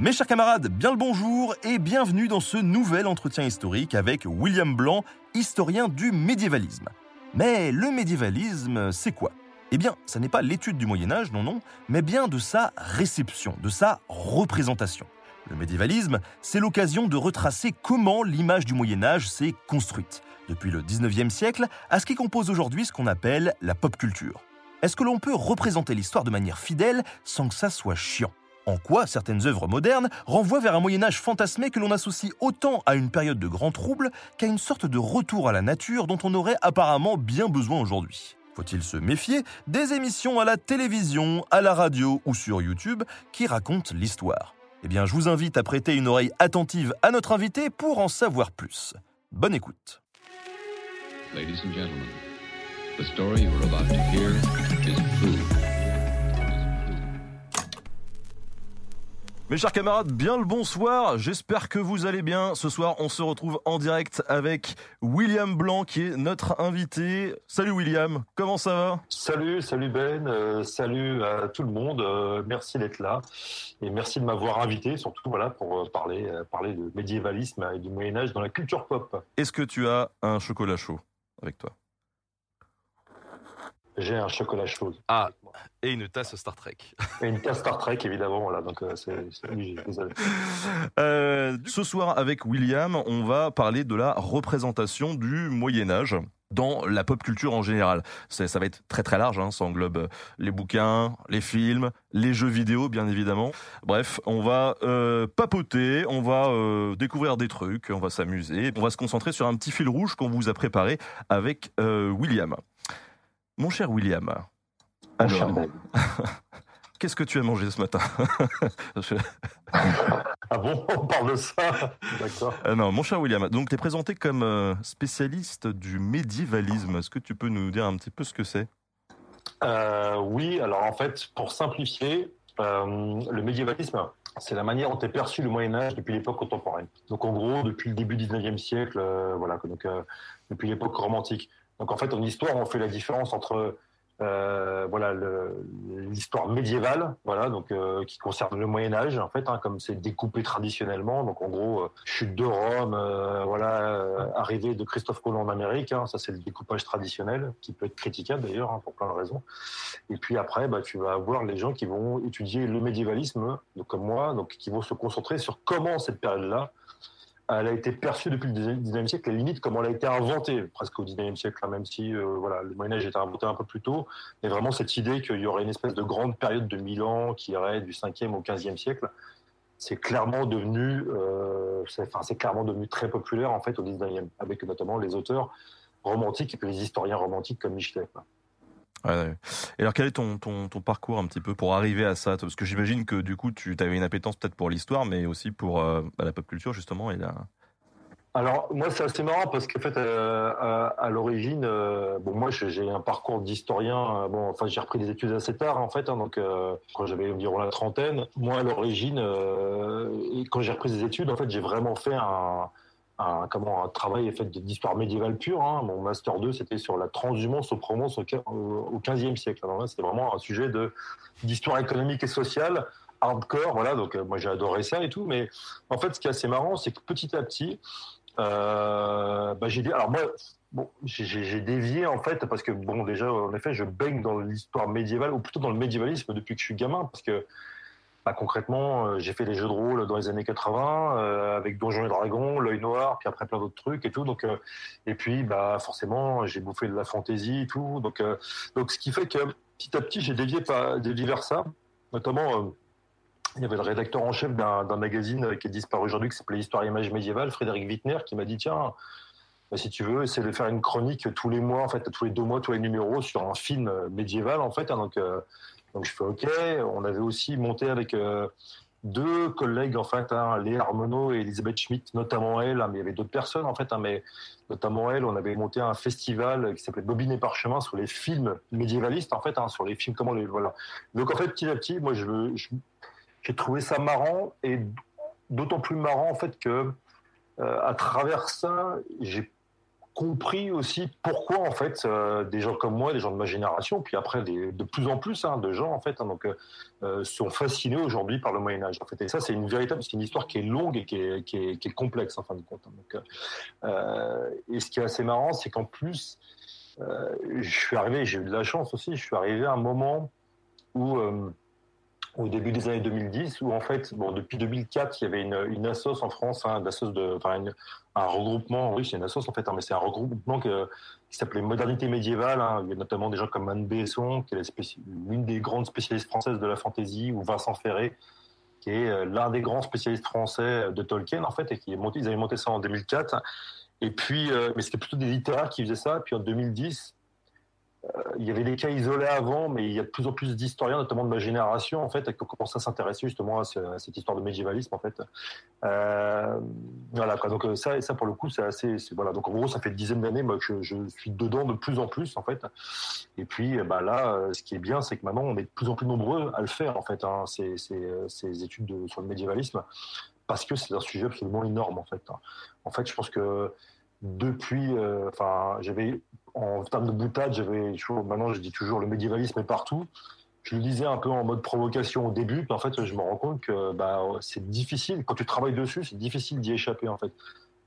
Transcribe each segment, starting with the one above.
Mes chers camarades, bien le bonjour et bienvenue dans ce nouvel entretien historique avec William Blanc, historien du médiévalisme. Mais le médiévalisme, c'est quoi? Eh bien, ça n'est pas l'étude du Moyen Âge, non, non, mais bien de sa réception, de sa représentation. Le médiévalisme, c'est l'occasion de retracer comment l'image du Moyen Âge s'est construite, depuis le 19e siècle à ce qui compose aujourd'hui ce qu'on appelle la pop culture. Est-ce que l'on peut représenter l'histoire de manière fidèle sans que ça soit chiant? En quoi certaines œuvres modernes renvoient vers un Moyen Âge fantasmé que l'on associe autant à une période de grands troubles qu'à une sorte de retour à la nature dont on aurait apparemment bien besoin aujourd'hui. Faut-il se méfier des émissions à la télévision, à la radio ou sur YouTube qui racontent l'histoire? Eh bien, je vous invite à prêter une oreille attentive à notre invité pour en savoir plus. Bonne écoute. Mes chers camarades, bien le bonsoir. J'espère que vous allez bien. Ce soir, on se retrouve en direct avec William Blanc, qui est notre invité. Salut William, comment ça va? Salut, salut Ben, euh, salut à tout le monde. Euh, merci d'être là et merci de m'avoir invité, surtout voilà pour euh, parler parler de médiévalisme et du Moyen Âge dans la culture pop. Est-ce que tu as un chocolat chaud avec toi? J'ai un chocolat chaud. Ah, et une tasse Star Trek. Et une tasse Star Trek, évidemment. Voilà, donc euh, c'est, désolé. Euh, ce soir, avec William, on va parler de la représentation du Moyen Âge dans la pop culture en général. Ça, va être très très large, hein. ça englobe les bouquins, les films, les jeux vidéo bien évidemment. Bref, on va euh, papoter, on va découvrir des trucs, on va s'amuser, on va se concentrer sur un petit fil rouge qu'on vous a préparé avec William. Mon cher William, alors, qu'est-ce que tu as mangé ce matin Ah bon, on parle de ça D'accord. Euh, non, mon cher William, donc tu es présenté comme euh, spécialiste du médiévalisme. Est-ce que tu peux nous dire un petit peu ce que c'est? Euh, Oui, alors en fait, pour simplifier, le médiévalisme, c'est la manière dont est perçu le Moyen Âge depuis l'époque contemporaine. Donc en gros, depuis le début du 19e siècle, voilà, donc depuis l'époque romantique. Donc en fait, en histoire, on fait la différence entre euh, voilà l'histoire médiévale, voilà donc euh, qui concerne le Moyen Âge en fait, hein, comme c'est découpé traditionnellement. Donc en gros, euh, chute de Rome, voilà, arrivée de Christophe Colomb en Amérique, hein, ça c'est le découpage traditionnel qui peut être critiquable d'ailleurs hein, pour plein de raisons. Et puis après, bah, tu vas avoir les gens qui vont étudier le médiévalisme, donc comme moi, donc qui vont se concentrer sur comment cette période-là elle a été perçue depuis le 19e siècle, la limite, comment elle a été inventée, presque au 19e siècle, hein, même si euh, voilà, le Moyen-Âge été inventé un peu plus tôt. Mais vraiment, cette idée qu'il y aurait une espèce de grande période de 1000 ans qui irait du 5e au 15e siècle, c'est clairement devenu, euh, c'est clairement devenu très populaire en fait au 19e, avec notamment les auteurs romantiques et puis les historiens romantiques comme Michelet. Et alors, quel est ton, ton, parcours un petit peu pour arriver à ça Parce que j'imagine que du coup, tu avais une appétence peut-être pour l'histoire, mais aussi pour euh, bah, la pop culture, justement. Et. Alors, moi, c'est assez marrant parce qu'en fait, euh, à, l'origine, euh, bon, moi, j'ai un parcours d'historien. bon, enfin, j'ai repris des études assez tard, en fait, hein, donc quand j'avais environ la trentaine. Moi, à l'origine, quand j'ai repris des études, en fait, j'ai vraiment fait un un, comment, un travail fait d'histoire médiévale pure. Hein. Mon master 2, c'était sur la transhumance au Provence au, 15e siècle. c'était vraiment un sujet d'histoire économique et sociale, hardcore. Voilà, donc euh, moi j'ai adoré ça et tout. Mais en fait, ce qui est assez marrant, c'est que petit à petit, euh, bah, j'ai alors moi, bon, j'ai dévié en fait parce que bon, déjà, en effet, je baigne dans l'histoire médiévale ou plutôt dans le médiévalisme depuis que je suis gamin parce que bah, concrètement, euh, j'ai fait des jeux de rôle dans les années 80 euh, avec Donjons et Dragons, L'œil noir, puis après plein d'autres trucs et tout. Donc, euh, et puis, bah, forcément, j'ai bouffé de la fantaisie et tout. Donc, donc, ce qui fait que petit à petit, j'ai dévié, dévié vers ça. Notamment, il y avait le rédacteur en chef d'un magazine qui est disparu aujourd'hui, qui s'appelait Histoire et Image médiévale, Frédéric Wittner, qui m'a dit tiens. Bah, si tu veux, c'est de faire une chronique tous les mois, en fait, tous les deux mois, tous les numéros sur un film médiéval, en fait. Hein, donc, donc je fais OK. On avait aussi monté avec euh, deux collègues, en fait, hein, Léa Armonot et Elisabeth Schmidt, notamment elle, hein, mais il y avait d'autres personnes, en fait, hein, mais notamment elle, on avait monté un festival qui s'appelait Bobine et Parchemin sur les films médiévalistes, en fait, sur les films, comment les. Voilà. Donc en fait, petit à petit, moi, j'ai trouvé ça marrant et d'autant plus marrant, en fait, que euh, à travers ça, j'ai compris aussi pourquoi en fait euh, des gens comme moi, des gens de ma génération, puis après de plus en plus hein, de gens en fait, hein, donc euh, sont fascinés aujourd'hui par le Moyen Âge. En fait, et ça c'est une véritable, c'est une histoire qui est longue et qui est, qui est, complexe en fin de compte. Hein. donc, euh, et ce qui est assez marrant, c'est qu'en plus, je suis arrivé, j'ai eu de la chance aussi, je suis arrivé à un moment où au début des années 2010, où en fait, bon, depuis 2004, il y avait une, une en France, hein, de, enfin, un regroupement, oui, c'est une assoce en fait, hein, mais c'est un regroupement qui s'appelait Modernité médiévale. Hein. il y a notamment des gens comme Anne Besson, qui est l'une des grandes spécialistes françaises de la fantaisie, ou Vincent Ferré, qui est euh, l'un des grands spécialistes français de Tolkien en fait, et qui est monté, ils avaient monté ça en 2004. Et puis, euh, mais c'était plutôt des littéraires qui faisaient ça. Puis en 2010, euh, il y avait des cas isolés avant, mais il y a de plus en plus d'historiens, notamment de ma génération, en fait, qui commencé à s'intéresser justement à, cette histoire de médiévalisme, en fait. Euh, voilà. Donc euh, ça, ça pour le coup, c'est assez, voilà. Donc en gros, ça fait une dizaine d'années, moi, que je, suis dedans de plus en plus, en fait. Et puis, bah là, ce qui est bien, c'est que maintenant, on est de plus en plus nombreux à le faire, en fait, hein, ces, ces, études sur le médiévalisme, parce que c'est un sujet absolument énorme, en fait. En fait, je pense que depuis, j'avais en termes de boutade, j'avais maintenant je dis toujours le médiévalisme est partout. Je le disais un peu en mode provocation au début, puis en fait je me rends compte que bah, c'est difficile, quand tu travailles dessus, c'est difficile d'y échapper en fait.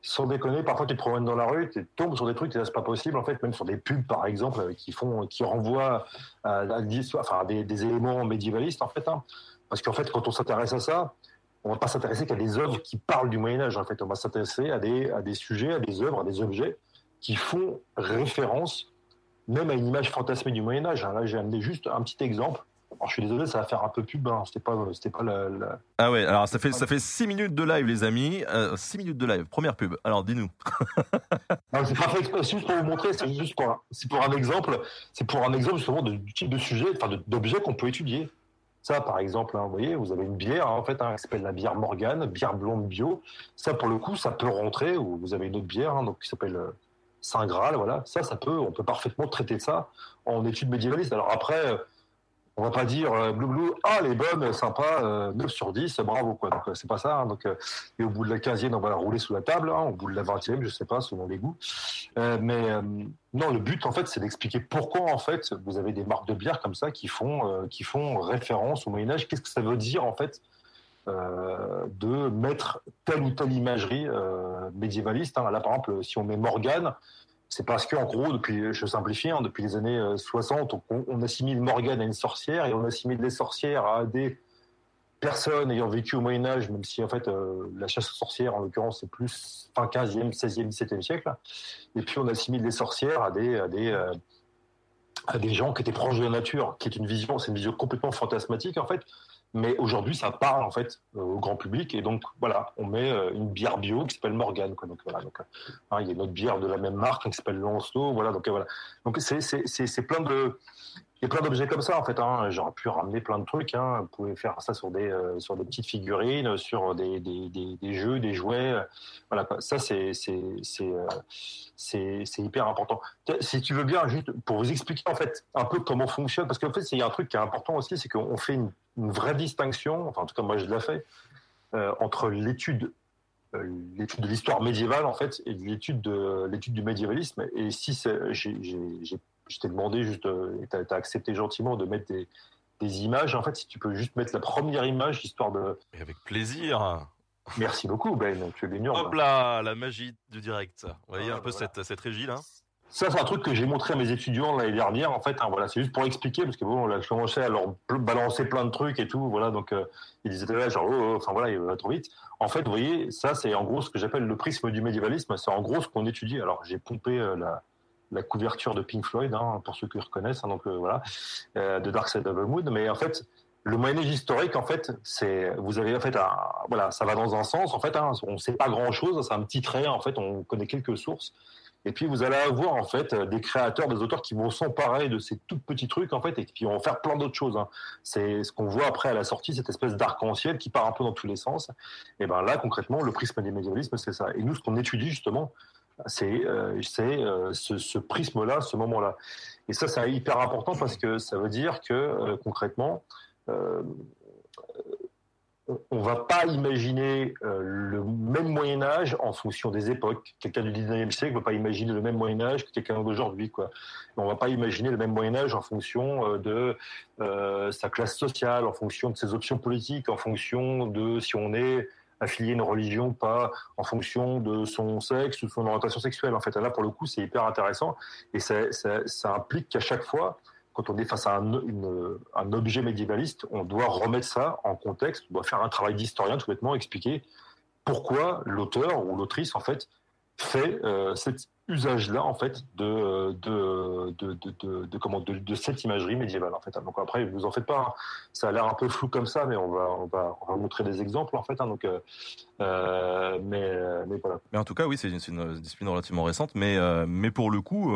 Sans déconner, parfois tu te promènes dans la rue, tu tombes sur des trucs, c'est pas possible en fait, même sur des pubs par exemple, qui font, qui renvoient à, enfin, des, éléments médiévalistes en fait. Hein. Parce qu'en fait, quand on s'intéresse à ça, on va pas s'intéresser qu'à des œuvres qui parlent du Moyen Âge en fait, on va s'intéresser à des, à des sujets, à des œuvres, à des objets qui font référence même à une image fantasmée du Moyen Âge. Hein. Là, j'ai amené juste un petit exemple. Alors, je suis désolé, ça va faire un peu pub. Hein. C'était pas, c'était pas la, Ah ouais. Alors ça fait ça fait six minutes de live, les amis. Euh, six minutes de live. Première pub. Alors dis-nous. c'est pas fait juste pour vous montrer. C'est juste pour, un, c'est pour un exemple. C'est pour un exemple justement de, du type de sujet, enfin d'objet qu'on peut étudier. Ça, par exemple, hein, vous voyez, vous avez une bière, en fait, qui s'appelle la bière Morgane, bière blonde bio. Ça, pour le coup, ça peut rentrer. Ou vous avez une autre bière, donc qui s'appelle euh, Saint Graal, voilà. Ça, ça peut, on peut parfaitement traiter ça en études médiévalistes. Alors après, on va pas dire euh, blou blou, ah, elle est bonne, sympa, 9 euh, sur 10, bravo, quoi. Donc, euh, c'est pas ça. Hein. Donc, et au bout de la 15e, on va la rouler sous la table, hein. au bout de la 20e, je sais pas, selon les goûts. mais non, le but, en fait, c'est d'expliquer pourquoi, en fait, vous avez des marques de bière comme ça qui font, qui font référence au Moyen-Âge. Qu'est-ce que ça veut dire, en fait, euh, de mettre telle ou telle imagerie euh, médiévaliste. Hein. Là, par exemple, si on met Morgane, c'est parce qu'en gros, depuis, je simplifie, hein, depuis les années 60, euh, on, assimile Morgane à une sorcière et on assimile les sorcières à des personnes ayant vécu au Moyen Âge, même si en fait la chasse aux sorcières, en l'occurrence, c'est plus fin 15e, 16e, 17e siècle. Et puis on assimile les sorcières à des, à des, à des gens qui étaient proches de la nature, qui est une vision, c'est une vision complètement fantasmatique en fait mais aujourd'hui ça parle en fait euh, au grand public et donc voilà on met euh, une bière bio qui s'appelle Morgane donc voilà donc hein, il y a une autre bière de la même marque qui s'appelle Lancelot voilà donc voilà donc c'est c'est plein de il y a plein d'objets comme ça en fait. Hein. J'aurais pu ramener plein de trucs. Hein. Vous pouvez faire ça sur des euh, sur des petites figurines, sur des, des, des, jeux, des jouets. Voilà, ça c'est c'est c'est hyper important. Si tu veux bien, juste pour vous expliquer en fait un peu comment fonctionne, parce qu'en fait il y a un truc qui est important aussi, c'est qu'on fait une, une, vraie distinction. Enfin en tout cas moi je l'ai fait euh, entre l'étude euh, l'étude de l'histoire médiévale en fait et l'étude de l'étude du médiévalisme. Et si je t'ai demandé juste, euh, et tu as, accepté gentiment de mettre des, images. En fait, si tu peux juste mettre la première image, histoire de. avec plaisir. Merci beaucoup, Ben. Tu es bien Hop là, la magie du direct. Vous voyez un peu cette, cette régie là ça, c'est un truc que j'ai montré à mes étudiants l'année dernière. En fait, hein, voilà, c'est juste pour expliquer parce que bon, là, je commençais à leur balancer plein de trucs et tout. Voilà, donc euh, ils étaient là, genre, oh, oh, enfin voilà, il va trop vite. En fait, vous voyez, ça, c'est en gros ce que j'appelle le prisme du médiévalisme. C'est en gros ce qu'on étudie. Alors, j'ai pompé euh, la, couverture de Pink Floyd, hein, pour ceux qui reconnaissent, hein, donc euh, voilà, de Dark Side of the Moon. Mais en fait, le Moyen Âge historique, en fait, c'est, vous avez en fait, voilà, ça va dans un sens. En fait, on ne sait pas grand chose. C'est un petit trait. En fait, on connaît quelques sources. Et puis vous allez avoir en fait des créateurs, des auteurs qui vont s'emparer de ces tout petits trucs en fait et qui vont faire plein d'autres choses. Hein. C'est ce qu'on voit après à la sortie, cette espèce d'arc-en-ciel qui part un peu dans tous les sens. Et ben là concrètement, le prisme du médiévalisme, c'est ça. Et nous, ce qu'on étudie justement, c'est euh, euh, ce, prisme-là, ce moment-là. Et ça, c'est hyper important parce que ça veut dire que euh, concrètement, on va pas imaginer euh, le même Moyen Âge en fonction des époques. Quelqu'un du 19e siècle ne va pas imaginer le même Moyen Âge que quelqu'un d'aujourd'hui. On va pas imaginer le même Moyen Âge en fonction euh, de euh, sa classe sociale, en fonction de ses options politiques, en fonction de si on est affilié à une religion ou pas, en fonction de son sexe ou son orientation sexuelle. En fait, là, pour le coup, c'est hyper intéressant et ça implique qu'à chaque fois, quand on est face à un, objet médiévaliste, on doit remettre ça en contexte, on doit faire un travail d'historien tout bêtement, expliquer pourquoi l'auteur ou l'autrice en fait fait euh, cette usage-là en fait de de, de, comment de, cette imagerie médiévale en fait. Donc après, vous en faites pas. Hein. Ça a l'air un peu flou comme ça, mais on va on va, on va montrer des exemples en fait. Hein. Donc, euh, euh, mais mais voilà. Mais en tout cas, oui, c'est une, discipline relativement récente, mais euh, mais pour le coup,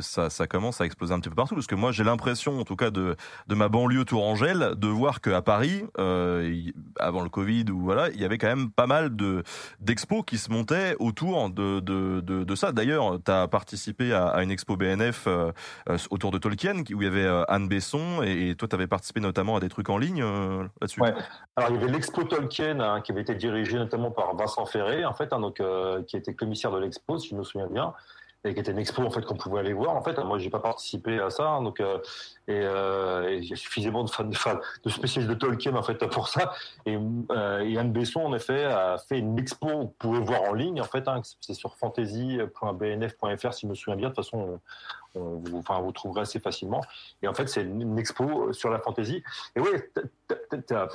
ça ça commence à exploser un petit peu partout parce que moi j'ai l'impression, en tout cas de de ma banlieue Tourangelle, de voir qu'à Paris, euh, avant le Covid ou voilà, il y avait quand même pas mal de d'expos qui se montaient autour de de de, de ça. D'ailleurs, tu as participé à, une expo BNF euh, autour de Tolkien où il y avait euh, Anne Besson et, toi tu avais participé notamment à des trucs en ligne euh, là-dessus? Ouais. Alors il y avait l'expo Tolkien hein, qui avait été dirigée notamment par Vincent Ferré en fait hein, donc euh, qui était commissaire de l'expo si je me souviens bien et qui était une expo en fait qu'on pouvait aller voir. En fait moi j'ai pas participé à ça hein, donc euh, et, il y a suffisamment de fans de, spécialistes de Tolkien en fait pour ça. Et, euh, Besson en effet a fait une expo que vous pouvez voir en ligne en fait hein, c'est sur fantasy.bnf.fr si je me souviens bien. De toute façon on, vous, enfin, vous trouverez assez facilement. Et en fait c'est une expo sur la fantasy. Et oui t'as,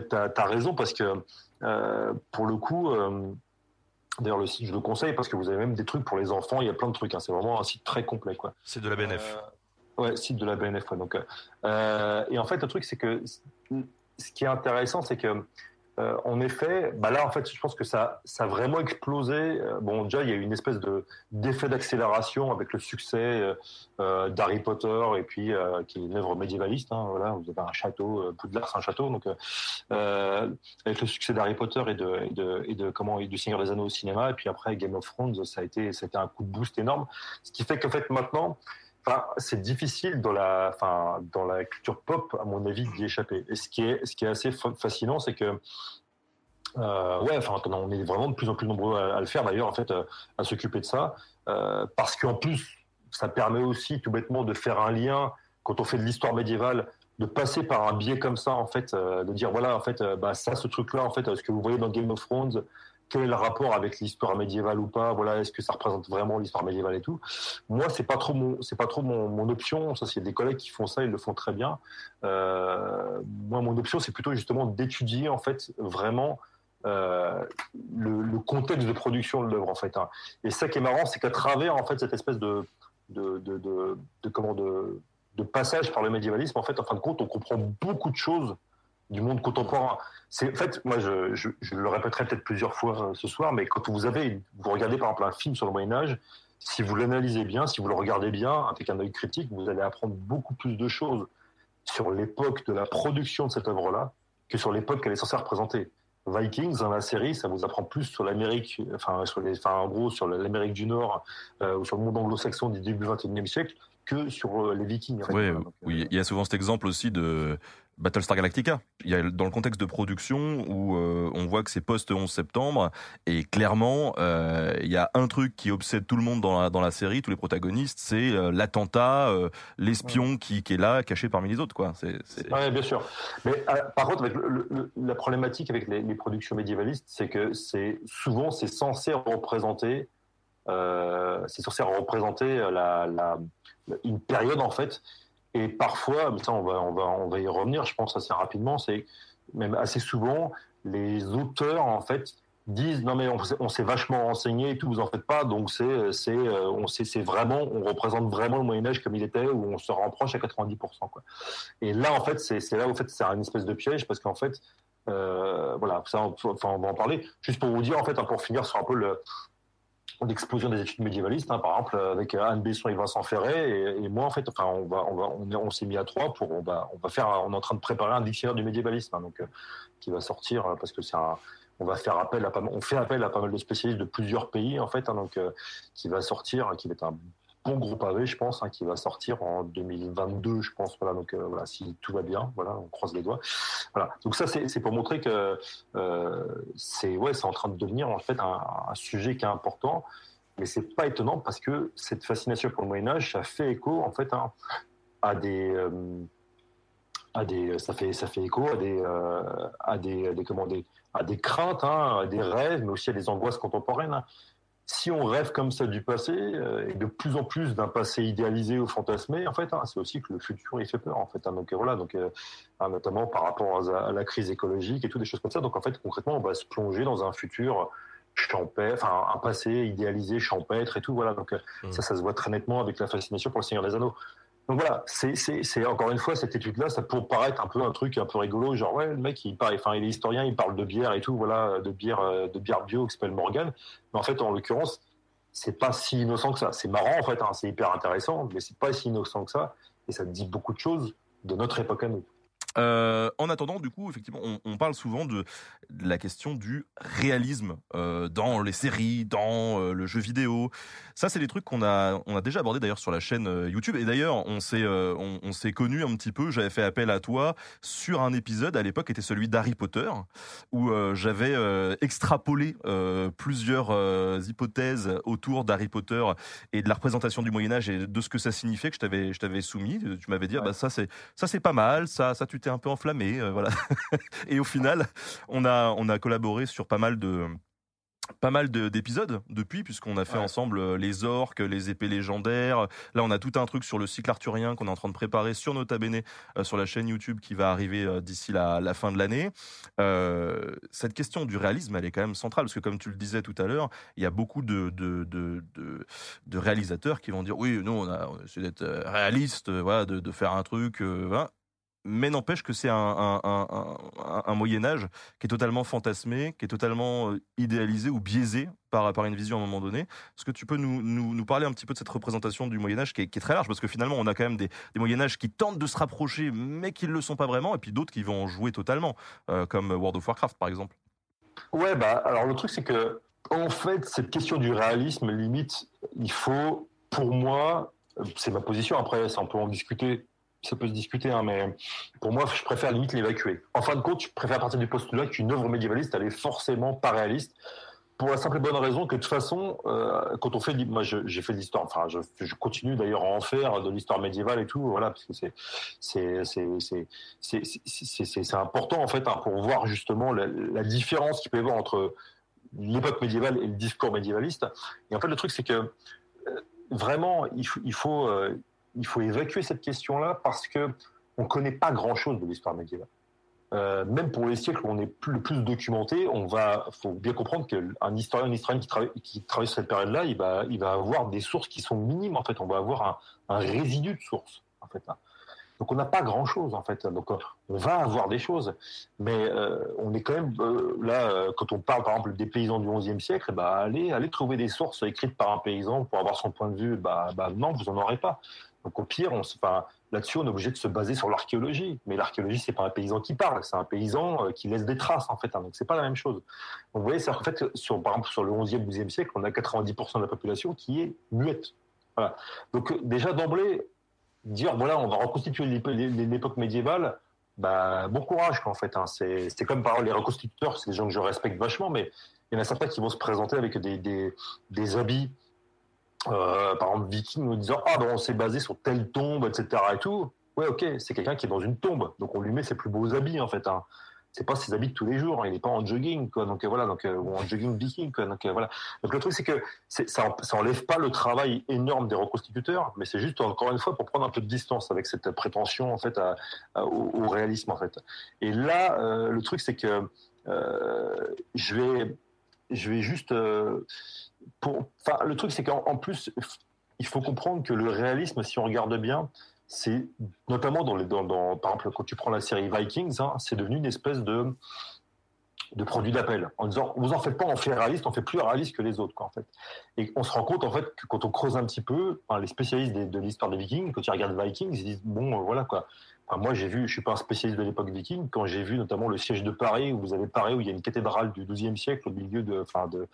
t'as, t'as raison parce que euh, pour le coup euh, D'ailleurs, le site, je le conseille parce que vous avez même des trucs pour les enfants. Il y a plein de trucs. Hein. C'est vraiment un site très complet. Quoi. C'est de la BNF. Euh, ouais, site de la BNF. Ouais. Donc, euh, et en fait, le truc, c'est que ce qui est intéressant, c'est que euh, en effet, bah là, en fait, je pense que ça, ça a vraiment explosé. Bon, déjà, il y a eu une espèce de d'effet d'accélération avec le succès euh, d'Harry Potter et puis euh, qui est une œuvre médiévaliste. Hein, voilà, vous avez un château, euh, Poudlard, c'est un château. Donc, euh, avec le succès d'Harry Potter et de, et de comment et du Seigneur des Anneaux au cinéma, et puis après Game of Thrones, ça a été, ça a été un coup de boost énorme. Ce qui fait qu'en fait maintenant, C'est difficile dans la, enfin, dans la culture pop, à mon avis, d'y échapper. Et ce qui est, ce qui est assez fascinant, c'est que, euh, ouais, enfin, on est vraiment de plus en plus nombreux à, le faire, d'ailleurs, en fait, à, à s'occuper de ça, euh, parce qu'en plus, ça permet aussi, tout bêtement, de faire un lien quand on fait de l'histoire médiévale, de passer par un biais comme ça, en fait, euh, de dire voilà, en fait, euh, bah, ça, ce truc-là, en fait, ce que vous voyez dans Game of Thrones, quel est le rapport avec l'histoire médiévale ou pas Voilà, est-ce que ça représente vraiment l'histoire médiévale et tout Moi, c'est pas trop mon, c'est pas trop mon, mon option. Ça, c'est des collègues qui font ça, ils le font très bien. Euh, moi, mon option, c'est plutôt justement d'étudier en fait vraiment euh, le, contexte de production de l'œuvre en fait. Hein. Et ça qui est marrant, c'est qu'à travers en fait cette espèce de de, comment de passage par le médiévalisme, en fait, en fin de compte, on comprend beaucoup de choses du monde contemporain. En fait, moi, je, le répéterai peut-être plusieurs fois ce soir, mais quand vous avez, vous regardez par exemple un film sur le Moyen Âge, si vous l'analysez bien, si vous le regardez bien avec un œil critique, vous allez apprendre beaucoup plus de choses sur l'époque de la production de cette œuvre-là que sur l'époque qu'elle est censée représenter. Vikings la série, ça vous apprend plus sur l'Amérique, enfin, en gros sur l'Amérique du Nord euh, ou sur le monde anglo-saxon du début du XXIe siècle que sur euh, les Vikings. Oui, oui, il y a souvent cet exemple aussi de Battlestar Galactica. Il y a dans le contexte de production où euh, on voit que c'est post 11 septembre et clairement euh, il y a un truc qui obsède tout le monde dans la, dans la série, tous les protagonistes, c'est euh, l'attentat, euh, l'espion ouais. qui, qui, est là, caché parmi les autres, quoi. C'est, c'est... Ouais, bien sûr. Mais euh, par contre, avec le, le, la problématique avec les, les productions médiévalistes, c'est que c'est souvent c'est censé représenter, euh, c'est censé représenter la, la, une période en fait et parfois, mais ça on va, on va, on va y revenir, je pense assez rapidement, c'est même assez souvent, les auteurs en fait disent non mais on, on s'est vachement renseigné et tout, vous en faites pas, donc c'est c'est on sait c'est vraiment on représente vraiment le Moyen Âge comme il était où on se rapproche à 90% quoi. Et là en fait c'est c'est là en fait c'est une espèce de piège parce qu'en fait euh, voilà ça on, enfin, on va en parler juste pour vous dire en fait hein, pour finir sur un peu le l'explosion des études médiévalistes, hein, par exemple avec Anne Besson et Vincent Ferret et, moi en fait, enfin on va, on va, on, s'est mis à trois pour, on va, on va faire, on est en train de préparer un dictionnaire du médiévalisme, hein, donc euh, qui va sortir parce que c'est on va faire appel on fait appel à pas mal de spécialistes de plusieurs pays en fait, hein, donc euh, qui va sortir, qui va être un bon gros pavé, je pense, hein, qui va sortir en 2022, je pense. Voilà, donc voilà, si tout va bien, voilà, on croise les doigts. Voilà. Donc ça, c'est pour montrer que c'est ouais, c'est en train de devenir en fait un, sujet qui est important. Mais c'est pas étonnant parce que cette fascination pour le Moyen Âge, ça fait écho en fait hein, à des, euh, à des, ça fait ça fait écho à des, euh, à des, des, comment, des, à des craintes, hein, à des rêves, mais aussi à des angoisses contemporaines. Hein. Si on rêve comme ça du passé euh, et de plus en plus d'un passé idéalisé ou fantasmé, en fait, c'est aussi que le futur il fait peur, en fait. donc voilà, donc notamment par rapport à, à, la crise écologique et tout des choses comme ça. Donc en fait, concrètement, on va se plonger dans un futur champêtre, enfin un passé idéalisé, champêtre et tout. Voilà, donc euh, mm. ça, ça se voit très nettement avec la fascination pour le Seigneur des Anneaux. Donc voilà, c'est encore une fois cette étude-là, ça peut paraître un peu un truc un peu rigolo, genre ouais le mec il parle, enfin il est historien, il parle de bière et tout, voilà, de bière, euh, de bière bio qui s'appelle Morgan. Mais en fait, en l'occurrence, c'est pas si innocent que ça. C'est marrant en fait, hein, c'est hyper intéressant, mais c'est pas si innocent que ça, et ça dit beaucoup de choses de notre époque à nous. Euh, en attendant, du coup, effectivement, on, on parle souvent de, de, la question du réalisme euh, dans les séries, dans euh, le jeu vidéo. Ça, c'est des trucs qu'on a, on a déjà abordé d'ailleurs sur la chaîne YouTube. Et d'ailleurs, on s'est, on, on s'est connu un petit peu. J'avais fait appel à toi sur un épisode à l'époque, qui était celui d'Harry Potter, où j'avais extrapolé plusieurs hypothèses autour d'Harry Potter et de la représentation du Moyen Âge et de ce que ça signifiait que je t'avais, je t'avais soumis. Tu m'avais dit, ah bah ça c'est, ça c'est pas mal, ça, ça tu un peu enflammé, euh, voilà. et au final, on a on a collaboré sur pas mal de pas mal d'épisodes depuis, puisqu'on a fait ensemble euh, les orques, les épées légendaires. Là, on a tout un truc sur le cycle arthurien qu'on est en train de préparer sur Nota Bene, euh, sur la chaîne YouTube qui va arriver d'ici la, la, fin de l'année. Euh, cette question du réalisme, elle est quand même centrale, parce que comme tu le disais tout à l'heure, il y a beaucoup de, de, de, de, réalisateurs qui vont dire oui, nous, on a, on essayé d'être réaliste, voilà, de, de faire un truc. voilà mais n'empêche que c'est un, un, Moyen Âge qui est totalement fantasmé, qui est totalement euh, idéalisé ou biaisé par, par une vision à un moment donné. Est-ce que tu peux nous, nous, parler un petit peu de cette représentation du Moyen Âge qui est, très large? Parce que finalement, on a quand même des, des Moyen Âge qui tentent de se rapprocher, mais qui ne le sont pas vraiment, et puis d'autres qui vont en jouer totalement, euh, comme World of Warcraft par exemple. Ouais, bah alors le truc c'est que en fait cette question du réalisme limite, il faut, pour moi, c'est ma position. Après, ça on peut en discuter ça peut se discuter, hein, mais pour moi, je préfère limite l'évacuer. En fin de compte, je préfère partir du postulat qu'une œuvre médiévaliste, elle est forcément pas réaliste. Pour la simple et bonne raison que de toute façon, euh, quand on fait, moi j'ai fait de l'histoire, enfin je, continue d'ailleurs à en faire de l'histoire médiévale et tout, voilà, parce que c'est important en fait hein, pour voir justement la, différence qu'il peut y avoir entre l'époque médiévale et le discours médiévaliste. Et en fait, le truc c'est que euh, vraiment, il faut euh, il faut évacuer cette question-là parce que on connaît pas grand-chose de l'histoire médiévale. Euh, même pour les siècles où on est le plus documenté, on va, faut bien comprendre qu'un historien, une historienne qui, travaille, qui travaille sur cette période-là, il va, il va avoir des sources qui sont minimes en fait. On va avoir un, résidu de sources en fait. Donc on n'a pas grand-chose en fait. Donc on va avoir des choses, mais euh, on est quand même euh, là quand on parle par exemple des paysans du XIe siècle, bah allez, allez trouver des sources écrites par un paysan pour avoir son point de vue. Bah, bah non, vous en aurez pas. Donc au pire, on là-dessus, on est obligé de se baser sur l'archéologie. Mais l'archéologie, c'est pas un paysan qui parle, c'est un paysan euh, qui laisse des traces en fait. Hein, donc c'est pas la même chose. Vous voyez, c'est en fait sur par exemple sur le 11e, 12e siècle, on a 90% de la population qui est muette. Donc euh, déjà d'emblée, dire voilà, on va reconstituer l'époque médiévale, bah bon courage en fait. Hein. C'est comme par les reconstituteurs, c'est des gens que je respecte vachement, mais il y en a certains qui vont se présenter avec des habits euh, par exemple, Viking, en disant Ah, ben on s'est basé sur telle tombe, etc. et tout. Ouais, ok, c'est quelqu'un qui est dans une tombe. Donc on lui met ses plus beaux habits, en fait. Hein. C'est pas ses habits de tous les jours. Hein. Il n'est pas en jogging, quoi. Donc euh, voilà, donc, euh, ou en jogging viking, quoi. Donc voilà. Donc le truc, c'est que ça, enlève pas le travail énorme des reconstituteurs, mais c'est juste, encore une fois, pour prendre un peu de distance avec cette prétention, en fait, au, réalisme, en fait. Et là, le truc, c'est que je vais, je vais juste le truc, c'est qu'en plus, il faut comprendre que le réalisme, si on regarde bien, c'est notamment dans les, dans, par exemple, quand tu prends la série Vikings, hein, c'est devenu une espèce de de produit d'appel en disant vous en faites pas on fait réaliste on fait plus réaliste que les autres quoi en fait. Et on se rend compte en fait que quand on creuse un petit peu les spécialistes de, l'histoire des Vikings quand ils regardent Vikings ils disent bon euh, voilà quoi moi, j'ai vu, je suis pas un spécialiste de l'époque viking, quand j'ai vu notamment le siège de Paris, où vous avez Paris, où il y a une cathédrale du XIIe siècle au milieu de, enfin, de,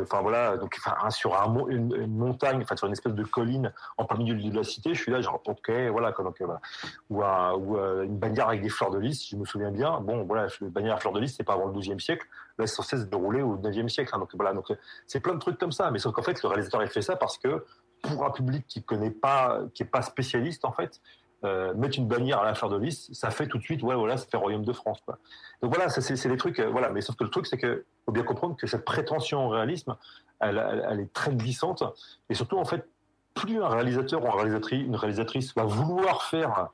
enfin voilà, donc, enfin, sur un, une, montagne, enfin, sur une espèce de colline en plein milieu de la cité, je suis là, genre, ok, voilà, quoi, donc, voilà. Ou, un, ou euh, une bannière avec des fleurs de lys, si je me souviens bien. Bon, voilà, une bannière à fleurs de lys, c'est pas avant le XIIe siècle. Là, c'est censé se dérouler au IXe siècle. Hein, donc, voilà, donc, c'est plein de trucs comme ça. Mais sauf qu'en fait, le réalisateur, il fait ça parce que, pour un public qui connaît pas, qui est pas spécialiste, en fait, euh, mettre une bannière à la fleur de lys, ça fait tout de suite, ouais, voilà, ça fait Royaume de France. Donc voilà, c'est des trucs, euh, voilà. Mais sauf que le truc, c'est que faut bien comprendre que cette prétention au réalisme, elle, est très glissante. Et surtout, en fait, plus un réalisateur ou une réalisatrice va vouloir faire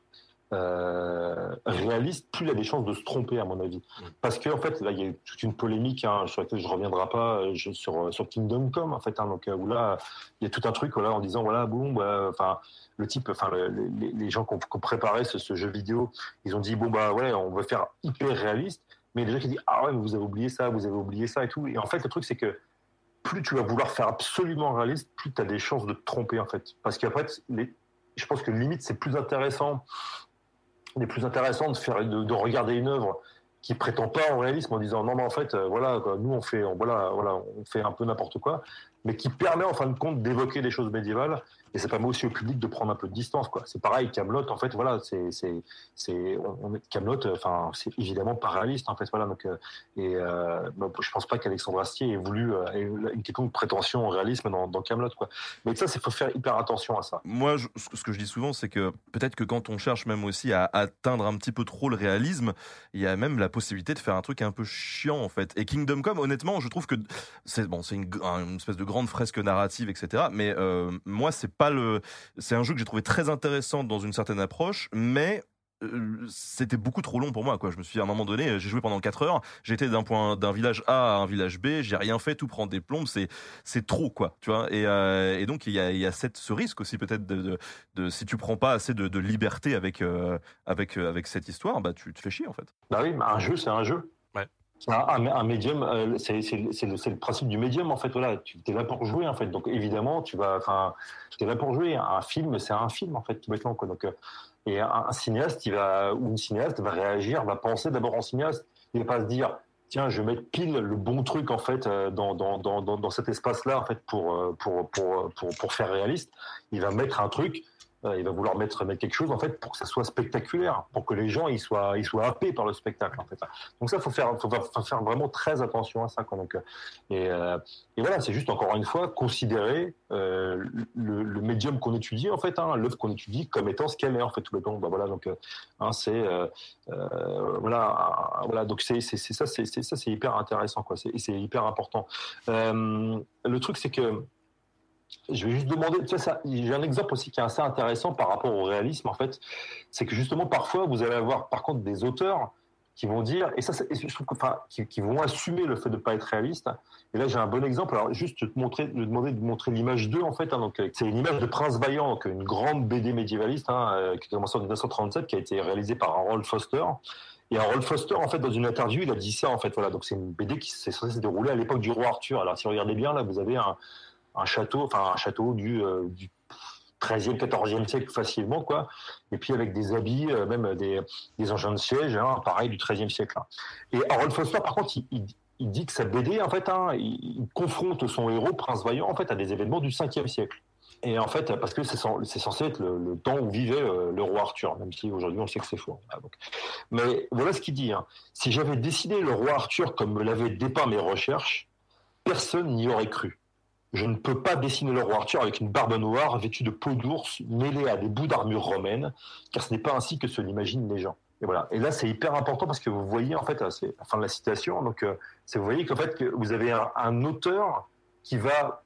euh, réaliste, plus il a des chances de se tromper, à mon avis. Parce qu'en en fait, là, il y a toute une polémique hein, sur laquelle je ne reviendrai pas euh, je, sur, sur Kingdom Come, en fait, hein, donc, euh, où là, il y a tout un truc là, en disant, voilà, bon, bah, enfin, le type, enfin, le, les, les, gens qui ont, qui ont préparé ce, ce, jeu vidéo, ils ont dit, bon, bah, ouais, on veut faire hyper réaliste, mais les gens qui disent, ah ouais, mais vous avez oublié ça, vous avez oublié ça et tout. Et en fait, le truc, c'est que plus tu vas vouloir faire absolument réaliste, plus tu as des chances de te tromper, en fait. Parce qu'après, je pense que limite, c'est plus intéressant il plus intéressant de faire de, de, regarder une œuvre qui prétend pas au réalisme en disant non mais en fait euh, voilà quoi, nous on fait on, voilà voilà on fait un peu n'importe quoi mais qui permet en fin de compte d'évoquer des choses médiévales et ça permet aussi au public de prendre un peu de distance quoi. C'est pareil Camelot en fait voilà c'est c'est c'est Camelot enfin c'est évidemment pas réaliste en fait voilà. Donc euh, et euh, je pense pas qu'Alexandre Astier ait voulu euh, une quelconque prétention au réalisme dans, dans Camelot quoi. Mais ça c'est faut faire hyper attention à ça. Moi ce que je dis souvent c'est que peut-être que quand on cherche même aussi à atteindre un petit peu trop le réalisme il y a même la possibilité de faire un truc un peu chiant en fait. Et Kingdom Come honnêtement je trouve que c'est bon c'est une, espèce de grande fresque narrative etc mais euh, moi c'est c'est un jeu que j'ai trouvé très intéressant dans une certaine approche mais euh, c'était beaucoup trop long pour moi je me suis dit, à un moment donné j'ai joué pendant 4 heures j'étais d'un point d'un village A à un village B j'ai rien fait tout prend des plombes c'est trop quoi tu vois. Et, euh, donc il y a cette ce risque aussi peut-être de, si tu prends pas assez de, liberté avec euh, avec avec cette histoire bah tu te fais chier en fait. Bah oui mais un jeu c'est un jeu un, un, médium, euh, c'est le, le, principe du médium en fait. Voilà, tu es là pour jouer en fait. Donc évidemment, tu vas, enfin, es là pour jouer. Un film, c'est un film en fait, tout bêtement quoi. Donc, euh, et un, un, cinéaste, il va ou une cinéaste va réagir, va penser d'abord en cinéaste. Il va pas se dire, tiens, je vais mettre pile le bon truc en fait euh, dans dans dans dans, cet espace-là en fait pour pour pour pour pour faire réaliste. Il va mettre un truc il va vouloir mettre, mettre quelque chose en fait pour que ça soit spectaculaire, pour que les gens ils soient, ils soient happés par le spectacle en fait. Donc ça, faut faire, faut, faire vraiment très attention à ça. Quoi. Donc, et, euh, et voilà, c'est juste encore une fois considérer euh, le, médium qu'on étudie en fait, hein, l'œuvre qu'on étudie comme étant ce qu'elle est en fait tout le temps. Bah, voilà, donc hein, c'est euh, euh, voilà, voilà, donc c'est c'est ça, c'est ça, c'est hyper intéressant quoi. C'est hyper important. le truc c'est que je vais juste demander, j'ai un exemple aussi qui est assez intéressant par rapport au réalisme, en fait. C'est que justement, parfois, vous allez avoir, par contre, des auteurs qui vont dire, et ça, je trouve que, qui, vont assumer le fait de ne pas être réaliste. Et là, j'ai un bon exemple. Alors, juste te montrer, te demander de montrer l'image 2, en fait. Hein, donc, c'est une image de Prince Vaillant, donc une grande BD médiévaliste, hein, euh, qui a commencé en 1937, qui a été réalisée par Harold Foster. Et Harold Foster, en fait, dans une interview, il a dit ça, en fait. Voilà. Donc, c'est une BD qui s'est censée se dérouler à l'époque du roi Arthur. Alors, si vous regardez bien, là, vous avez un, un château, enfin un château du, euh, du 13e, 14e siècle facilement, quoi. Et puis avec des habits, euh, même des, engins de siège, hein, pareil, du 13e siècle. Hein. Et Harold Foster, par contre, il, dit que sa BD, en fait, hein, il, confronte son héros, Prince Vaillant, en fait, à des événements du 5e siècle. Et en fait, parce que c'est censé être le, temps où vivait euh, le roi Arthur, même si aujourd'hui on sait que c'est faux. Donc. Mais voilà ce qu'il dit. Hein. Si j'avais dessiné le roi Arthur comme me l'avaient dépeint mes recherches, personne n'y aurait cru. Je ne peux pas dessiner le roi Arthur avec une barbe noire vêtue de peau d'ours mêlée à des bouts d'armure romaine, car ce n'est pas ainsi que se l'imaginent les gens. Et voilà. Et là, c'est hyper important parce que vous voyez, en fait, c'est la fin de la citation, donc euh, vous voyez qu'en fait, que vous avez un, auteur qui va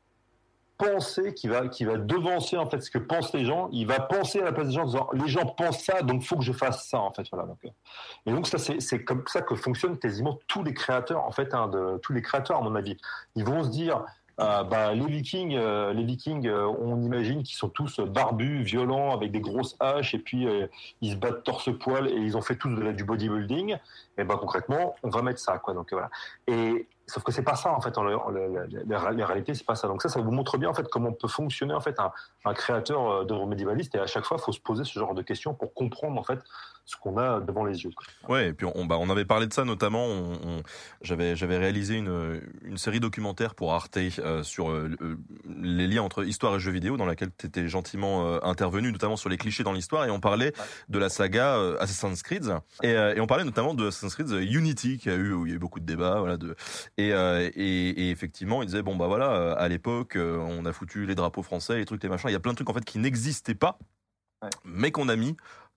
penser, qui va, qui va devancer en fait ce que pensent les gens. Il va penser à la place des gens en disant les gens pensent ça, donc faut que je fasse ça en fait. Voilà. Donc, et donc ça, c'est comme ça que fonctionnent quasiment tous les créateurs en fait, hein, de tous les créateurs à mon avis. Ils vont se dire euh, bah, les Vikings, euh, les Vikings, euh, on imagine qu'ils sont tous barbus, violents, avec des grosses haches, et puis ils se battent torse-poil et ils ont fait tous la, du bodybuilding. Et bah concrètement, on va mettre ça, quoi. Donc voilà. Et Sauf que c'est pas ça en fait. La, réalité, c'est pas ça. Donc ça, ça vous montre bien en fait comment peut fonctionner en fait un, un créateur d'œuvres médiévalistes. Et à chaque fois, il faut se poser ce genre de questions pour comprendre en fait ce qu'on a devant les yeux. Ouais, et puis on, bah, on avait parlé de ça notamment. On, j'avais, j'avais réalisé une, une série documentaire pour Arte euh, sur euh, les liens entre histoire et jeux vidéo, dans laquelle tu étais gentiment euh, intervenu, notamment sur les clichés dans l'histoire, et on parlait de la saga Assassin's Creed, et, et, on parlait notamment de Assassin's Creed Unity, qui a eu, où il y a eu beaucoup de débats, voilà, de, et, et, et, effectivement, il disait bon bah voilà, à l'époque, on a foutu les drapeaux français, les trucs, les machins, il y a plein de trucs en fait qui n'existaient pas, mais qu'on a mis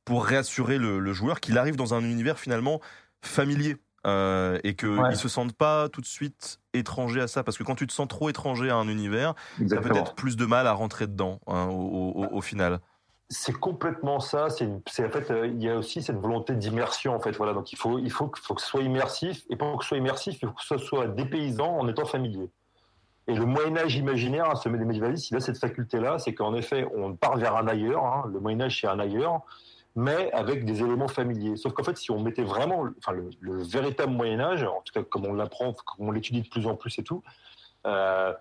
pour réassurer le, joueur qu'il arrive dans un univers finalement familier. Euh, et qu'ils ne se sentent pas tout de suite étrangers à ça. Parce que quand tu te sens trop étranger à un univers, tu as peut-être plus de mal à rentrer dedans hein, au, final. C'est complètement ça. C'est en fait, euh, il y a aussi cette volonté d'immersion en fait. Voilà, donc il faut, il faut, faut que ce soit immersif. Et pour que ce soit immersif, il faut que ce soit dépaysant en étant familier. Et le Moyen Âge imaginaire, ce médiévaliste, il a cette faculté-là, c'est qu'en effet, on part vers un ailleurs. Hein. le Moyen Âge, c'est un ailleurs mais avec des éléments familiers. Sauf qu'en fait, si on mettait vraiment enfin, le, véritable Moyen Âge, en tout cas comme on l'apprend, comme on l'étudie de plus en plus et tout, euh,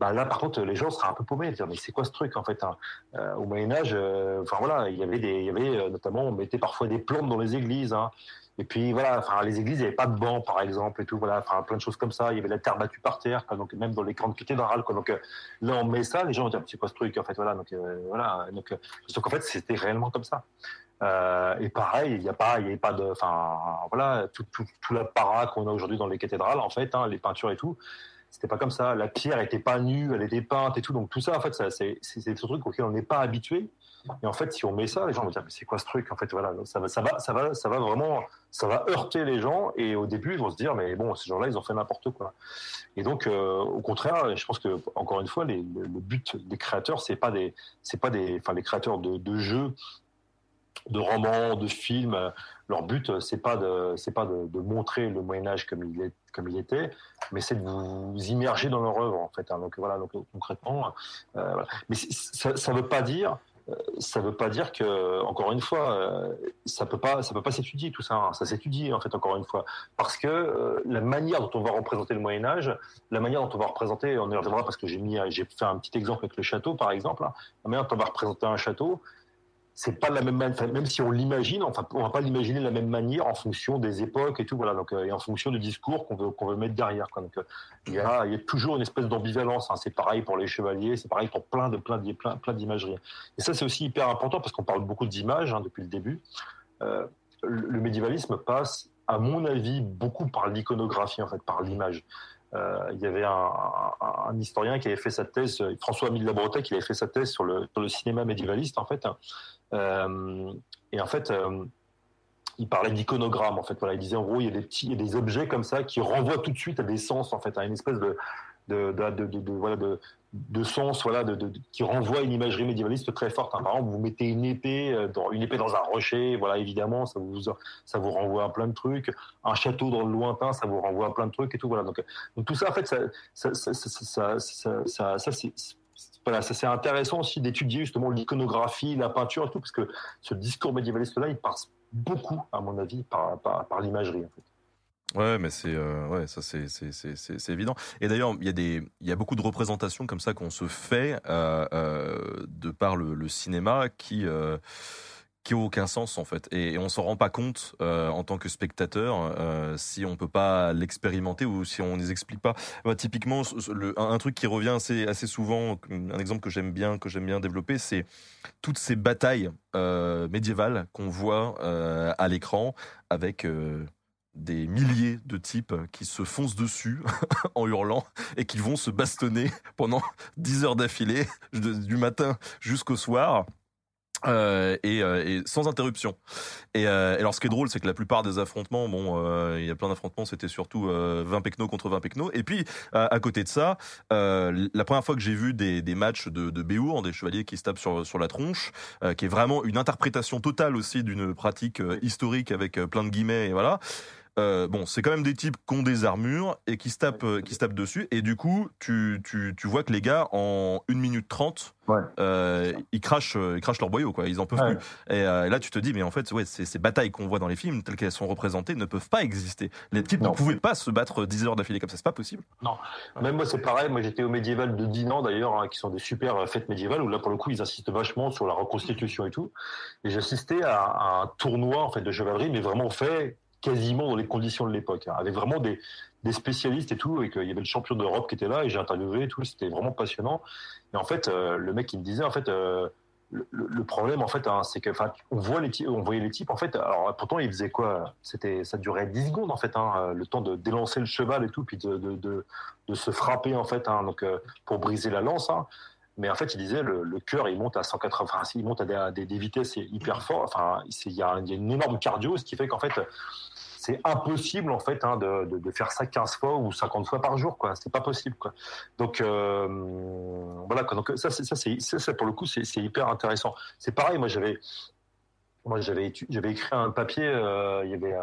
bah là, par contre, les gens seraient un peu paumés, dire mais c'est quoi ce truc en fait hein? Euh, Au Moyen Âge, euh, enfin voilà, il y avait des, y avait notamment, on mettait parfois des plantes dans les églises. Hein. Et puis voilà, enfin les églises, avait pas de banc, par exemple, et tout, voilà, plein de choses comme ça. Il y avait la terre battue par terre, donc même dans les grandes cathédrales, quoi. Donc là, on met ça, les gens vont dire c'est quoi ce truc en fait, voilà. Donc voilà, donc, donc en fait, c'était réellement comme ça. Euh, et pareil, il n'y a pas, il a pas de, enfin voilà, tout, tout, l'apparat qu'on a aujourd'hui dans les cathédrales, en fait, hein, les peintures et tout, c'était pas comme ça. La pierre était pas nue, elle était peinte et tout. Donc tout ça, en fait, c'est c'est ce truc auquel on n'est pas habitué. Et en fait, si on met ça, les gens vont dire mais c'est quoi ce truc? En fait, voilà, ça va, ça va, ça va, ça va vraiment, ça va heurter les gens. Et au début, ils vont se dire mais bon, ces gens-là, ils ont fait n'importe quoi. Et donc, euh, au contraire, je pense que encore une fois, le, but des créateurs, c'est pas des, c'est pas des, enfin les créateurs de jeux de romans, de films. Leur but, c'est pas de, c'est pas de, montrer le Moyen Âge comme il est, comme il était, mais c'est de vous immerger dans leur œuvre en fait. Hein. Donc voilà, donc concrètement, euh, Mais ça, ne veut pas dire, euh, ça veut pas dire que, encore une fois, euh, ça peut pas, ça peut pas s'étudier tout ça. Hein. Ça s'étudie en fait encore une fois, parce que la manière dont on va représenter le Moyen Âge, la manière dont on va représenter, on y reviendra parce que j'ai mis, j'ai fait un petit exemple avec le château par exemple. Hein. La manière dont on va représenter un château, c'est pas la même même si on l'imagine, enfin, on va pas l'imaginer de la même manière en fonction des époques et tout, voilà, donc, euh, et en fonction du discours qu'on veut, qu'on veut mettre derrière, quoi. Donc, euh, il y a, il y a toujours une espèce d'ambivalence, hein. c'est pareil pour les chevaliers, c'est pareil pour plein de, plein de, plein, plein d'imagerie. Et ça, c'est aussi hyper important parce qu'on parle beaucoup d'images, hein, depuis le début. Euh, le médiévalisme passe, à mon avis, beaucoup par l'iconographie, en fait, par l'image. Euh, il y avait un, historien qui avait fait sa thèse, François Amil Labretagne, qui avait fait sa thèse sur le, cinéma médiévaliste, en fait. Euh, et en fait, euh, il parlait d'iconogramme. En fait, voilà, il disait en gros, il y a des petits, y a des objets comme ça qui renvoient tout de suite à des sens, en fait, à une espèce de, voilà, de, de sens voilà, de, qui renvoie une imagerie médiévaliste très forte. Hein. Par exemple, vous mettez une épée, euh, dans, une épée dans un rocher, voilà, évidemment, ça vous, ça vous renvoie à plein de trucs. Un château dans le lointain, ça vous renvoie à plein de trucs et tout. Voilà. Donc, tout ça, en fait, ça, ça, ça, ça, c'est intéressant aussi d'étudier justement l'iconographie, la peinture tout, parce que ce discours médiévaliste-là, il passe beaucoup, à mon avis, par, par, par l'imagerie. Ouais, mais c'est euh, ouais, ça c'est c'est c'est évident. Et d'ailleurs, il y a des il y a beaucoup de représentations comme ça qu'on se fait euh, euh, de par le, cinéma qui qui a aucun sens en fait et, on s'en rend pas compte en tant que spectateur si on peut pas l'expérimenter ou si on les explique pas bah, typiquement un, truc qui revient assez assez souvent un exemple que j'aime bien que j'aime bien développer c'est toutes ces batailles médiévales qu'on voit à l'écran avec des milliers de types qui se foncent dessus en hurlant et qui vont se bastonner pendant 10 heures d'affilée du matin jusqu'au soir euh, et, euh, et, sans interruption. Et, euh, alors, ce qui est drôle, c'est que la plupart des affrontements, bon, il y a plein d'affrontements, c'était surtout 20 pecnos contre 20 pecnos. Et puis, à côté de ça, la première fois que j'ai vu des, matchs de, de Béour, des chevaliers qui se tapent sur, sur la tronche, qui est vraiment une interprétation totale aussi d'une pratique historique avec plein de guillemets, et voilà euh, bon, c'est quand même des types qui ont des armures et qui se tapent, qui se tapent dessus. Et du coup, tu, tu, tu vois que les gars, en 1 minute 30, Ouais. euh, ils, crachent, euh, ils crachent leur boyau, quoi. Ils en peuvent Ouais. plus. Et euh, là, tu te dis, mais en fait, ouais, ces, ces batailles qu'on voit dans les films, telles qu'elles sont représentées, ne peuvent pas exister. Les types Non. ne pouvaient pas se battre 10 heures d'affilée comme ça, c'est pas possible. Même moi, c'est pareil. Moi, j'étais au médiéval de Dinan, d'ailleurs, hein, qui sont des super fêtes médiévales, où là, pour le coup, ils insistent vachement sur la reconstitution et tout. Et j'assistais à, à un tournoi, en fait, de chevalerie, mais vraiment fait quasiment dans les conditions de l'époque, hein, avec vraiment des, spécialistes et tout, et qu'il y avait le champion d'Europe qui était là, et j'ai interviewé et tout, c'était vraiment passionnant. Et en fait, euh, le mec, il me disait, en fait, euh, le, problème, en fait, hein, c'est que, enfin, on voit les types, on voyait les types, en fait, alors pourtant, ils faisaient quoi? C'était, ça durait 10 secondes, en fait, hein, le temps de délancer le cheval et tout, puis de, se frapper, en fait, hein, donc, euh, pour briser la lance. Mais en fait, il disait le, cœur, il monte à 180, enfin, il monte à des, des, vitesses hyper fortes. Enfin, il y a une énorme cardio, ce qui fait qu'en fait, c'est impossible en fait hein, de, de, faire ça 15 fois ou 50 fois par jour, quoi. C'est pas possible, quoi. Donc euh, voilà. Donc ça, c'est ça, c'est ça, pour le coup, c'est hyper intéressant. C'est pareil, moi j'avais, moi j'avais, j'avais écrit un papier. euh, il y avait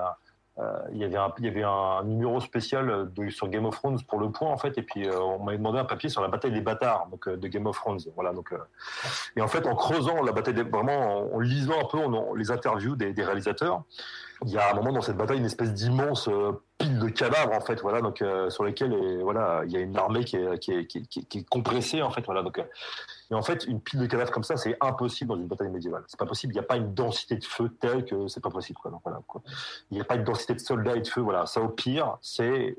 il y avait un, y avait un numéro spécial sur Game of Thrones pour le point en fait, et puis euh, on m'avait demandé un papier sur la bataille des bâtards, donc euh, de Game of Thrones. Voilà, donc euh, et en fait en creusant la bataille, des, vraiment en, lisant un peu les interviews des, réalisateurs, il y a un moment dans cette bataille une espèce d'immense euh, pile de cadavres en fait, voilà, donc euh, sur lesquels voilà, il y a une armée qui est, qui est, qui est, qui est- compressée en fait, voilà, donc euh, et en fait une pile de cadavres comme ça, c'est impossible dans une bataille médiévale. C'est pas possible. Il n'y a pas une densité de feu telle que c'est pas possible, quoi. Il n'y a pas une densité de soldats et de feu, voilà. Ça au pire, c'est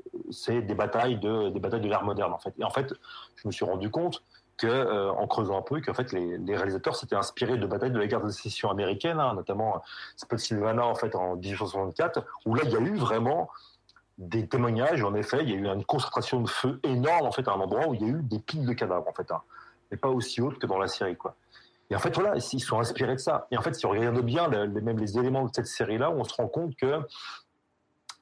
des batailles de des batailles de l'ère moderne en fait. Et en fait, je me suis rendu compte que euh, en creusant un peu qu'en fait les, réalisateurs s'étaient inspirés de batailles de la guerre de sécession américaine, hein, notamment Spotsylvania en fait en 1864, où là il y a eu vraiment des témoignages. En effet, il y a eu une concentration de feu énorme en fait à un endroit où il y a eu des piles de cadavres en fait, hein, mais pas aussi hautes que dans la série quoi. Et en fait voilà, ils sont inspirés de ça. Et en fait, si on regarde bien le- les, même les éléments de cette série-là, on se rend compte que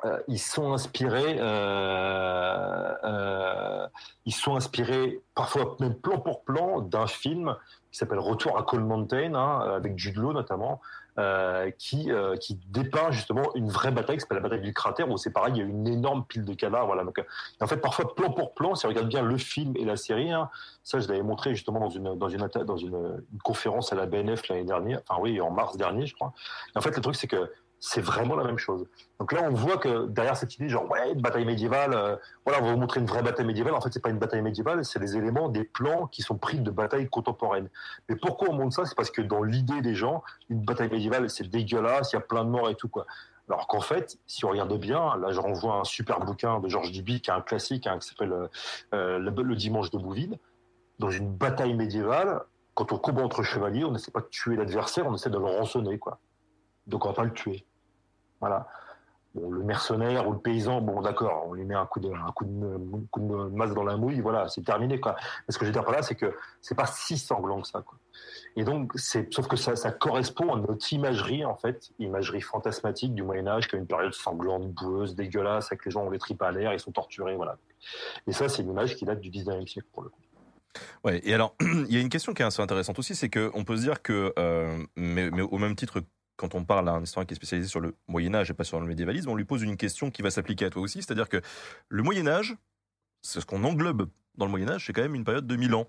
euh, ils sont inspirés, euh, euh, ils sont inspirés parfois même plan pour plan d'un film qui s'appelle Retour à Cold Mountain, hein, avec Jude Law notamment, euh, qui, euh, qui dépeint justement une vraie bataille qui s'appelle la bataille du cratère où c'est pareil, il y a une énorme pile de cadavres. Voilà. Donc, euh, en fait, parfois plan pour plan, si on regarde bien le film et la série, hein, ça je l'avais montré justement dans une dans une conférence à la BNF l'année dernière, enfin oui, en mars dernier, je crois. En fait, le truc c'est que c'est vraiment la même chose. Donc là, on voit que derrière cette idée, genre ouais, une bataille médiévale, euh, voilà, on va vous montrer une vraie bataille médiévale. En fait, c'est pas une bataille médiévale, c'est des éléments, des plans qui sont pris de batailles contemporaines. Mais pourquoi on montre ça? C'est parce que dans l'idée des gens, une bataille médiévale, c'est dégueulasse, il y a plein de morts et tout quoi. Alors qu'en fait, si on regarde bien, là, je renvoie un super bouquin de Georges Duby, qui est un classique, hein, qui s'appelle euh, euh, le, Dimanche de Bouville. Dans une bataille médiévale, quand on combat entre chevaliers, on n'essaie pas de tuer l'adversaire, on essaie de le rançonner, quoi. Donc on va pas le tuer. Voilà. Bon, le mercenaire ou le paysan, bon, d'accord, on lui met un coup de, masse dans la mouille, voilà, c'est terminé, quoi. Mais ce que je veux dire par là, c'est que c'est pas si sanglant que ça. Et donc, sauf que ça, correspond à notre imagerie, en fait, imagerie fantasmatique du Moyen-Âge, qui est une période sanglante, boueuse, dégueulasse, avec les gens ont les tripes à l'air, ils sont torturés, voilà. Et ça, c'est une image qui date du 19e siècle, pour le coup. Ouais, et alors, il y a une question qui est assez intéressante aussi, c'est qu'on peut se dire que, euh, mais, mais au même titre quand on parle à un historien qui est spécialisé sur le Moyen Âge et pas sur le médiévalisme, on lui pose une question qui va s'appliquer à toi aussi, c'est-à-dire que le Moyen Âge, c'est ce qu'on englobe dans le Moyen Âge, c'est quand même une période de 1000 ans.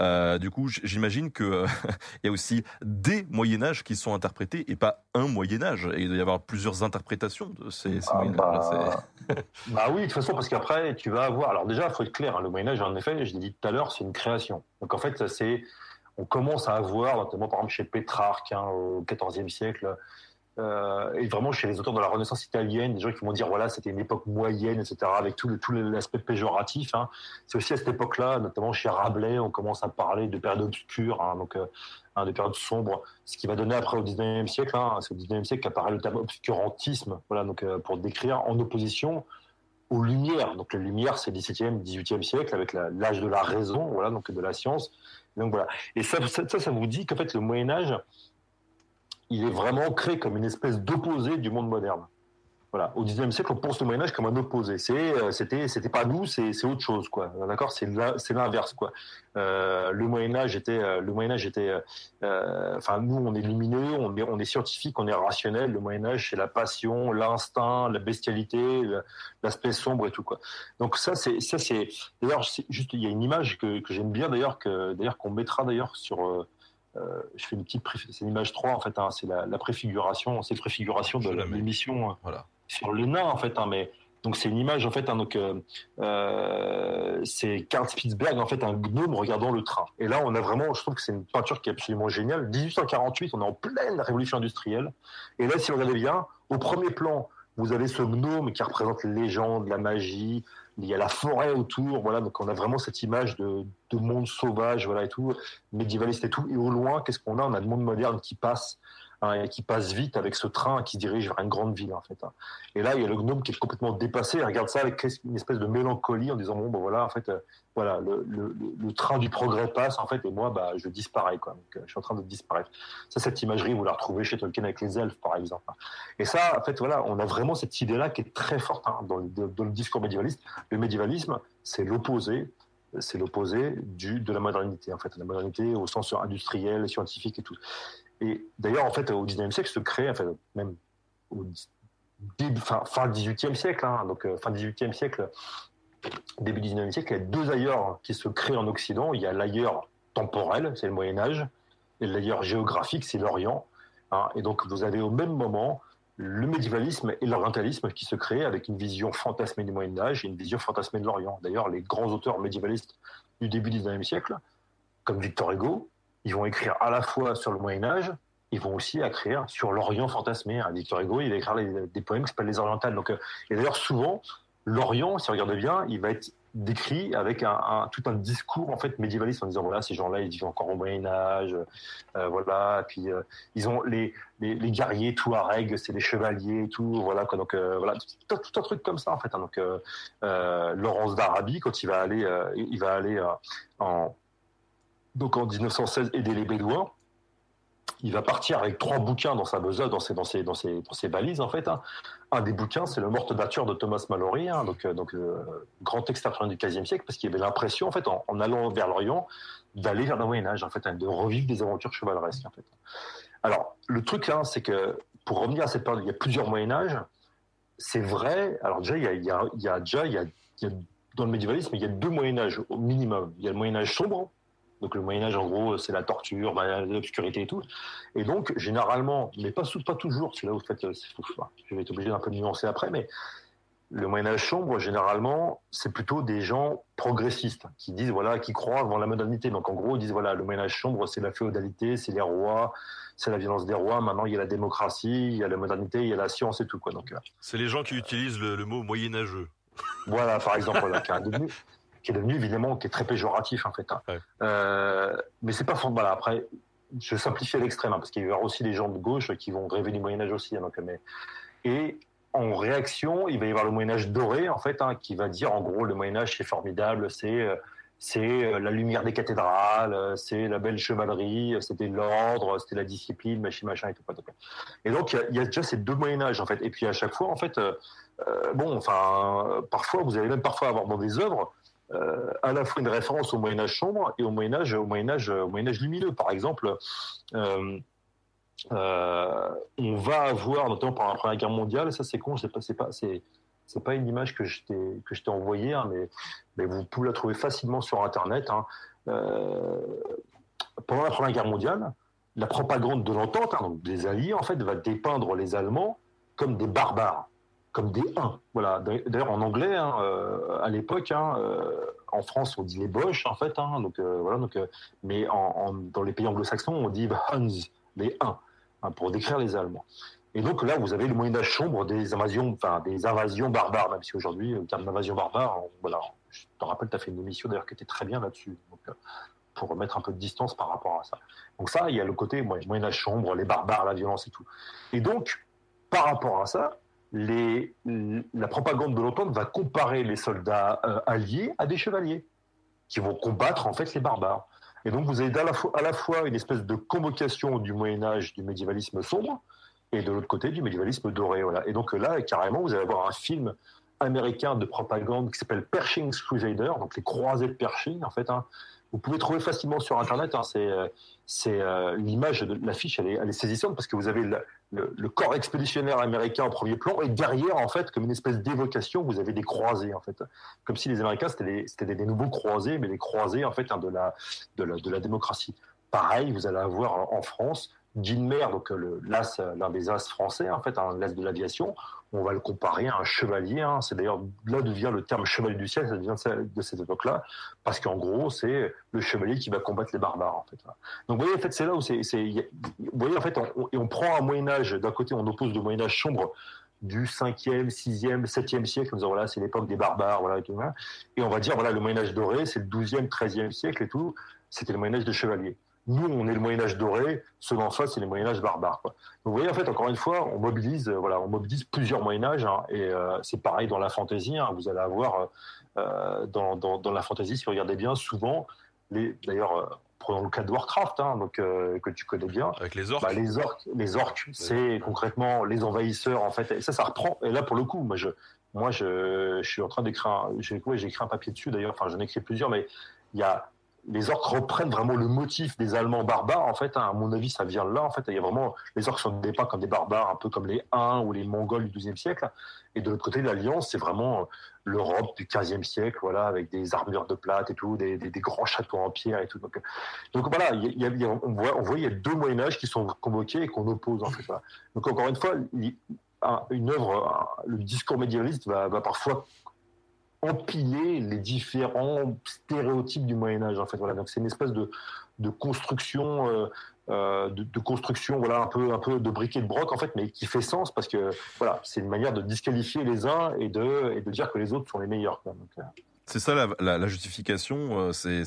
Euh, du coup, j'imagine que euh, y a aussi des Moyen Âge qui sont interprétés et pas un Moyen Âge. Et il doit y avoir plusieurs interprétations de ces, ces Ah, Moyen Âge. bah, bah oui, de toute façon, parce qu'après, tu vas avoir. Alors déjà, il faut être clair, hein, le Moyen Âge, en effet, je l'ai dit tout à l'heure, c'est une création. Donc en fait, c'est, on commence à avoir, notamment par exemple chez Pétrarque, hein, au XIVe siècle, euh, et vraiment chez les auteurs de la Renaissance italienne, des gens qui vont dire voilà, c'était une époque moyenne, etc., avec tout, le, tout l'aspect péjoratif. Hein. C'est aussi à cette époque-là, notamment chez Rabelais, on commence à parler de périodes obscures, hein, donc euh, de périodes sombres, ce qui va donner après au 19e siècle, c'est au 19e siècle qu'apparaît le terme obscurantisme, voilà, donc euh, pour décrire en opposition aux Lumières. Donc les Lumières, c'est 17e, 18e siècle, avec l'âge de la raison, voilà, donc de la science. Donc voilà. Et ça, ça, ça, ça vous dit qu'en fait, le Moyen Âge, il est vraiment créé comme une espèce d'opposé du monde moderne. Voilà. Au XIXe siècle, on pense le Moyen Âge comme un opposé. C'est, euh, c'était, c'était pas nous, c'est, c'est autre chose, quoi. D'accord C'est, c'est l'inverse, quoi. Euh, le Moyen Âge était, euh, le Moyen Âge était, euh, enfin, nous, on est lumineux, on est, on est scientifique, on est rationnel. Le Moyen Âge, c'est la passion, l'instinct, la bestialité, l'aspect sombre et tout, quoi. Donc ça, c'est, ça, c'est. D'ailleurs, juste, il y a une image que, que j'aime bien, d'ailleurs, que, d'ailleurs, qu'on mettra d'ailleurs sur euh, je fais une petite c'est l'image 3 en fait, hein, c'est la, préfiguration, c'est préfiguration de l'émission euh, voilà. Sur le nain en fait, hein, mais donc c'est une image en fait, hein, donc euh, c'est Karl Spitzberg en fait un gnome regardant le train. Et là on a vraiment, je trouve que c'est une peinture qui est absolument géniale. 1848, on est en pleine révolution industrielle. Et là si vous regardez bien, au premier plan, vous avez ce gnome qui représente les légendes, la magie, il y a la forêt autour, voilà, donc on a vraiment cette image de, de monde sauvage, voilà et tout, médiévaliste et tout. Et au loin, qu'est-ce qu'on a? On a le monde moderne qui passe Hein, qui passe vite avec ce train qui dirige vers une grande ville en fait. Hein. Et là, il y a le gnome qui est complètement dépassé. Il regarde ça avec une espèce de mélancolie en disant bon, ben voilà, en fait, euh, voilà, le, train du progrès passe en fait, et moi, bah, je disparais quoi. Donc, euh, je suis en train de disparaître. Ça, cette imagerie, vous la retrouvez chez Tolkien avec les elfes, par exemple. Hein. Et ça, en fait, voilà, on a vraiment cette idée-là qui est très forte dans, le, discours médiévaliste. Le médiévalisme, c'est l'opposé c'est l'opposé de la modernité en fait la modernité au sens industriel scientifique et tout et d'ailleurs, en fait, au 19e siècle se crée, enfin, même fin, fin 18e siècle, hein, donc euh, fin 18e siècle, début 19e siècle, il y a deux ailleurs qui se créent en Occident. Il y a l'ailleurs temporel, c'est le Moyen Âge, et l'ailleurs géographique, c'est l'Orient. Hein. et donc, vous avez au même moment le médiévalisme et l'orientalisme qui se créent avec une vision fantasmée du Moyen Âge et une vision fantasmée de l'Orient. D'ailleurs, les grands auteurs médiévalistes du début du 19e siècle, comme Victor Hugo, ils vont écrire à la fois sur le Moyen Âge, ils vont aussi écrire sur l'Orient fantasmé. Victor Hugo, il va écrire des poèmes qui s'appellent les orientales. Donc, euh, et d'ailleurs, souvent, l'Orient, si on regarde bien, il va être décrit avec un, tout un discours en fait médiévaliste en disant voilà ces gens-là ils vivent encore au Moyen Âge euh, voilà puis euh, ils ont les, les, les guerriers Touareg c'est les chevaliers et tout voilà quoi. donc voilà tout, un truc comme ça en fait hein. donc Laurence d'Arabie quand il va aller il va aller en donc en 1916, aider les Bédouins. Il va partir avec trois bouquins dans sa besace, dans ses, dans ses, dans ses, dans ses valises en fait. Hein. Un des bouquins, c'est le Morte nature de Thomas Mallory, hein, donc, euh, euh, grand texte du XVe siècle, parce qu'il avait l'impression en fait, en, allant vers l'Orient, d'aller vers le Moyen Âge, en fait, hein, de revivre des aventures chevaleresques. Alors le truc c'est que pour revenir à cette période, il y a plusieurs Moyen Âge. C'est vrai. Alors déjà, il y a, il y a, il y a déjà, dans le médiévalisme, il y a deux Moyen Âge au minimum. Il y a le Moyen Âge sombre, donc le Moyen Âge, en gros, c'est la torture, bah, l'obscurité et tout. Et donc, généralement, mais pas, pas toujours, c'est là où fait, je vais être obligé d'un peu nuancer après, mais le Moyen Âge sombre, généralement, c'est plutôt des gens progressistes qui disent voilà, qui croient avant la modernité. Donc en gros, ils disent voilà, le Moyen Âge sombre, c'est la féodalité, c'est les rois, c'est la violence des rois. Maintenant, il y a la démocratie, il y a la modernité, il y a la science et tout quoi. Donc euh, c'est les gens qui utilisent le, mot Moyen Âgeux. Voilà, par exemple, voilà, qui qui est devenu évidemment qui est très péjoratif en fait. Hein. Euh, mais c'est pas fondamental. Après, je simplifie à l'extrême hein, parce qu'il y aura aussi des gens de gauche qui vont rêver du Moyen Âge aussi. Hein, donc, mais... Et en réaction, il va y avoir le Moyen Âge doré en fait, hein, qui va dire en gros le Moyen Âge c'est formidable, c'est euh, c'est euh, la lumière des cathédrales, euh, c'est la belle chevalerie, c'était l'ordre, c'était la discipline, machin, machin et tout. Et donc il y, a déjà ces deux Moyen Âge en fait. Et puis à chaque fois en fait, euh, bon, enfin, parfois vous allez même parfois avoir dans des œuvres euh, à la fois une référence au Moyen Âge sombre et au Moyen Âge, au Moyen Âge, lumineux. Par exemple, euh, euh, on va avoir, notamment pendant la Première Guerre mondiale, ça c'est con, c'est pas, c'est pas, c'est, c'est pas une image que je t'ai que envoyée, hein, mais, mais vous pouvez la trouver facilement sur Internet. Hein. pendant la Première Guerre mondiale, la propagande de l'entente, hein, donc des Alliés, en fait, va dépeindre les Allemands comme des barbares comme des 1. Voilà. D'ailleurs, en anglais, hein, euh, à l'époque, hein, euh, en France, on dit les Boches, en fait. Hein, donc, euh, voilà, donc, mais dans les pays anglo-saxons, on dit the Huns, les 1, pour décrire les Allemands. Et donc là, vous avez le Moyen Âge sombre des invasions, enfin des invasions barbares, même si aujourd'hui, le terme d'invasion barbare, voilà, je te rappelle, tu as fait une émission d'ailleurs qui était très bien là-dessus, pour remettre un peu de distance par rapport à ça. Donc ça, il y a le côté Moyen Âge sombre, les barbares, la violence et tout. Et donc, par rapport à ça, la propagande de l'OTAN va comparer les soldats euh, alliés à des chevaliers qui vont combattre en fait les barbares. Et donc vous avez à la fois, une espèce de convocation du Moyen Âge, du médiévalisme sombre, et de l'autre côté du médiévalisme doré. Et donc là, carrément, vous allez avoir un film américain de propagande qui s'appelle Pershing's Crusader, donc les croisés de Pershing, en fait. Hein. Vous pouvez trouver facilement sur Internet. Hein, c'est c'est euh, l'image de l'affiche, elle est, saisissante parce que vous avez le, corps expéditionnaire américain en premier plan et derrière, en fait, comme une espèce d'évocation, vous avez des croisés, en fait, comme si les Américains c'était des, des, nouveaux croisés, mais des croisés en fait hein, de, la, de, la, de la démocratie. Pareil, vous allez avoir en France Gilmer, donc euh, l'as, l'un des as français, en fait, un as de l'aviation, on va le comparer à un chevalier. Hein. C'est d'ailleurs là d'où vient le terme chevalier du ciel, ça vient de cette époque-là, parce qu'en gros, c'est le chevalier qui va combattre les barbares. En fait. Donc, vous voyez, en fait, c'est là où c'est, vous voyez, en fait, on, on prend un Moyen Âge. D'un côté, on oppose le Moyen Âge sombre du 5e, 6e, 7e siècle, en disant voilà, c'est l'époque des barbares, voilà, et tout. Et on va dire voilà, le Moyen Âge doré, c'est le 12e, 13e siècle et tout. C'était le Moyen Âge de chevalier. Nous, on est le Moyen Âge doré, ceux d'en face, c'est le Moyen Âge barbare. Donc, vous voyez, en fait, encore une fois, on mobilise, euh, voilà, on mobilise plusieurs Moyen Âges, hein, et euh, c'est pareil dans la fantaisie. Hein, vous allez avoir euh, dans, dans, dans, la fantaisie, si vous regardez bien, souvent, les, d'ailleurs, prenons le cas de Warcraft, hein, donc que tu connais bien. Avec les orques. Bah, les orques, les orques, c'est concrètement les envahisseurs, en fait. Et ça, ça reprend. Et là, pour le coup, moi, je, moi, je, je suis en train d'écrire, j'ai, j'ai écrit un papier dessus d'ailleurs. Enfin, j'en ai écrit plusieurs, mais il y a les orques reprennent vraiment le motif des Allemands barbares. En fait, hein, à mon avis, ça vient là. En fait, il y a vraiment les orques sont dépeints comme des barbares, un peu comme les Huns ou les Mongols du XIIe siècle. Et de l'autre côté, l'Alliance, c'est vraiment euh, l'Europe du XVe siècle, voilà, avec des armures de plate et tout, des, grands châteaux en pierre et tout. Donc, voilà, on voit, on voit, il y a deux Moyen Âge qui sont convoqués et qu'on oppose en fait. Donc encore une fois, une œuvre, le discours médiévaliste va, va parfois empiler les différents stéréotypes du Moyen Âge. En fait, voilà. Donc c'est une espèce de, de construction, euh, euh, de, construction, voilà, un peu, un peu de briquet de broc en fait, mais qui fait sens parce que voilà, c'est une manière de disqualifier les uns et de, et de dire que les autres sont les meilleurs. Euh, c'est ça la, justification, euh, c'est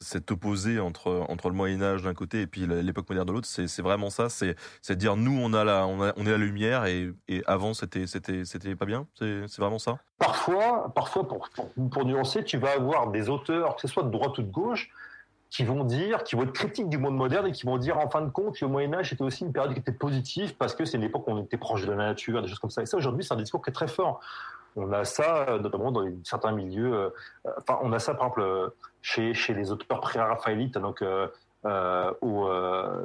cet opposé entre, entre le Moyen Âge d'un côté et puis l'époque moderne de l'autre. C'est vraiment ça, c'est dire nous on a la, on, est la lumière et, avant c'était c'était pas bien. C'est vraiment ça? Parfois, parfois pour, pour, nuancer, tu vas avoir des auteurs, que ce soit de droite ou de gauche, qui vont dire, qui vont être critiques du monde moderne et qui vont dire en fin de compte que le Moyen Âge était aussi une période qui était positive parce que c'est une époque où on était proche de la nature, des choses comme ça. Et ça aujourd'hui c'est un discours qui est très fort. On a ça, euh, notamment dans certains milieux. Euh, enfin, on a ça, par exemple, euh, chez, les auteurs pré-raphaélites, donc euh, ou,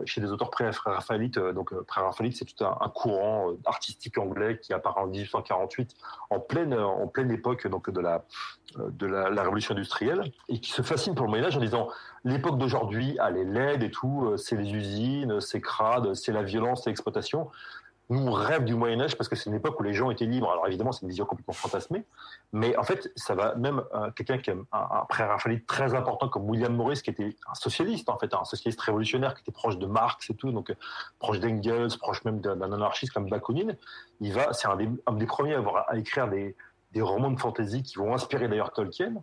chez des auteurs pré-raphaélites. Donc, pré-raphaélite, c'est tout un, courant artistique anglais qui apparaît en 1848, en pleine, en pleine époque donc de la de la, la, révolution industrielle, et qui se fascine pour le Moyen Âge en disant l'époque d'aujourd'hui, elle est laide et tout, c'est les usines, c'est crade, c'est la violence, c'est l'exploitation. Nous, on rêve du Moyen Âge parce que c'est une époque où les gens étaient libres. Alors évidemment, c'est une vision complètement fantasmée, mais en fait, ça va même euh, quelqu'un qui a un, un pré-raphaélite très important comme William Morris, qui était un socialiste en fait, un socialiste révolutionnaire qui était proche de Marx et tout, donc euh, proche d'Engels, proche même d'un anarchiste comme Bakounine. Il va, c'est un des, premiers à, avoir, à écrire des romans de fantasy qui vont inspirer d'ailleurs Tolkien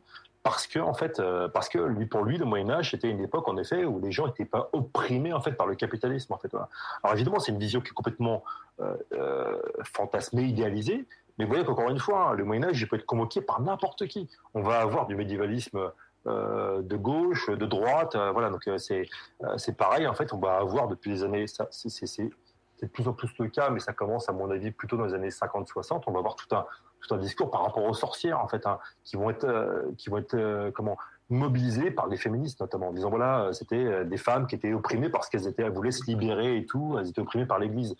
parce que en fait euh, parce que lui pour lui le Moyen Âge était une époque en effet où les gens n'étaient pas opprimés en fait par le capitalisme en fait alors évidemment c'est une vision qui est complètement euh, euh, fantasmée idéalisée mais vous voyez qu'encore une fois hein, le Moyen Âge peut être convoqué par n'importe qui on va avoir du médiévalisme de gauche, de droite, voilà. Donc c'est c'est pareil. En fait, on va avoir depuis les années, c'est de plus en plus le cas, mais ça commence à mon avis plutôt dans les années 50-60. On va avoir tout un tout un discours par rapport aux sorcières en fait, hein, qui vont être, euh, qui vont être euh, comment mobilisées par les féministes notamment, en disant voilà, euh, c'était des femmes qui étaient opprimées parce qu'elles étaient, voulaient se libérer et tout, elles étaient opprimées par l'Église.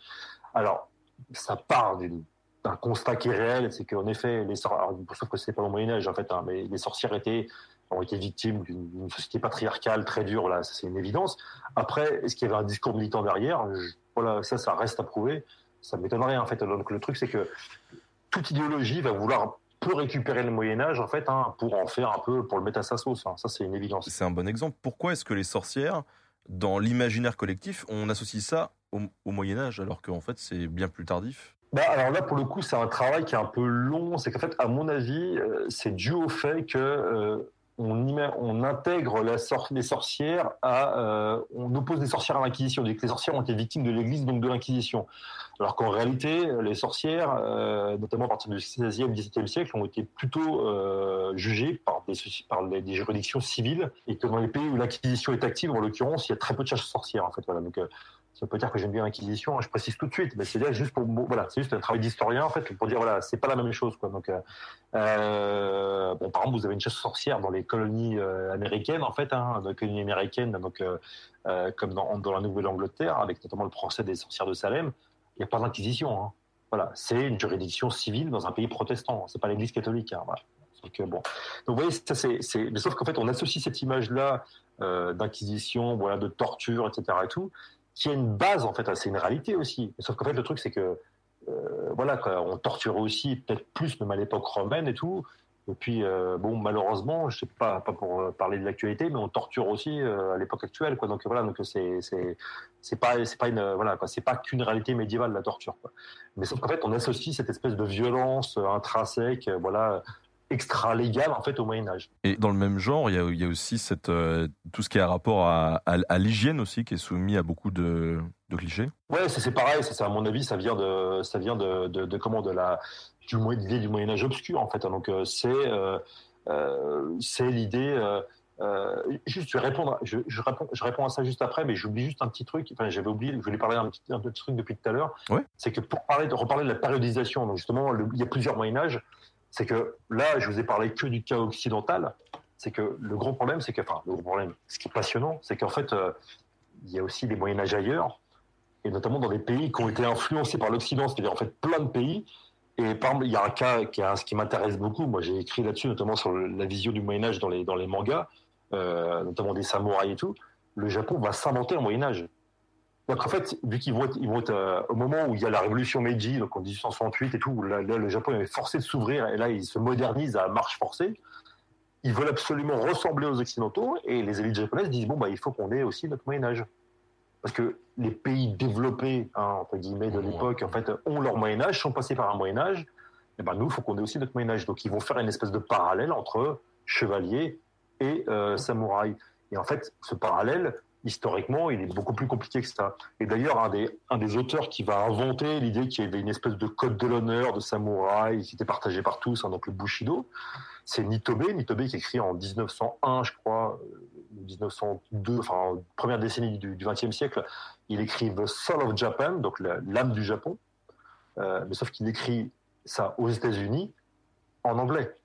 Alors, ça part d'un constat qui est réel, c'est qu'en effet, les sorcières, sauf que c'est pas au Moyen Âge en fait, hein, mais les sorcières étaient ont été victimes d'une société patriarcale très dure, là, c'est une évidence. Après, est-ce qu'il y avait un discours militant derrière? Voilà, ça, ça reste à prouver. Ça m'étonnerait en fait. Donc le truc, c'est que toute idéologie va vouloir peu récupérer le Moyen Âge en fait hein, pour en faire un peu pour le mettre à sa sauce. Hein. Ça c'est une évidence. C'est un bon exemple. Pourquoi est-ce que les sorcières dans l'imaginaire collectif on associe ça au, Moyen Âge alors qu'en fait c'est bien plus tardif? Bah, alors là, pour le coup, c'est un travail qui est un peu long. C'est qu'en fait, à mon avis, euh, c'est dû au fait que euh, on, intègre les sorcières à, euh, on oppose les sorcières à l'inquisition. que les sorcières ont été victimes de l'Église, donc de l'inquisition. Alors qu'en réalité, les sorcières, euh, notamment à partir du XVIe, XVIIe siècle, ont été plutôt euh, jugées par, des, juridictions civiles, et que dans les pays où l'inquisition est active, en l'occurrence, il y a très peu de chasses sorcières. En fait, ça peut dire que j'aime bien l'Inquisition, hein, je précise tout de suite, mais c'est juste pour voilà, c'est juste un travail d'historien en fait pour dire voilà, c'est pas la même chose quoi. Donc euh, euh, par exemple, vous avez une chasse sorcière dans les colonies euh, américaines en fait, hein, dans les colonies américaines, donc comme dans, la Nouvelle-Angleterre, avec notamment le procès des sorcières de Salem, il n'y a pas d'inquisition. Hein. Voilà, c'est une juridiction civile dans un pays protestant, c'est pas l'Église catholique. Hein. Donc bon, vous voyez, ça c'est, mais sauf qu'en fait on associe cette image-là d'inquisition, voilà, de torture, etc. et tout, qui a une base en fait, c'est une réalité aussi. Sauf qu'en fait le truc c'est que euh, voilà, on torturait aussi peut-être plus même à l'époque romaine et tout. Et puis euh, bon, malheureusement, je sais pas, pas pour euh, parler de l'actualité, mais on torture aussi à l'époque actuelle, quoi. Donc voilà, donc c'est c'est pas c'est pas une voilà c'est pas qu'une réalité médiévale la torture. Mais sauf qu'en fait, on associe cette espèce de violence intrinsèque, voilà, extra légal en fait au Moyen Âge. Et dans le même genre, il y a, il y a aussi cette, euh, tout ce qui a rapport à, à, l'hygiène aussi qui est soumis à beaucoup de, de clichés. Ouais, c'est pareil. Ça, à mon avis, ça vient de, ça vient de, de, comment de la du, l'idée du Moyen Âge obscur en fait. Donc euh, c'est euh, c'est l'idée. juste, je vais répondre. Je, je, réponds, je réponds à ça juste après, mais j'oublie juste un petit truc. Enfin, j'avais oublié. Je voulais parler un petit, un petit truc depuis tout à l'heure. Ouais. C'est que pour parler reparler de la périodisation, donc justement, il y a plusieurs Moyen Âge c'est que là, je vous ai parlé que du cas occidental. C'est que le gros problème, c'est que, enfin, le gros problème, ce qui est passionnant, c'est qu'en fait, euh, il y a aussi des Moyen Âge ailleurs, et notamment dans des pays qui ont été influencés par l'Occident, c'est-à-dire en fait plein de pays. Et par exemple, il y a un cas qui, a, qui m'intéresse beaucoup. Moi, j'ai écrit là-dessus, notamment sur la vision du Moyen Âge dans les dans les mangas, euh, notamment des samouraïs et tout. Le Japon va s'inventer un Moyen Âge. Donc en fait, vu qu'ils vont être, ils euh, au moment où il y a la révolution Meiji, donc en 1868 et tout, là, le Japon est forcé de s'ouvrir et là il se modernise à marche forcée. Ils veulent absolument ressembler aux occidentaux et les élites japonaises disent bon bah il faut qu'on ait aussi notre Moyen Âge parce que les pays développés hein, entre guillemets de l'époque en fait ont leur Moyen Âge, sont passés par un Moyen Âge. Et ben nous, il faut qu'on ait aussi notre Moyen Âge. Donc ils vont faire une espèce de parallèle entre chevalier et euh, samouraï. Et en fait, ce parallèle, historiquement, il est beaucoup plus compliqué que ça. Et d'ailleurs, un des, auteurs qui va inventer l'idée qu'il y avait une espèce de code de l'honneur de samouraï qui était partagé par tous, donc le Bushido, c'est Nitobe. Nitobe qui écrit en 1901, je crois, 1902, euh, enfin, première décennie du XXe siècle. Il écrit The Soul of Japan, donc l'âme du Japon. Euh, mais sauf qu'il écrit ça aux États-Unis en anglais.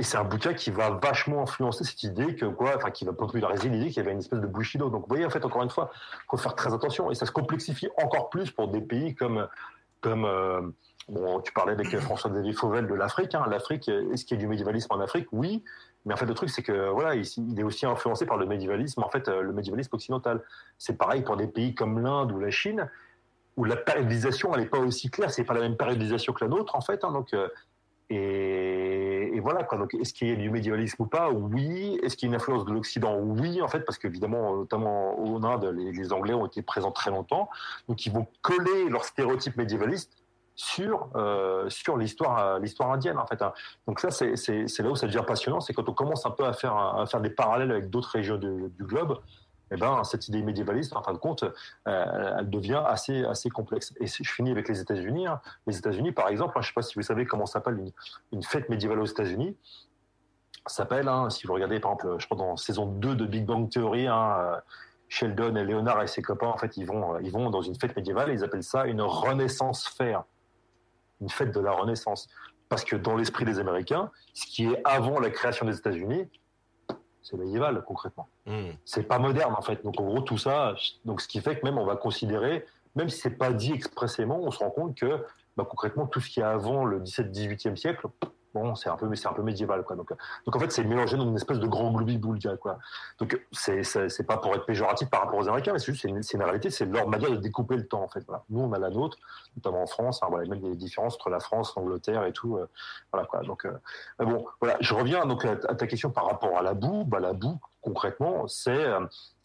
Et c'est un bouquin qui va vachement influencer cette idée que quoi, enfin qui va populariser l'idée qu'il y avait une espèce de bushido. Donc vous voyez en fait encore une fois, faut faire très attention et ça se complexifie encore plus pour des pays comme comme euh, bon, tu parlais avec François Xavier Fauvel de l'Afrique. Hein. L'Afrique, est-ce qu'il y a du médiévalisme en Afrique? Oui, mais en fait le truc c'est que voilà, il, est aussi influencé par le médiévalisme. En fait, euh, le médiévalisme occidental. C'est pareil pour des pays comme l'Inde ou la Chine où la périodisation elle n'est pas aussi claire. C'est pas la même périodisation que la nôtre en fait. Hein. donc euh, et, voilà, quoi. Donc, est-ce qu'il y a du médiévalisme ou pas? Oui. Est-ce qu'il y a une influence de l'Occident? Oui, en fait, parce qu'évidemment, notamment au Inde, les, Anglais ont été présents très longtemps. Donc, ils vont coller leurs stéréotypes médiévalistes sur euh, sur l'histoire l'histoire indienne en fait. Hein. Donc ça c'est là où ça devient passionnant, c'est quand on commence un peu à faire à faire des parallèles avec d'autres régions du globe eh ben, cette idée médiévaliste, en fin de compte, euh, elle devient assez, assez complexe. Et je finis avec les États-Unis. Hein. Les États-Unis, par exemple, hein, je ne sais pas si vous savez comment s'appelle une, fête médiévale aux États-Unis. s'appelle, hein, si vous regardez, par exemple, je crois dans saison 2 de Big Bang Theory, euh, Sheldon et Leonard et ses copains, en fait, ils vont, euh, ils vont dans une fête médiévale et ils appellent ça une Renaissance Fair. Une fête de la Renaissance. Parce que dans l'esprit des Américains, ce qui est avant la création des États-Unis, c'est médiéval concrètement. Hmm. C'est pas moderne en fait. Donc en gros tout ça, donc ce qui fait que même on va considérer, même si c'est pas dit expressément, on se rend compte que bah, concrètement tout ce qui est avant le 17-18e siècle, bon, c'est un peu, c'est un peu médiéval, quoi. Donc, donc en fait, c'est mélangé dans une espèce de grand gloubi-boulga, quoi. Donc, c'est, c'est, pas pour être péjoratif par rapport aux Américains, mais c'est juste, c'est une, une, réalité, c'est leur manière de découper le temps, en fait. Voilà. Nous, on a la nôtre, notamment en France, hein, voilà, même des différences entre la France, l'Angleterre et tout, euh, voilà, quoi. Donc, euh, bon, voilà, je reviens donc à, ta question par rapport à la boue. Bah, la boue, concrètement, c'est, euh,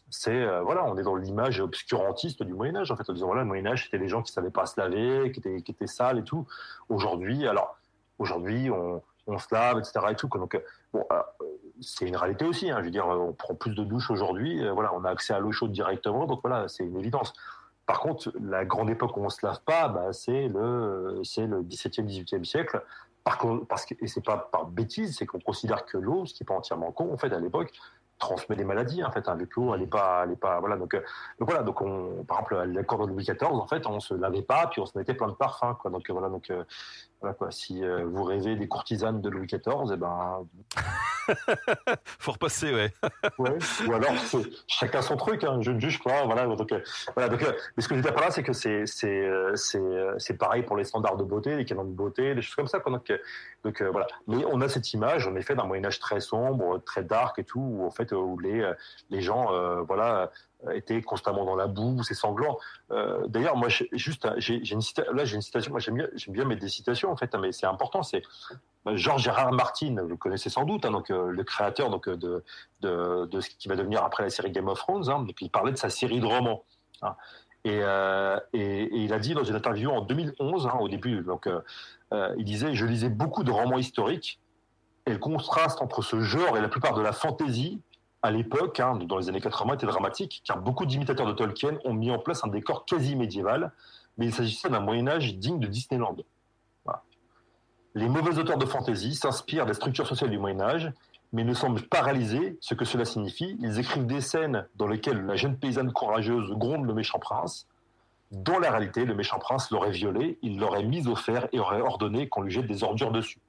c'est euh, voilà, on est dans l'image obscurantiste du Moyen Âge en fait, en disant voilà, le Moyen Âge c'était les gens qui savaient pas se laver, qui étaient qui étaient sales et tout. Aujourd'hui, alors Aujourd'hui, on, se lave, etc. Donc, euh, euh, c'est une réalité aussi. Hein. Je veux dire, on prend plus de douches aujourd'hui. Euh, voilà, on a accès à l'eau chaude directement. Donc voilà, c'est une évidence. Par contre, la grande époque où on se lave pas, bah, c'est le, c'est le 17e, 18e siècle. Par contre, parce que, c'est pas par bêtise, c'est qu'on considère que l'eau, ce qui n'est pas entièrement con, en fait, à l'époque, transmet des maladies en fait. Hein, vu que l'eau, elle est pas, elle est pas, voilà. Donc, voilà. Donc on, par exemple, l'accord de Louis XIV, en fait, on se lavait pas, puis on se mettait plein de parfums. Donc voilà. Voilà quoi. Si vous rêvez des courtisanes de Louis XIV, eh ben. Faut repasser, ouais. ouais. Ou alors, chacun son truc. Hein, je ne juge pas. Voilà. Donc voilà. Donc, mais ce que je veux dire par là, c'est que c'est c'est c'est pareil pour les standards de beauté, les canons de beauté, des choses comme ça. Quoi. Donc donc voilà. Mais on a cette image, en effet, d'un Moyen Âge très sombre, très dark et tout, où en fait où les les gens voilà étaient constamment dans la boue, c'est sanglant. Euh, D'ailleurs, moi, juste, j'ai une citation. Là, j'ai une citation. Moi, j'aime bien, mettre des citations en fait, hein, mais c'est important. C'est Georges Gérard Martin, vous le connaissez sans doute, hein, donc euh, le créateur donc de, de, ce qui va devenir après la série Game of Thrones. Hein, donc, il parlait de sa série de romans. Hein. Et, euh, et, il a dit dans une interview en 2011, hein, au début, donc euh, euh, il disait je lisais beaucoup de romans historiques et le contraste entre ce genre et la plupart de la fantaisie à l'époque, hein, dans les années 80, était dramatique, car beaucoup d'imitateurs de Tolkien ont mis en place un décor quasi médiéval, mais il s'agissait d'un Moyen Âge digne de Disneyland. Les mauvais auteurs de fantasy s'inspirent des structures sociales du Moyen Âge, mais ne semblent pas réaliser ce que cela signifie. Ils écrivent des scènes dans lesquelles la jeune paysanne courageuse gronde le méchant prince. Dans la réalité, le méchant prince l'aurait violée, il l'aurait mise au fer et aurait ordonné qu'on lui jette des ordures dessus.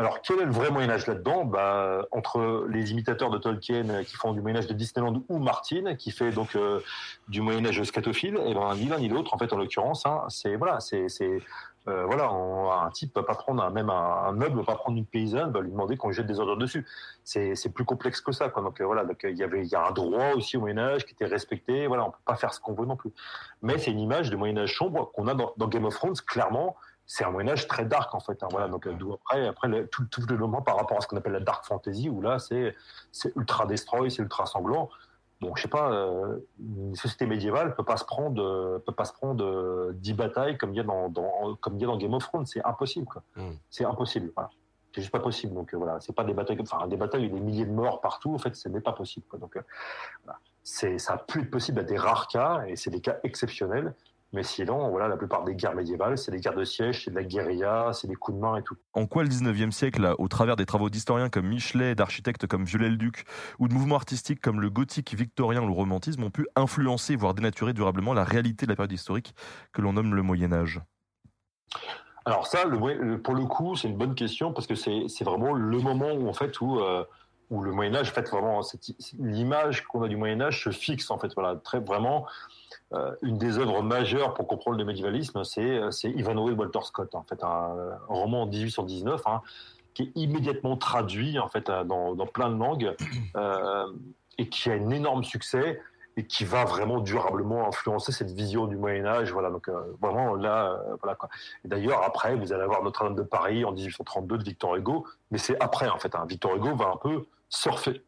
Alors, quel est le vrai Moyen-Âge là-dedans? Bah, Entre les imitateurs de Tolkien qui font du Moyen-Âge de Disneyland ou Martin, qui fait donc euh, du Moyen-Âge scatophile, et ben, ni l'un ni l'autre, en fait, en l'occurrence, hein, c'est voilà, c'est euh, voilà, un type peut pas prendre un, même un, meuble, peut pas prendre une paysanne, va lui demander qu'on jette des ordures dessus. C'est plus complexe que ça. Quoi. Donc euh, voilà, donc il y il y a un droit aussi au Moyen Âge qui était respecté. Voilà, on peut pas faire ce qu'on veut non plus. Mais c'est une image du Moyen Âge sombre qu'on a dans Game of Thrones clairement c'est un Moyen Âge très dark en fait. Hein, voilà, donc d'où après, après tout, tout le moment par rapport à ce qu'on appelle la dark fantasy où là c'est ultra destroy, c'est ultra sanglant. Bon, je sais pas, euh, une société médiévale peut pas se prendre peut pas se prendre 10 batailles comme il y a dans, dans comme il y a dans Game of Thrones, c'est impossible quoi. Hmm. C'est impossible. Voilà. C'est juste pas possible. Donc euh, voilà, c'est pas des batailles enfin des batailles, il y a des milliers de morts partout. En fait, ce n'est pas possible. Quoi. Donc euh, voilà. c'est ça a pu être possible à des rares cas et c'est des cas exceptionnels. Mais sinon, voilà, la plupart des guerres médiévales, c'est des guerres de siège, c'est de la guérilla, c'est des coups de main et tout. En quoi le 19e siècle, au travers des travaux d'historiens comme Michelet, d'architectes comme Viollet-le-Duc, ou de mouvements artistiques comme le gothique victorien ou le romantisme, ont pu influencer, voire dénaturer durablement la réalité de la période historique que l'on nomme le Moyen Âge? Alors ça, le, pour le coup, c'est une bonne question parce que c'est vraiment le moment où en fait où euh, où le Moyen Âge, en fait, vraiment, l'image qu'on a du Moyen Âge se fixe en fait, voilà, très vraiment. Euh, une des œuvres majeures pour comprendre le médiévalisme, c'est Ivanhoe Walter Scott, en fait, un, roman en 1819 hein, qui est immédiatement traduit en fait dans, dans plein de langues euh, et qui a un énorme succès et qui va vraiment durablement influencer cette vision du Moyen Âge. Voilà, donc euh, vraiment là, euh, voilà quoi. D'ailleurs, après, vous allez avoir Notre-Dame de Paris en 1832 de Victor Hugo, mais c'est après en fait. Hein. Victor Hugo va un peu surfer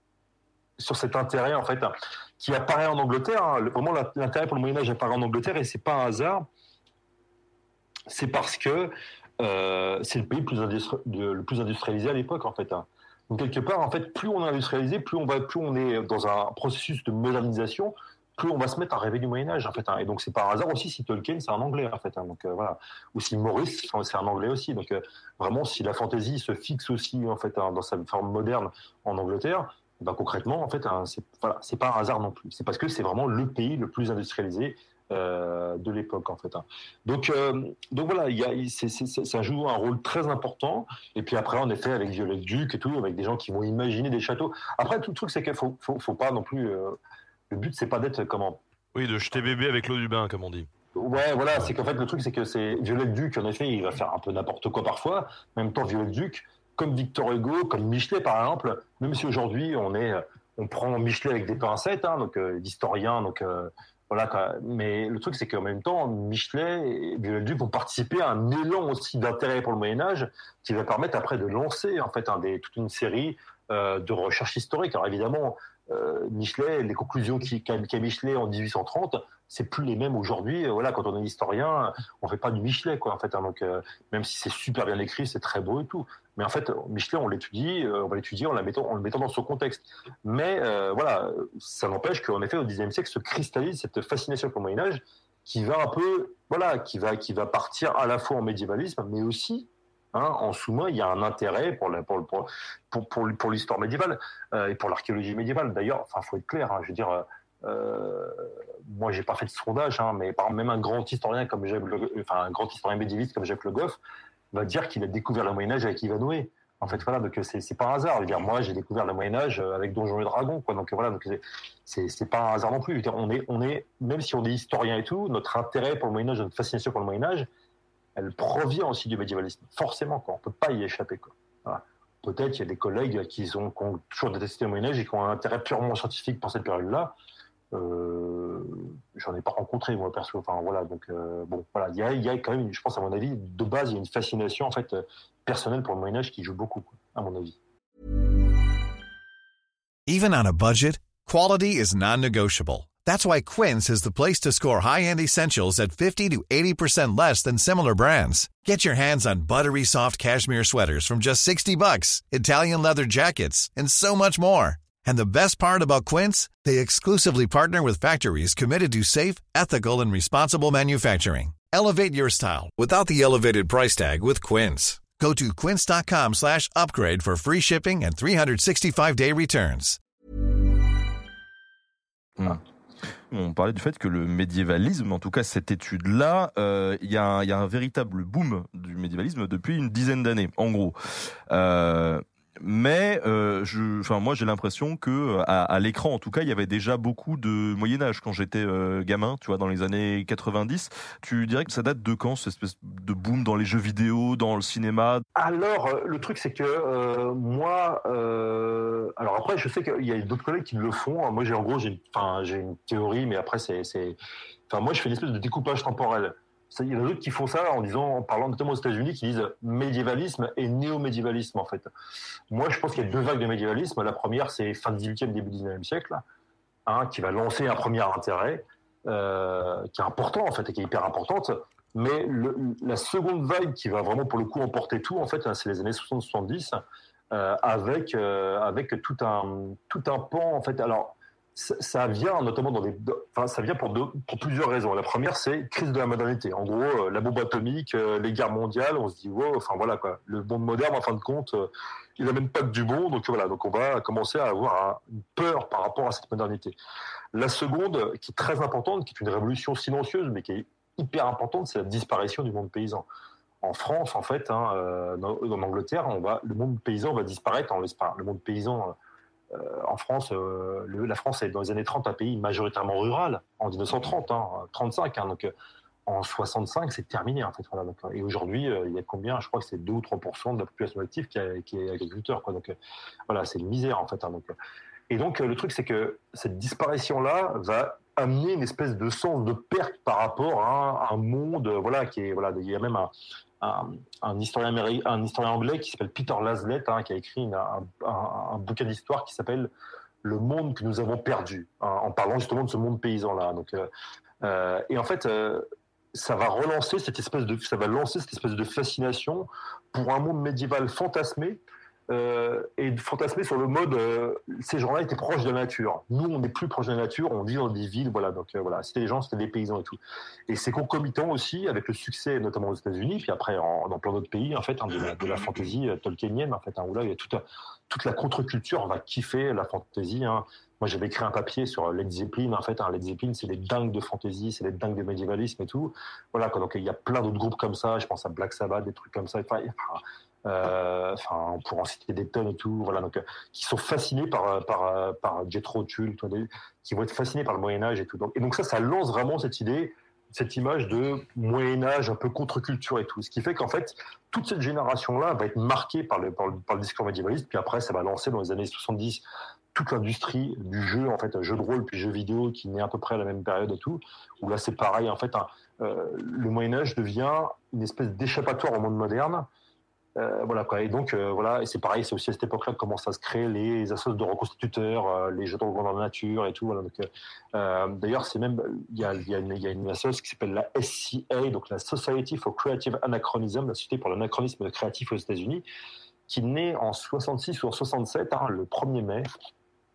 sur cet intérêt en fait hein, qui apparaît en Angleterre. Hein. Vraiment, l'intérêt pour le Moyen Âge apparaît en Angleterre et c'est pas un hasard. C'est parce que euh, c'est le pays le plus industrialisé à l'époque en fait. Hein. Donc quelque part, en fait, plus on est industrialisé, plus on va, plus on est dans un processus de modernisation, plus on va se mettre à rêver du Moyen Âge en fait. Et donc c'est par hasard aussi si Tolkien c'est un Anglais en fait. Donc euh, voilà, ou si Maurice c'est un Anglais aussi. Donc euh, vraiment si la fantaisie se fixe aussi en fait dans sa forme moderne en Angleterre, ben, concrètement, en fait, hein, c'est voilà, pas un hasard non plus. C'est parce que c'est vraiment le pays le plus industrialisé euh, de l'époque, en fait. Hein. Donc, euh, donc voilà, y a, ça joue un rôle très important. Et puis après, en effet, avec Viollet-Duc et tout, avec des gens qui vont imaginer des châteaux. Après, tout le truc, c'est qu'il faut, faut, faut, pas non plus. Euh, le but, c'est pas d'être comment. Oui, de jeter bébé avec l'eau du bain, comme on dit. Ouais, voilà, c'est qu'en fait, le truc, c'est que c'est Viollet-Duc, en effet, il va faire un peu n'importe quoi parfois. En même temps, Viollet-Duc, comme Victor Hugo, comme Michelet par exemple, même si aujourd'hui on est, on prend Michelet avec des pincettes, hein, donc euh, donc euh, voilà. Mais le truc c'est qu'en même temps, Michelet et Viollet-le-Duc vont participer à un élan aussi d'intérêt pour le Moyen Âge qui va permettre après de lancer en fait toute une série euh, de recherches historiques. Alors évidemment, euh, Michelet, les conclusions qu'a Michelet en 1830, c'est plus les mêmes aujourd'hui. Voilà, quand on est historien, on fait pas du Michelet, quoi, en fait. Hein. donc, euh, même si c'est super bien écrit, c'est très beau et tout. Mais en fait, Michelet, on l'étudie, euh, on va l'étudier en, le mettant dans son contexte. Mais voilà, ça n'empêche qu'en effet, au Xe siècle, se cristallise cette fascination pour le Moyen Âge, qui va un peu, voilà, qui va, qui va partir à la fois en médiévalisme, mais aussi Hein, en sous-main, il y a un intérêt pour pour, pour, pour, pour, l'histoire médiévale euh, et pour l'archéologie médiévale. D'ailleurs, enfin, faut être clair. Hein, je veux dire, euh, moi, j'ai pas fait de sondage, hein, mais par même un grand historien comme Jacques, enfin, un grand historien médiéviste comme Jacques Le Goff va dire qu'il a découvert le Moyen Âge avec Ivanhoe. En fait, voilà, donc c'est, c'est pas un hasard. Dire, moi, j'ai découvert le Moyen Âge avec Donjons et Dragons, quoi. Donc voilà, donc c'est, pas un hasard non plus. On est, on est, même si on est historien et tout, notre intérêt pour le Moyen Âge, notre fascination pour le Moyen Âge, elle provient aussi du médiévalisme. Forcément, quoi. On peut pas y échapper. Peut-être qu'il y a des collègues qui ont toujours détesté le Moyen Âge et qui ont un intérêt purement scientifique pour cette période-là. Euh, j'en ai pas rencontré moi perso. Enfin voilà, donc euh, bon, voilà, il y a, y a, quand même, je pense à mon avis, de base, il y a une fascination en fait personnelle pour le Moyen Âge qui joue beaucoup, à mon avis. Even on a budget, quality is non-negotiable. That's why Quince is the place to score high-end essentials at 50 to 80% less than similar brands. Get your hands on buttery soft cashmere sweaters from just 60 bucks, Italian leather jackets, and so much more. And the best part about Quince, they exclusively partner with factories committed to safe, ethical, and responsible manufacturing. Elevate your style without the elevated price tag with Quince. Go to quince.com slash upgrade for free shipping and 365-day returns. Hmm. On parlait du fait que le médiévalisme, en tout cas cette étude-là, euh, il y, y, a un véritable boom du médiévalisme depuis une dizaine d'années, en gros. Euh, mais euh, enfin moi j'ai l'impression que à, à l'écran en tout cas il y avait déjà beaucoup de Moyen Âge quand j'étais euh, gamin, tu vois dans les années 90. Tu dirais que ça date de quand cette espèce de boom dans les jeux vidéo, dans le cinéma? Alors euh, le truc c'est que euh, moi, euh, alors après je sais qu'il y a d'autres collègues qui le font. Moi j'ai en gros j'ai, une théorie, mais après c'est, enfin moi je fais une espèce de découpage temporel il y en a d'autres qui font ça en disant, en parlant notamment aux États-Unis, qui disent médiévalisme et néo-médiévalisme en fait. Moi, je pense qu'il y a deux vagues de médiévalisme. La première, c'est fin 18e, début 19e siècle, hein, qui va lancer un premier intérêt, euh, qui est important en fait et qui est hyper importante. Mais la seconde vague qui va vraiment pour le coup emporter tout, en fait, c'est les années 60-70, euh, avec euh, avec tout un tout un pan en fait. Alors ça vient notamment dans des, enfin, ça vient pour, plusieurs raisons. La première, c'est crise de la modernité. En gros, euh, la bombe atomique, euh, les guerres mondiales, on se dit, wow, enfin voilà quoi. Le monde moderne, en fin de compte, euh, il n'amène pas que du bon. Donc voilà, donc on va commencer à avoir une peur par rapport à cette modernité. La seconde, qui est très importante, qui est une révolution silencieuse, mais qui est hyper importante, c'est la disparition du monde paysan. En France, en fait, hein, en Angleterre, on va, le monde paysan va disparaître en. Le monde paysan en France, euh, la France est dans les années 30 un pays majoritairement rural, en 1930, hein, 35. Hein, donc euh, en 65, c'est terminé en fait. Et aujourd'hui, il y a combien Je crois que c'est 2 ou 3% de la population active qui, est agriculteur. Quoi, donc voilà, c'est une misère en fait. Hein, et donc le truc, c'est que cette disparition-là va amener une espèce de sens de perte par rapport à un monde, voilà, qui est voilà, il y a même un, un, historien, un anglais qui s'appelle Peter Laslett, hein, qui a écrit un, bouquin d'histoire qui s'appelle Le monde que nous avons perdu, hein, en parlant justement de ce monde paysan-là. Euh, euh, et en fait, euh, ça va relancer cette espèce de, ça va lancer cette espèce de fascination pour un monde médiéval fantasmé euh, et de fantasmer sur le mode euh, ces gens-là étaient proches de la nature. Nous, on n'est plus proche de la nature, on vit dans des villes, voilà. Donc euh, voilà, c'était des gens, c'était des paysans et tout. Et c'est concomitant aussi avec le succès, notamment aux États-Unis, puis après dans plein d'autres pays, en fait, hein, de, la, de fantasy tolkienienne, en fait, hein, où là il y a toute, toute la contre-culture, on va kiffer la fantasy. Hein. Moi, j'avais écrit un papier sur Led Zeppelin. En fait, hein, Led Zeppelin, c'est les dingues de fantasy, c'est les dingues de médiévalisme et tout. Voilà. Donc, il y a plein d'autres groupes comme ça. Je pense à Black Sabbath, des trucs comme ça. Enfin, on pourra en citer des tonnes et tout, voilà, donc, euh, qui sont fascinés par, par, par Jethro Tull, qui vont être fascinés par le Moyen-Âge et tout. Donc, et donc, ça, ça lance vraiment cette idée, cette image de Moyen-Âge un peu contre-culture et tout. Ce qui fait qu'en fait, toute cette génération-là va être marquée par le, par le, par le discours médiévaliste, puis après, ça va lancer dans les années 70 toute l'industrie du jeu, en fait, jeu de rôle puis jeu vidéo qui naît à peu près à la même période et tout, où là c'est pareil, en fait, euh, le Moyen Âge devient une espèce d'échappatoire au monde moderne, euh, voilà quoi. Et donc euh, voilà, et c'est pareil, c'est aussi à cette époque-là que commencent à se créer les associations de reconstituteurs, euh, les jetons de grandeur nature et tout. Donc, d'ailleurs, c'est même il y a, y, y a une association qui s'appelle la SCA, donc la Society for Creative Anachronism, la Société pour l'anachronisme créatif aux États-Unis, qui naît en 66 ou en 67, hein, le 1er mai.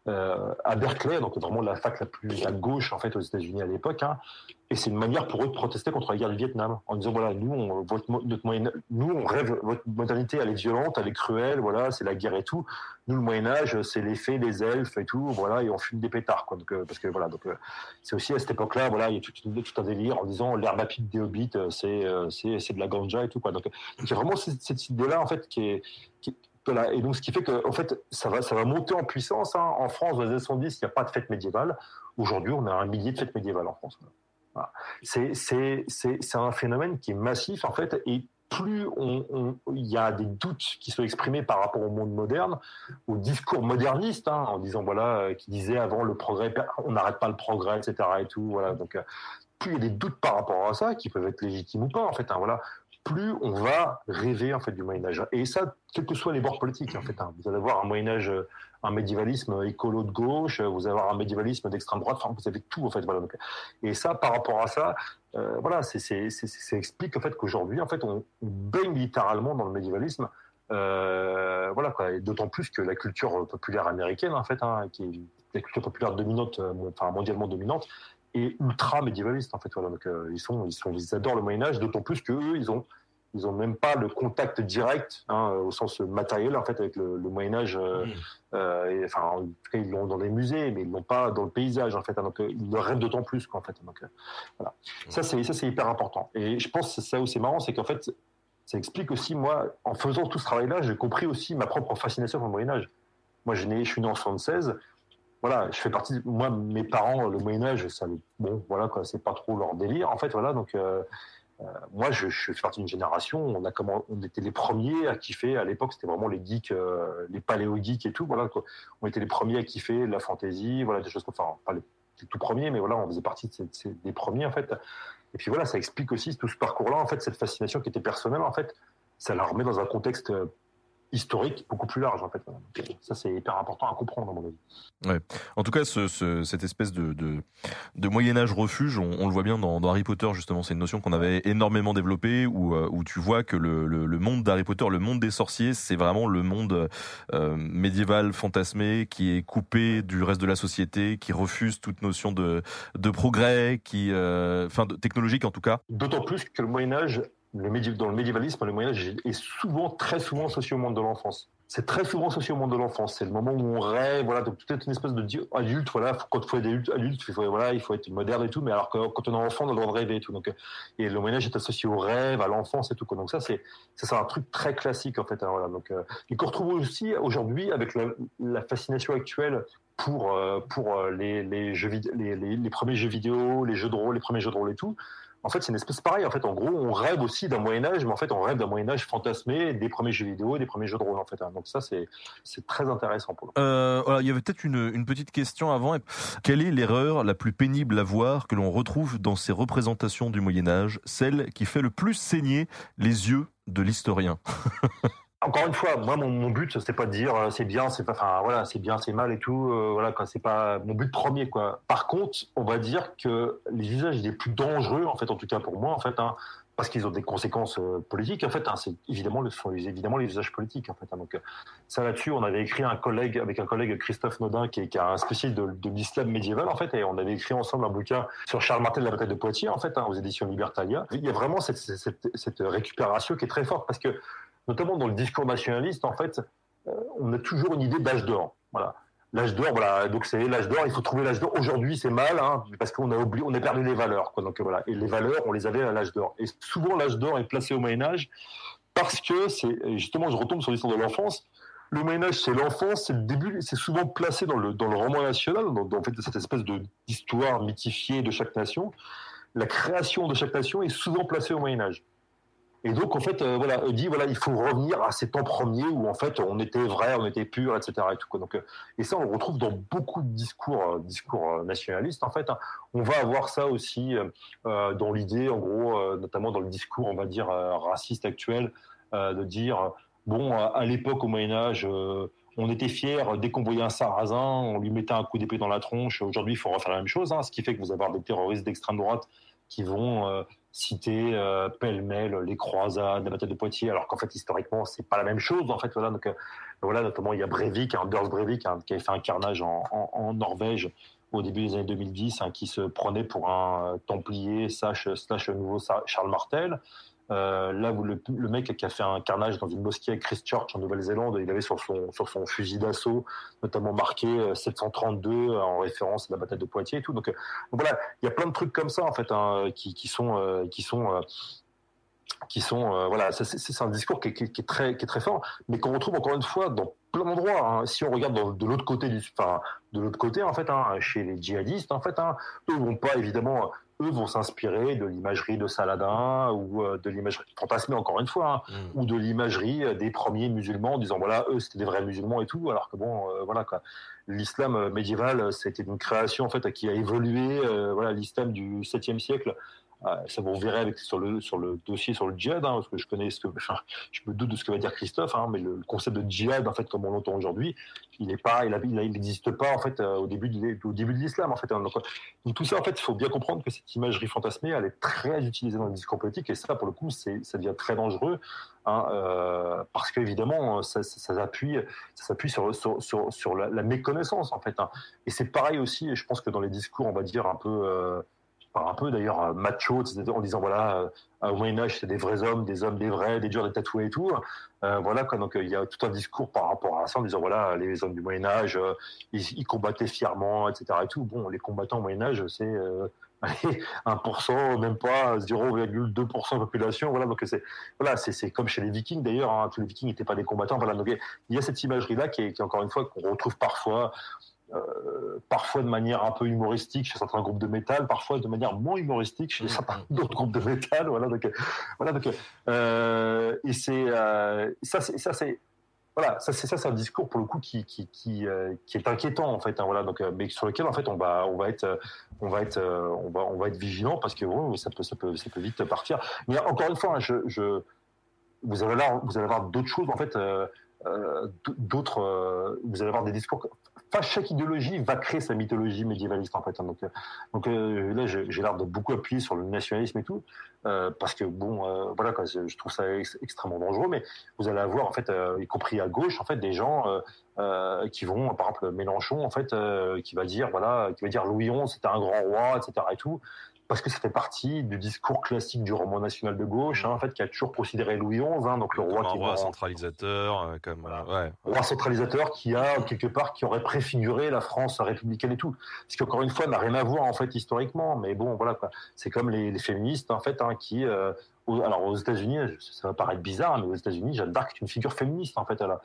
Euh, à Berkeley, donc vraiment la fac la plus à gauche en fait aux États-Unis à l'époque. Hein. et c'est une manière pour eux de protester contre la guerre du Vietnam, en disant voilà, nous, on, votre, notre moyen, nous, on rêve, votre modernité, elle est violente, elle est cruelle, voilà, c'est la guerre et tout. Nous, le Moyen Âge, c'est les fées, les elfes et tout, voilà, et on fume des pétards, quoi. Donc, euh, parce que voilà, donc euh, c'est aussi à cette époque-là, voilà, il y a tout, tout un délire en disant l'herbe à des hobbits, c'est c'est de la ganja et tout, quoi. Donc, il vraiment cette, cette idée-là en fait qui est, qui, et donc, ce qui fait que, en fait, ça va, ça va monter en puissance. Hein. En France, dans les années 70, il n'y a pas de fête médiévale. Aujourd'hui, on a un millier de fêtes médiévales en France. C'est un phénomène qui est massif, en fait, et plus il y a des doutes qui sont exprimés par rapport au monde moderne, au discours moderniste, hein, en disant voilà, euh, qui disait avant le progrès, on n'arrête pas le progrès, etc. et tout. Voilà, donc euh, plus il y a des doutes par rapport à ça, qui peuvent être légitimes ou pas, en fait. Hein, voilà, plus on va rêver en fait du Moyen Âge. Et ça, quels que soient les bords politiques, en fait. Hein. Vous allez avoir un Moyen Âge, un médiévalisme écolo de gauche, vous allez avoir un médiévalisme d'extrême droite. Enfin, vous avez tout en fait. Voilà. Et ça, par rapport à ça, euh, voilà, c'est, ça explique en fait qu'aujourd'hui, en fait, on, baigne littéralement dans le médiévalisme. Euh, voilà d'autant plus que la culture populaire américaine, en fait, hein, qui est la culture populaire dominante, euh, enfin mondialement dominante, ultra médiévaliste en fait. Voilà. Donc euh, ils sont, ils sont, ils adorent le Moyen Âge, d'autant plus qu'eux, ils ont, ils ont même pas le contact direct hein, au sens matériel en fait avec le, Moyen Âge. Euh, mmh. euh, enfin, en tout cas, ils l'ont dans les musées, mais ils l'ont pas dans le paysage en fait. Hein. donc ils le rêvent d'autant plus quoi en fait. Donc voilà. Mmh. Ça c'est ça c'est hyper important. Et je pense que ça aussi marrant, c'est qu'en fait ça explique aussi moi en faisant tout ce travail-là, j'ai compris aussi ma propre fascination pour le Moyen Âge. Moi, je, je suis né en 76 voilà, je fais partie. moi, mes parents, le Moyen Âge, ça, bon, voilà, c'est pas trop leur délire. En fait, voilà, donc euh, euh, moi, je, je, fais partie d'une génération. On a on était les premiers à kiffer. À l'époque, c'était vraiment les geeks, euh, les paléo geeks et tout. Voilà, quoi. On était les premiers à kiffer la fantasy, voilà, des choses comme. Enfin, pas les, tout premiers, mais voilà, on faisait partie de des premiers en fait. Et puis voilà, ça explique aussi tout ce parcours-là, en fait, cette fascination qui était personnelle, en fait, ça la remet dans un contexte historique beaucoup plus large en fait. Ça c'est hyper important à comprendre à mon avis. Ouais. En tout cas, ce, cette espèce de, de, de, Moyen Âge refuge, on, on le voit bien dans, dans, Harry Potter justement. C'est une notion qu'on avait énormément développée où, euh, où tu vois que le, le, le monde d'Harry Potter, le monde des sorciers, c'est vraiment le monde euh, médiéval fantasmé qui est coupé du reste de la société, qui refuse toute notion de, de progrès, qui, euh, enfin, technologique en tout cas. D'autant plus que le Moyen Âge dans le médiévalisme, le Moyen Âge est souvent, très souvent associé au monde de l'enfance. C'est très souvent associé au monde de l'enfance. C'est le moment où on rêve, voilà, donc est une espèce de adulte, voilà, quand il faut être adulte, il faut, voilà, il faut être moderne et tout, mais alors quand on est enfant, on a le droit de rêver et tout. Donc, et le Moyen Âge est associé au rêve, à l'enfance et tout. Donc ça, c'est, c'est un truc très classique en fait. Hein, voilà. Donc, euh, et qu'on retrouve aussi aujourd'hui avec la, fascination actuelle pour euh, pour euh, les, jeux les, les premiers jeux vidéo, les jeux de rôle, les premiers jeux de rôle et tout en fait, c'est une espèce pareille. En fait, en gros, on rêve aussi d'un Moyen Âge, mais en fait, on rêve d'un Moyen Âge fantasmé, des premiers jeux vidéo, des premiers jeux de rôle, en fait. Hein. Donc ça, c'est c'est très intéressant pour nous. Euh, il y avait peut-être une petite question avant. Quelle est l'erreur la plus pénible à voir que l'on retrouve dans ces représentations du Moyen Âge, celle qui fait le plus saigner les yeux de l'historien? encore une fois, moi, mon, but, c'est pas de dire euh, c'est bien, c'est pas, enfin voilà, c'est bien, c'est mal et tout. Euh, voilà, c'est pas mon but premier, quoi. Par contre, on va dire que les usages les plus dangereux, en fait, en tout cas pour moi, en fait, hein, parce qu'ils ont des conséquences euh, politiques, en fait, hein, c'est évidemment, ce sont évidemment les usages politiques, en fait. Hein. donc ça là-dessus, on avait écrit avec un collègue Christophe Nodin, qui est, un spécialiste de, l'islam médiéval, en fait, et on avait écrit ensemble un bouquin sur Charles Martel de la bataille de Poitiers, en fait, aux éditions Libertalia. Il y a vraiment cette, cette récupération qui est très forte, parce que notamment dans le discours nationaliste, en fait, euh, on a toujours une idée d'âge d'or. Voilà. L'âge d'or, voilà. Donc c'est l'âge d'or. Il faut trouver l'âge d'or. Aujourd'hui, c'est mal, hein, parce qu'on a on a perdu les valeurs. Donc voilà. Et les valeurs, on les avait à l'âge d'or. Et souvent, l'âge d'or est placé au Moyen Âge parce que c'est justement, je retombe sur l'histoire de l'enfance. Le Moyen Âge, c'est l'enfance, c'est le début. C'est souvent placé dans le dans le roman national, dans, cette espèce de d'histoire mythifiée de chaque nation. La création de chaque nation est souvent placée au Moyen Âge. Et donc, en fait, euh, voilà, dit, voilà, il faut revenir à ces temps premiers où, en fait, on était vrai, on était pur, etc. Et, tout, Donc, euh, et ça, on le retrouve dans beaucoup de discours, euh, discours nationalistes, en fait. Hein. On va avoir ça aussi dans l'idée, en gros, notamment dans le discours, on va dire, raciste actuel, de dire, bon, à, l'époque, au Moyen-Âge, on était fiers, dès qu'on voyait un sarrasin, on lui mettait un coup d'épée dans la tronche. Aujourd'hui, il faut refaire la même chose, hein, ce qui fait que vous avez des terroristes d'extrême droite qui vont citer euh, pêle-mêle les croisades, la bataille de Poitiers, alors qu'en fait historiquement c'est pas la même chose en fait voilà donc euh, voilà notamment il y a Breivik, Anders Breivik hein, qui avait fait un carnage en, Norvège au début des années 2010 hein, qui se prenait pour un euh, Templier slash nouveau Charles Martel. Euh, là où le, mec qui a fait un carnage dans une mosquée à Christchurch en Nouvelle-Zélande, il avait sur son, fusil d'assaut notamment marqué 732 euh, en référence à la bataille de Poitiers et tout. Donc, euh, voilà, il y a plein de trucs comme ça en fait hein, qui, sont euh, qui sont euh, qui sont euh, voilà c'est un discours qui est, très fort mais qu'on retrouve encore une fois dans plein d'endroits hein. si on regarde de l'autre côté du de l'autre côté en fait hein, chez les djihadistes en fait eux vont pas évidemment eux vont s'inspirer de l'imagerie de Saladin ou euh, de l'imagerie fantasmée encore une fois hein, mmh. ou de l'imagerie euh, des premiers musulmans en disant voilà eux c'était des vrais musulmans et tout alors que bon euh, voilà quoi l'islam médiéval c'était une création en fait qui a évolué euh, voilà l'islam du 7e siècle ça vous verrez avec, sur, le, dossier sur le djihad, hein, parce que je connais ce que, je me doute de ce que va dire Christophe, hein, mais le, concept de djihad, en fait, comme on l'entend aujourd'hui, il n'existe pas en fait euh, au début de, au l'islam en fait. Hein. Tout ça en fait, il faut bien comprendre que cette imagerie fantasmée, elle est très utilisée dans le discours politique et ça, pour le coup, ça devient très dangereux hein, euh, parce qu'évidemment, ça, ça, s'appuie, ça s'appuie sur, la, méconnaissance en fait. Et c'est pareil aussi, et je pense que dans les discours, on va dire un peu euh, un peu d'ailleurs macho, en disant voilà, au Moyen Âge c'est des vrais hommes, des hommes des vrais, des durs, des tatoués et tout. Euh, voilà quoi, donc il y a tout un discours par rapport à ça en disant voilà, les hommes du Moyen Âge, euh, ils, ils, combattaient fièrement, etc. Et tout. Bon, les combattants au Moyen Âge, c'est euh, 1%, même pas 0,2% de population. Voilà, donc c'est voilà, c'est comme chez les Vikings d'ailleurs. Hein, tous les Vikings n'étaient pas des combattants. Voilà, donc il y a cette imagerie là qui est, qui est encore une fois qu'on retrouve parfois euh, parfois de manière un peu humoristique chez certains groupes de métal, parfois de manière moins humoristique chez certains d'autres groupes de métal. Voilà, donc, voilà, donc, euh, et c'est euh, ça, c'est ça, c'est voilà, ça c'est ça, c'est un discours pour le coup qui qui qui, euh, qui est inquiétant en fait. Hein, voilà, donc, mais sur lequel en fait on va on va être on va être on va on va être vigilant parce que bon, ça peut ça peut ça peut vite partir. Mais encore une fois, hein, je, je vous allez avoir vous allez avoir d'autres choses en fait. Euh, d'autres, euh, vous allez avoir des discours Enfin, chaque idéologie va créer sa mythologie médiévaliste en fait. Donc, donc euh, là, j'ai l'air de beaucoup appuyer sur le nationalisme et tout, euh, parce que bon, euh, voilà, je trouve ça ex extrêmement dangereux. Mais vous allez avoir en fait, euh, y compris à gauche, en fait, des gens euh, qui vont, par exemple, Mélenchon, en fait, qui va dire, voilà, qui va dire Louis XI, c'était un grand roi, etc. Et tout parce que ça fait partie du discours classique du roman national de gauche, hein, en fait, qui a toujours considéré Louis XI, hein, donc le roi comme qui un roi centralisateur, euh, comme voilà. euh, ouais. roi centralisateur qui a quelque part qui aurait préfiguré la France républicaine et tout, ce qui encore une fois n'a rien à voir en fait historiquement, mais bon voilà quoi, c'est comme les, les, féministes en fait hein, qui euh, alors aux États-Unis, ça va paraître bizarre, mais aux États-Unis, Jeanne d'Arc est une figure féministe en fait. Elle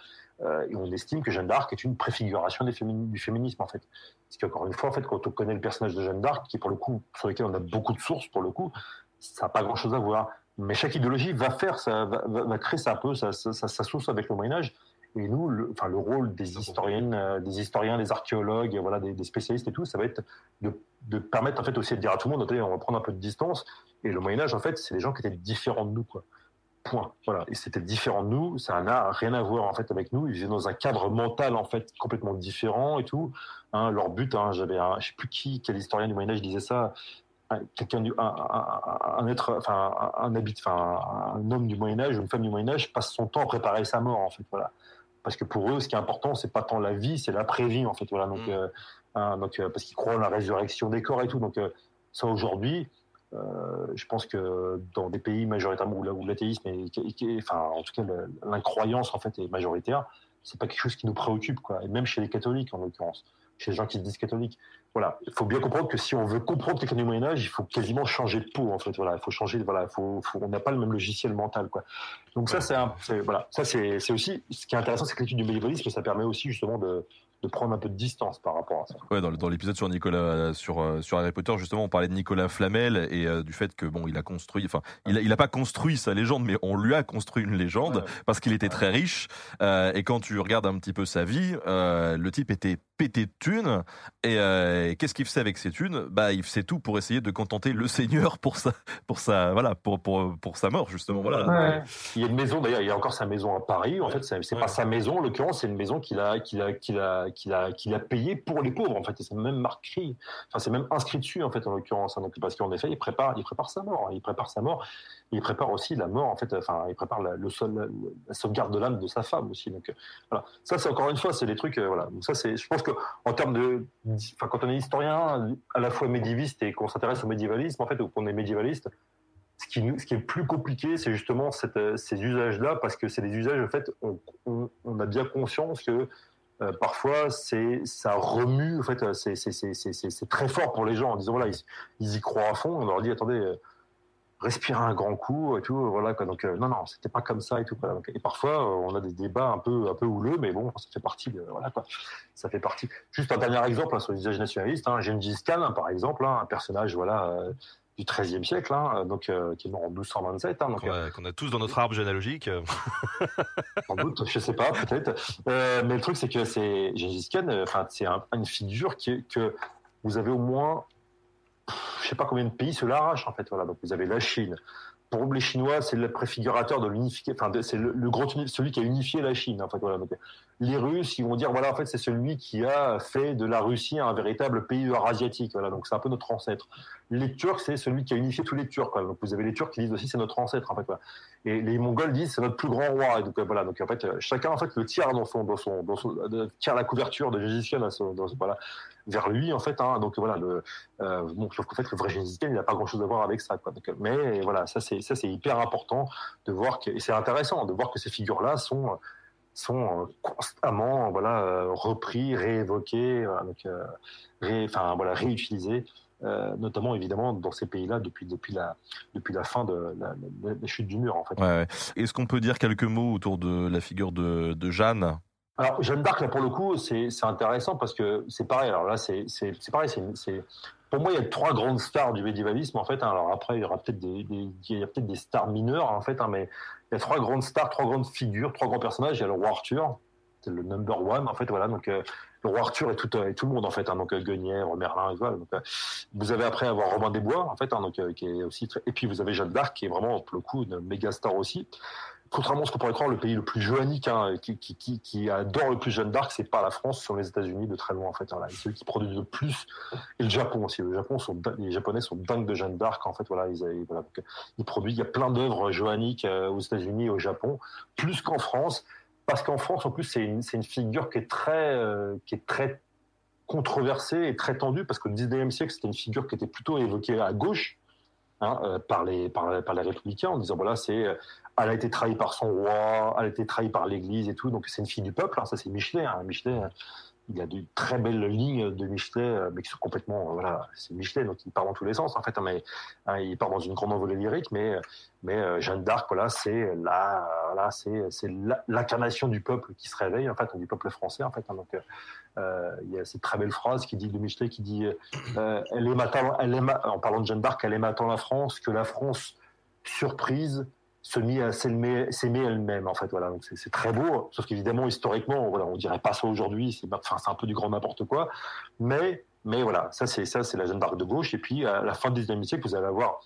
euh, et on estime que Jeanne d'Arc est une préfiguration du féminisme en fait. Parce qu'encore une fois, en fait, quand on connaît le personnage de Jeanne d'Arc, qui pour le coup, sur lequel on a beaucoup de sources pour le coup, ça n'a pas grand-chose à voir. Mais chaque idéologie va faire, ça va créer ça un peu, sa, sa, sa source avec le Moyen Âge. Et nous, le, enfin, le rôle des historiennes, euh, des historiens, des archéologues, voilà, des, des, spécialistes et tout, ça va être de, de, permettre en fait aussi de dire à tout le monde, on va prendre un peu de distance. Et le Moyen Âge, en fait, c'est des gens qui étaient différents de nous, quoi. Point. Voilà. Et c'était différent de nous. Ça n'a rien à voir en fait avec nous. Ils étaient dans un cadre mental en fait complètement différent et tout. Hein, leur but, hein, j'avais, un, je sais plus qui, quel historien du Moyen Âge disait ça. Quelqu'un du, un, un, un, être, enfin un habit, enfin un homme du Moyen Âge, une femme du Moyen Âge passe son temps à préparer sa mort en fait. Voilà. Parce que pour eux, ce qui est important, c'est pas tant la vie, c'est l'après-vie en fait. Voilà. Donc, mmh. euh, hein, donc euh, parce qu'ils croient en la résurrection des corps et tout. Donc euh, ça aujourd'hui, euh, je pense que dans des pays majoritairement où, où l'athéisme est, est, est, enfin, en tout cas, l'incroyance en fait est majoritaire, c'est pas quelque chose qui nous préoccupe, quoi. Et même chez les catholiques, en l'occurrence, chez les gens qui se disent catholiques. Voilà. Il faut bien comprendre que si on veut comprendre quelqu'un du Moyen Âge, il faut quasiment changer de peau, en fait. Voilà. Il faut changer, voilà. Faut, faut on n'a pas le même logiciel mental, quoi. Donc ça, c'est voilà. Ça, c'est, c'est aussi, ce qui est intéressant, c'est que l'étude du médiévalisme, ça permet aussi, justement, de, de prendre un peu de distance par rapport à ça. Ouais, dans, dans l'épisode sur Nicolas, sur sur Harry Potter, justement, on parlait de Nicolas Flamel et euh, du fait que bon, il a construit, enfin, il a, il a pas construit sa légende, mais on lui a construit une légende ouais. parce qu'il était très riche. Euh, et quand tu regardes un petit peu sa vie, euh, le type était pété de thunes. Et, euh, qu'est-ce qu'il faisait avec ces thunes? Bah, il faisait tout pour essayer de contenter le Seigneur pour sa, pour sa, voilà, pour, pour, pour sa mort justement. Voilà. Il y a une maison d'ailleurs, il y a encore sa maison à Paris. En fait, c'est pas sa maison. En l'occurrence, c'est une maison qu'il a, qu'il a, qu'il a, qu'il a, qu'il a payée pour les pauvres. En fait, c'est même marqué, enfin, c'est même inscrit dessus en fait en l'occurrence. Hein. parce qu'en effet, il prépare, il prépare sa mort. Il prépare sa mort. Il prépare aussi la mort en fait. Enfin, il prépare la, le sauvegarde de l'âme de sa femme aussi. Donc voilà. Ça, c'est encore une fois, c'est des trucs. Euh, voilà. Donc ça, c'est. Je pense que en termes de, enfin, quand on est historien, à la fois médiéviste et qu'on s'intéresse au médiévalisme, en fait, ou qu'on est médiévaliste, ce qui, ce qui est plus compliqué, c'est justement euh, ces usages-là, parce que c'est des usages, en fait, on, a bien conscience que euh, parfois, c'est ça remue. En fait, c'est très fort pour les gens en disant voilà, ils, y croient à fond. On leur dit attendez, respirer un grand coup et tout. Voilà quoi. Donc euh, non non, c'était pas comme ça et tout. et parfois euh, on a des débats un peu un peu houleux, mais bon, ça fait partie de voilà quoi. Ça fait partie. Juste un dernier exemple hein, sur l'usage nationaliste. Hein, Gengis Khan hein, par exemple, hein, un personnage voilà. Euh, du XIIIe siècle, hein, donc qui est mort en 1227. Hein, donc, qu'on a tous dans notre arbre généalogique. Sans doute, je sais pas, peut-être. mais le truc, c'est que c'est Gengis Khan. Enfin, c'est une figure qui, que vous avez au moins je sais pas combien de pays se l'arrachent en fait. Voilà, donc vous avez la Chine. Pour les Chinois, c'est le préfigurateur de l'unification. Enfin, c'est le, gros celui qui a unifié la Chine. En fait, voilà. Donc, les Russes, ils vont dire voilà, en fait, c'est celui qui a fait de la Russie un véritable pays eurasiatique. Voilà, donc c'est un peu notre ancêtre. Les Turcs, c'est celui qui a unifié tous les Turcs. Donc vous avez les Turcs qui disent aussi c'est notre ancêtre. Et les Mongols disent c'est notre plus grand roi. Et donc voilà, donc en fait, chacun en fait le tire dans son, son tire la couverture de Gengis Khan, vers lui en fait. Hein, donc voilà, le, euh, bon, sauf qu'en fait le vrai Gengis Khan, il n'a pas grand chose à voir avec ça. Mais voilà, ça c'est hyper important de voir et c'est intéressant de voir que ces figures là sont euh, constamment voilà euh, repris, réévoqués, euh, voilà réutilisés. Euh, notamment évidemment dans ces pays-là depuis depuis la depuis la fin de la, la, la chute du mur en fait. Ouais, ouais. Est-ce qu'on peut dire quelques mots autour de la figure de, de Jeanne? Alors Jeanne d'Arc là pour le coup c'est c'est intéressant parce que c'est pareil alors là c'est c'est c'est pareil c'est pour moi il y a trois grandes stars du médiévalisme en fait hein. alors après il y aura peut-être des, des il y a peut-être des stars mineures en fait hein, mais il y a trois grandes stars, trois grandes figures, trois grands personnages. Il y a le roi Arthur, c'est le number one en fait. Voilà, donc euh, le roi Arthur et tout, euh, et tout le monde en fait. Hein, donc euh, Guenièvre, Merlin, et voilà. Euh, vous avez après avoir Robin des Bois en fait, hein, donc qui est aussi très... et puis vous avez Jeanne d'Arc qui est vraiment pour le coup une méga star aussi contrairement à ce qu'on pourrait croire, le pays le plus joannique, hein, qui, qui, qui, adore le plus Jeanne d'Arc, c'est pas la France, ce sont les États-Unis de très loin en fait. Voilà. Celui qui produit le plus, et le Japon aussi. Le Japon les Japonais sont dingues de Jeanne d'Arc en fait. Voilà, ils, voilà, donc, ils produisent, il y a plein d'œuvres joanniques euh, aux États-Unis et au Japon, plus qu'en France, parce qu'en France en plus c'est une, figure qui est très, euh, qui est très controversée et très tendue, parce qu'au 19e siècle c'était une figure qui était plutôt évoquée à gauche. Hein, euh, par, les, par, par les républicains en disant voilà c'est elle a été trahie par son roi, elle a été trahie par l'Église et tout. Donc c'est une fille du peuple. Hein, ça c'est Michelet. Hein. Michelet, il a de très belles lignes de Michelet, euh, mais qui sont complètement euh, voilà, c'est Michelet, donc il part dans tous les sens en fait. Hein, mais hein, il part dans une grande envolée lyrique, mais mais euh, Jeanne d'Arc, voilà, c'est là, là, c'est c'est l'incarnation du peuple qui se réveille en fait, du peuple français en fait. Hein, donc il y a cette très belle phrase qui dit de Michelet qui dit euh, elle elle en parlant de Jeanne d'Arc, elle aime tant la France que la France surprise se mit à s'aimer elle-même en fait voilà donc c'est très beau sauf qu'évidemment historiquement voilà on dirait pas ça aujourd'hui c'est un peu du grand n'importe quoi mais mais voilà ça c'est ça c'est la Jeanne d'Arc de gauche et puis à la fin du 19e siècle vous allez avoir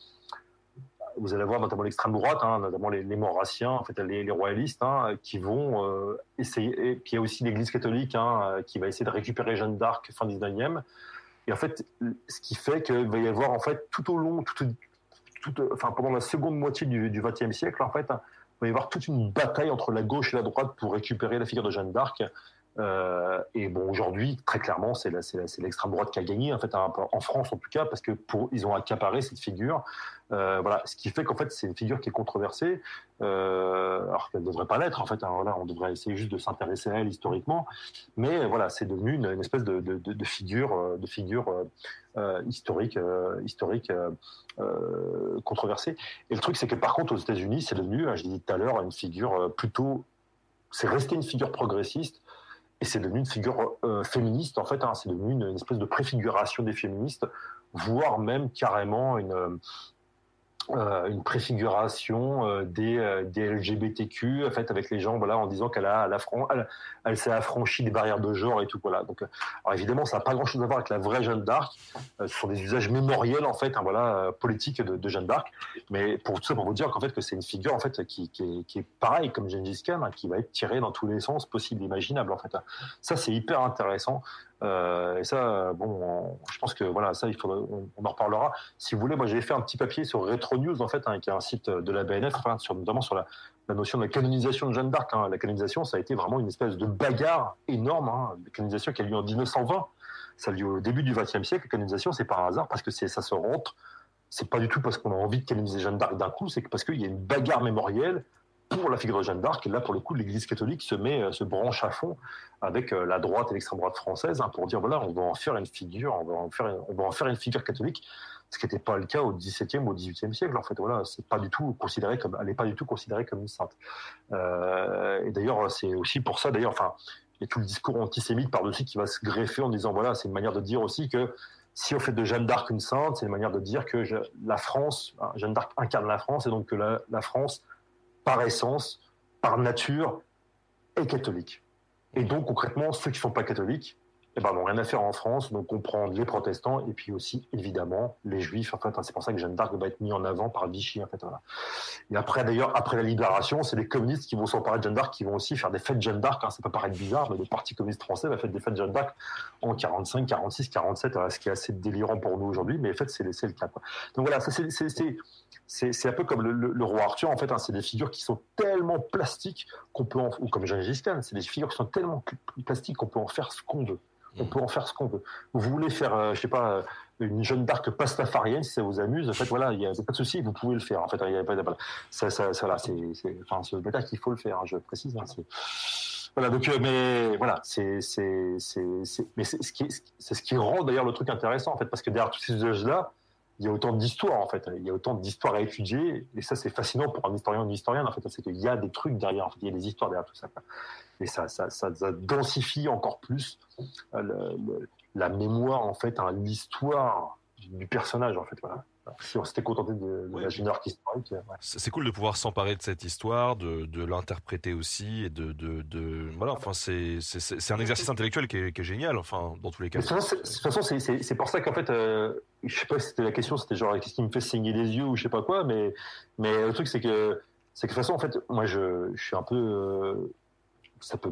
vous allez avoir notamment l'extrême droite, hein, notamment les, les maurassiens, en fait, les, royalistes, hein, qui vont euh, essayer. Et puis il y a aussi l'Église catholique hein, qui va essayer de récupérer Jeanne d'Arc fin 19e. Et en fait, ce qui fait qu'il va y avoir en fait tout au long, pendant la seconde moitié du XXe siècle, en fait, il va y avoir toute une bataille entre la gauche et la droite pour récupérer la figure de Jeanne d'Arc. Euh, et bon, aujourd'hui, très clairement, c'est l'extrême droite qui a gagné, en fait, en France en tout cas, parce que ils ont accaparé cette figure. Euh, voilà, ce qui fait qu'en fait, c'est une figure qui est controversée, euh, alors qu'elle ne devrait pas l'être. En fait, voilà, on devrait essayer juste de s'intéresser à elle historiquement, mais voilà, c'est devenu une, espèce de, figure, de figure historique, historique controversée. Et le truc, c'est que par contre, aux États-Unis, c'est devenu, hein, je l'ai dit tout à l'heure, une figure plutôt, c'est resté une figure progressiste et c'est devenu une figure euh, féministe en fait. Hein, c'est devenu une, une, espèce de préfiguration des féministes, voire même carrément une euh, une préfiguration euh, des, euh, des, LGBTQ en fait avec les gens voilà en disant qu'elle a elle, s'est affranchie des barrières de genre et tout voilà. Donc alors évidemment ça n'a pas grand chose à voir avec la vraie Jeanne d'Arc. Ce sont des usages mémoriels en fait hein, voilà politiques de, de, Jeanne d'Arc. Mais pour tout ça pour vous dire qu'en fait que c'est une figure en fait qui, est, qui est pareil comme Gengis Khan hein, qui va être tirée dans tous les sens possibles imaginables en fait. Ça c'est hyper intéressant euh, et ça, bon, je pense que voilà, ça, on, en reparlera. Si vous voulez, moi, j'ai fait un petit papier sur Retro News, en fait, hein, qui est un site de la BNF, notamment sur la, notion de la canonisation de Jeanne d'Arc. Hein. La canonisation, ça a été vraiment une espèce de bagarre énorme. Hein. La canonisation qui a lieu en 1920, ça a lieu au début du XXe siècle. La canonisation, c'est par hasard parce que ça se rentre. C'est pas du tout parce qu'on a envie de canoniser Jeanne d'Arc d'un coup, c'est parce qu'il y a une bagarre mémorielle pour la figure de Jeanne d'Arc. Là, pour le coup, l'Église catholique se met, euh, se branche à fond avec euh, la droite et l'extrême droite française hein, pour dire voilà, on va en faire une figure, on va en faire, on va en faire une figure catholique, ce qui n'était pas le cas au XVIIe ou au XVIIIe siècle. En fait, voilà, c'est pas du tout considéré comme, elle n'est pas du tout considérée comme une sainte. Euh, et d'ailleurs, c'est aussi pour ça, d'ailleurs, enfin, il y a tout le discours antisémite par-dessus qui va se greffer en disant voilà, c'est une manière de dire aussi que si on fait de Jeanne d'Arc une sainte, c'est une manière de dire que la France, hein, Jeanne d'Arc incarne la France et donc que la France par essence, par nature, est catholique. Et donc, concrètement, ceux qui ne sont pas catholiques, eh ben, n'ont rien à faire en France. Donc, on prend les protestants et puis aussi, évidemment, les juifs. En fait, c'est pour ça que Jeanne d'Arc va être mis en avant par Vichy. En fait, voilà. Et après, d'ailleurs, après la libération, c'est les communistes qui vont s'emparer de Jeanne d'Arc, qui vont aussi faire des fêtes Jeanne d'Arc. Hein, ça peut paraître bizarre, mais le Parti communiste français va faire des fêtes Jeanne d'Arc en 45, 46, 47, ce qui est assez délirant pour nous aujourd'hui. Mais en fait, c'est le cas. Donc voilà, c'est c'est un peu comme le, roi Arthur, en fait, hein, c'est des figures qui sont tellement plastiques qu'on peut en, ou comme Gengis Khan, c'est des figures qui sont tellement plastiques qu'on peut en faire ce qu'on veut. On mm. peut en faire ce qu'on veut. Vous voulez faire, euh, je sais pas, euh, une jeune d'arc pastafarienne, si ça vous amuse, en fait, voilà, il n'y a pas de souci, vous pouvez le faire. En fait, il y a pas de, ça, ça, ça, là, c'est, enfin, ce détail qu'il faut le faire, hein, je précise. Hein, voilà, donc, euh, mais voilà, c'est, c'est, c'est, mais c'est ce qui, c'est ce qui rend d'ailleurs le truc intéressant, en fait, parce que derrière tous ces usages-là, il y a autant d'histoires en fait, il y a autant d'histoires à étudier et ça c'est fascinant pour un historien ou une historienne en fait, c'est qu'il y a des trucs derrière, en fait, il y a des histoires derrière tout ça. Et ça, ça, ça, densifie encore plus euh, la mémoire en fait, hein, l'histoire du personnage en fait. Voilà si on s'était contenté de, de l'ingénieur historique. C'est cool de pouvoir s'emparer de cette histoire, de, de l'interpréter aussi, et de, de, de voilà. Enfin, c'est c'est un exercice intellectuel qui est, qui est, génial. Enfin, dans tous les cas. De toute façon, c'est pour ça qu'en fait, euh, je sais pas si c'était la question, c'était genre qu'est-ce qui me fait saigner les yeux ou je sais pas quoi, mais mais le truc c'est que c'est que de toute façon, en fait, moi je, je suis un peu, euh, ça peut,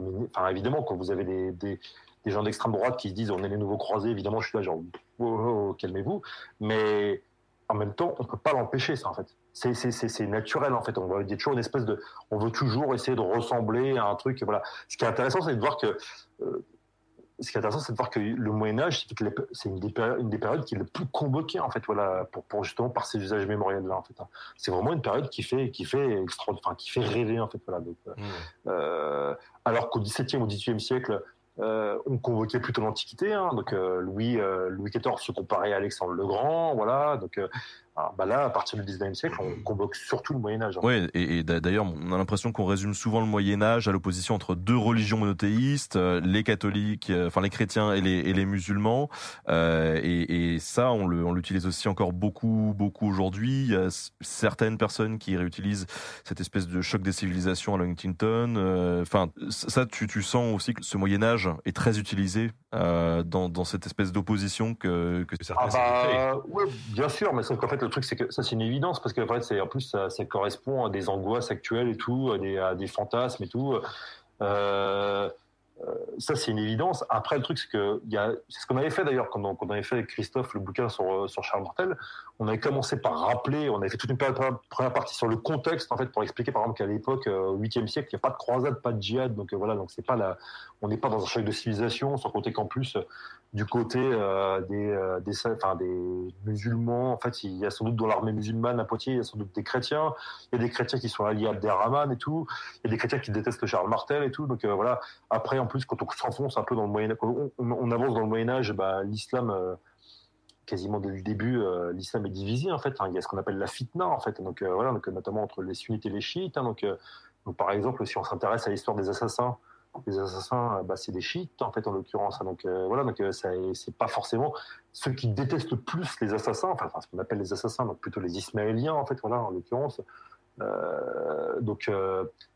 évidemment quand vous avez des, des des gens d'extrême droite qui se disent on est les nouveaux croisés, évidemment je suis là genre calmez-vous, mais en même temps, on peut pas l'empêcher, ça, en fait. C'est naturel, en fait. On dire toujours une espèce de, on veut toujours essayer de ressembler à un truc, voilà. Ce qui est intéressant, c'est de voir que, euh, ce qui est intéressant, c'est de voir que le Moyen Âge, c'est une, une, des périodes qui est le plus convoquée, en fait, voilà, pour, pour justement par ces usages mémoriels-là, en fait. Hein. C'est vraiment une période qui fait, qui fait extra, enfin, qui fait rêver, en fait, voilà. Donc, euh, mmh. euh alors qu'au XVIIe ou XVIIIe siècle, euh, on convoquait plutôt l'Antiquité, hein, donc euh, Louis Louis XIV se comparait à Alexandre le Grand, voilà. Donc bah là, à partir du 19e siècle, on convoque surtout le Moyen Âge. Hein. Oui, et, d'ailleurs, on a l'impression qu'on résume souvent le Moyen Âge à l'opposition entre deux religions monothéistes, les catholiques, enfin les chrétiens et les, et les musulmans. et, et, ça, on l'utilise aussi encore beaucoup, beaucoup aujourd'hui. Il y a certaines personnes qui réutilisent cette espèce de choc des civilisations à Huntington. Enfin, ça, tu, tu sens aussi que ce Moyen Âge est très utilisé euh, dans, dans, cette espèce d'opposition que, que certains ah bah, bien sûr, mais sauf qu'en fait le truc c'est que ça c'est une évidence parce que en, en plus ça, correspond à des angoisses actuelles et tout, à des, fantasmes et tout. Euh, euh, ça, c'est une évidence. Après, le truc, c'est que c'est ce qu'on avait fait d'ailleurs quand on, quand on, avait fait avec Christophe le bouquin sur, sur Charles Martel. On avait commencé par rappeler, on avait fait toute une première partie sur le contexte en fait pour expliquer par exemple qu'à l'époque, euh, au 8e siècle, il n'y a pas de croisade, pas de djihad, donc euh, voilà, donc c'est pas la, on n'est pas dans un choc de civilisation, sans compter qu'en plus du côté euh, des, euh, des, musulmans. En fait, il y a sans doute dans l'armée musulmane à Poitiers, il y a sans doute des chrétiens. Il y a des chrétiens qui sont alliés à Abderrahman et tout. Il y a des chrétiens qui détestent Charles Martel et tout. Donc euh, voilà. Après, en plus, quand on s'enfonce un peu dans le Moyen on, on, avance dans le Moyen Âge, bah, l'islam. Euh, quasiment dès le début, l'islam est divisé en fait. Hein. Il y a ce qu'on appelle la fitna en fait. Donc voilà, donc, notamment entre les sunnites et les chiites. Hein. Donc, donc, par exemple, si on s'intéresse à l'histoire des assassins les assassins, bah, c'est des chiites en fait en l'occurrence. hein. donc euh, voilà, donc euh, c'est pas forcément ceux qui détestent plus les assassins, enfin, ce qu'on appelle les assassins, donc plutôt les Ismaéliens en fait, voilà en l'occurrence. Euh, donc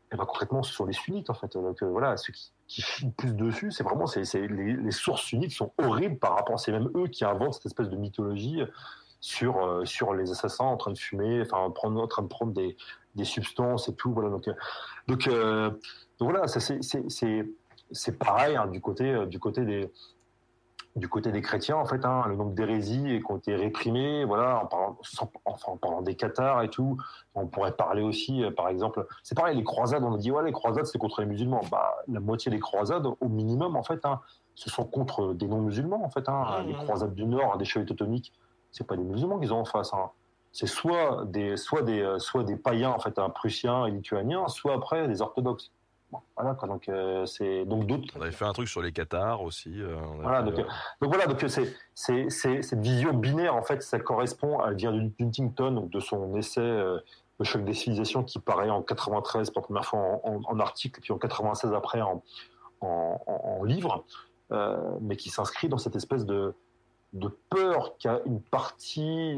euh, eh ben, concrètement, ce sont les sunnites en fait. Donc euh, voilà, ceux qui, qui plus dessus, c'est vraiment c'est, les, sources sunnites sont horribles par rapport. C'est même eux qui inventent cette espèce de mythologie sur euh, sur les assassins en train de fumer, enfin en train de prendre des, des substances et tout. Voilà donc euh, donc, voilà, c'est c'est c'est pareil hein, du côté du côté des du côté des chrétiens en fait hein, le nombre d'hérésies qui ont été réprimées voilà en parlant sans- enfin en parlant des cathares et tout. On pourrait parler aussi euh, par exemple c'est pareil les croisades on a dit ouais les croisades c'est contre les musulmans. Bah la moitié des croisades au minimum en fait hein, ce sont contre des non musulmans en fait hein. Ouais, les croisades du nord des chevaliers teutoniques c'est pas des musulmans qu'ils ont en face c'est soit des soit des euh, soit des païens en fait prussiens et lituaniens soit après des orthodoxes voilà quoi donc euh, c'est donc d'autres On avait fait un truc sur les Qatars aussi. euh, on a Voilà, fait, donc, euh, donc voilà, donc c'est cette vision binaire en fait, ça correspond à vient Huntington, donc de son essai Le choc des civilisations qui paraît en 93 pour la première fois en, en- en article, puis en 96 après en en, en- en livre, mais qui s'inscrit dans cette espèce de de peur qu'a une partie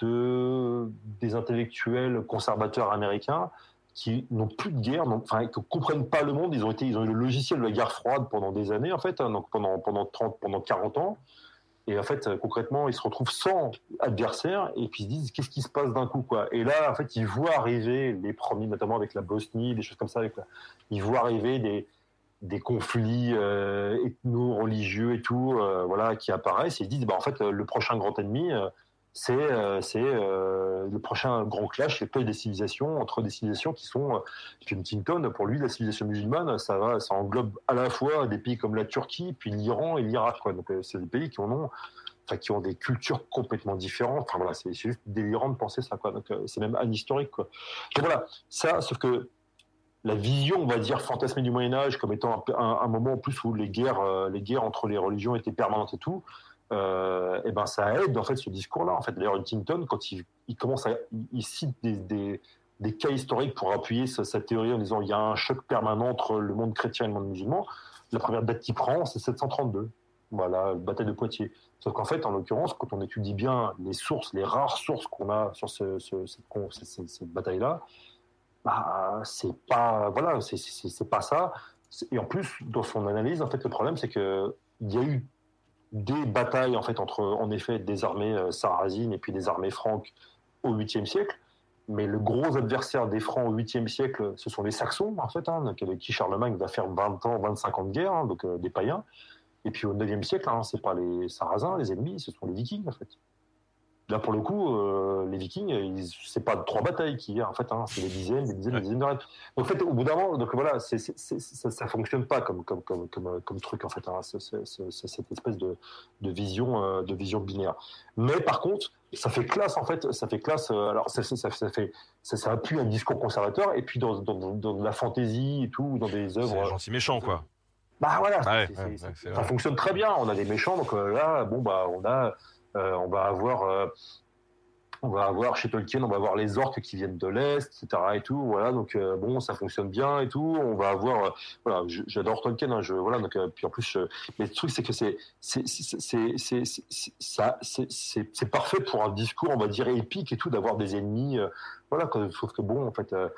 de des intellectuels conservateurs américains qui n'ont plus de guerre, enfin, qui ne comprennent pas le monde. Ils ont été, ils ont eu le logiciel de la guerre froide pendant des années, en fait, hein, donc pendant, pendant 30, pendant 40 ans. Et en fait, concrètement, ils se retrouvent sans adversaire et puis ils se disent qu'est-ce qui se passe d'un coup, quoi? Et là, en fait, ils voient arriver les premiers, notamment avec la Bosnie, des choses comme ça. Ils voient arriver des, des conflits euh, ethno-religieux et tout, euh, voilà, qui apparaissent. Et ils se disent, bah, en fait, le prochain grand ennemi, euh, c'est euh, euh, le prochain grand clash, c'est pas des civilisations entre des civilisations qui sont. euh, puis Huntington, pour lui, la civilisation musulmane, ça va, ça englobe à la fois des pays comme la Turquie, puis l'Iran et l'Irak. Donc euh, c'est des pays qui ont, enfin qui ont des cultures complètement différentes. Enfin voilà, c'est juste délirant de penser ça, quoi. Euh, c'est même ahistorique, quoi. Donc voilà, ça, sauf que la vision, on va dire, fantasmée du Moyen Âge comme étant un, moment en plus où les guerres, euh, les guerres entre les religions étaient permanentes et tout, euh, et ben ça aide en fait ce discours-là. En fait, d'ailleurs, Huntington, quand il, commence il, cite des, des, cas historiques pour appuyer sa, théorie en disant il y a un choc permanent entre le monde chrétien et le monde musulman. La première date qu'il prend, c'est 732. Voilà, bataille de Poitiers. Sauf qu'en fait, en l'occurrence, quand on étudie bien les sources, les rares sources qu'on a sur ce, ce- cette, bataille-là, bah, c'est pas, voilà, c'est- pas ça. Et en plus, dans son analyse, en fait, le problème, c'est que il y a eu des batailles, en fait, entre, en effet, des armées euh, sarrasines et puis des armées franques au 8e siècle. Mais le gros adversaire des Francs au 8e siècle, ce sont les Saxons, en fait, hein, avec qui Charlemagne va faire 20 ans, 25 ans de guerre, hein, donc euh, des païens. Et puis au 9e siècle, hein, c'est pas les Sarrasins, les ennemis, ce sont les Vikings, en fait. Là, pour le coup, euh, les Vikings, c'est pas trois batailles qu'il y a, en fait, hein, c'est des dizaines, des dizaines, des dizaines de raids. Donc, en fait, au bout d'un moment, donc voilà, c'est, c'est, c'est- ça, ça fonctionne pas comme, comme, comme, comme, euh, comme truc, en fait, hein, c'est, c'est- c'est- c'est cette espèce de, de vision, euh, de vision binaire. Mais par contre, ça fait classe, en fait, ça fait classe, euh, alors ça, ça, fait, ça, ça appuie un discours conservateur, et puis dans, dans, dans de la fantaisie et tout, dans des C'est œuvres. gentil méchant, quoi. Bah voilà, Ah ouais, c'est- ouais, c'est- ouais, c'est ça fonctionne très bien. On a des méchants, donc euh, là, bon bah on a, on va avoir, euh, on va avoir chez Tolkien, on va avoir les orques qui viennent de l'est, etc. et tout. Voilà, donc euh, bon, ça fonctionne bien et tout. On va avoir, euh, voilà, j'adore Tolkien, hein, je, voilà, donc euh, puis en plus, mais le truc c'est que c'est, c'est, parfait pour un discours, on va dire épique et tout, d'avoir des ennemis. euh, voilà, sauf que bon, en fait, euh,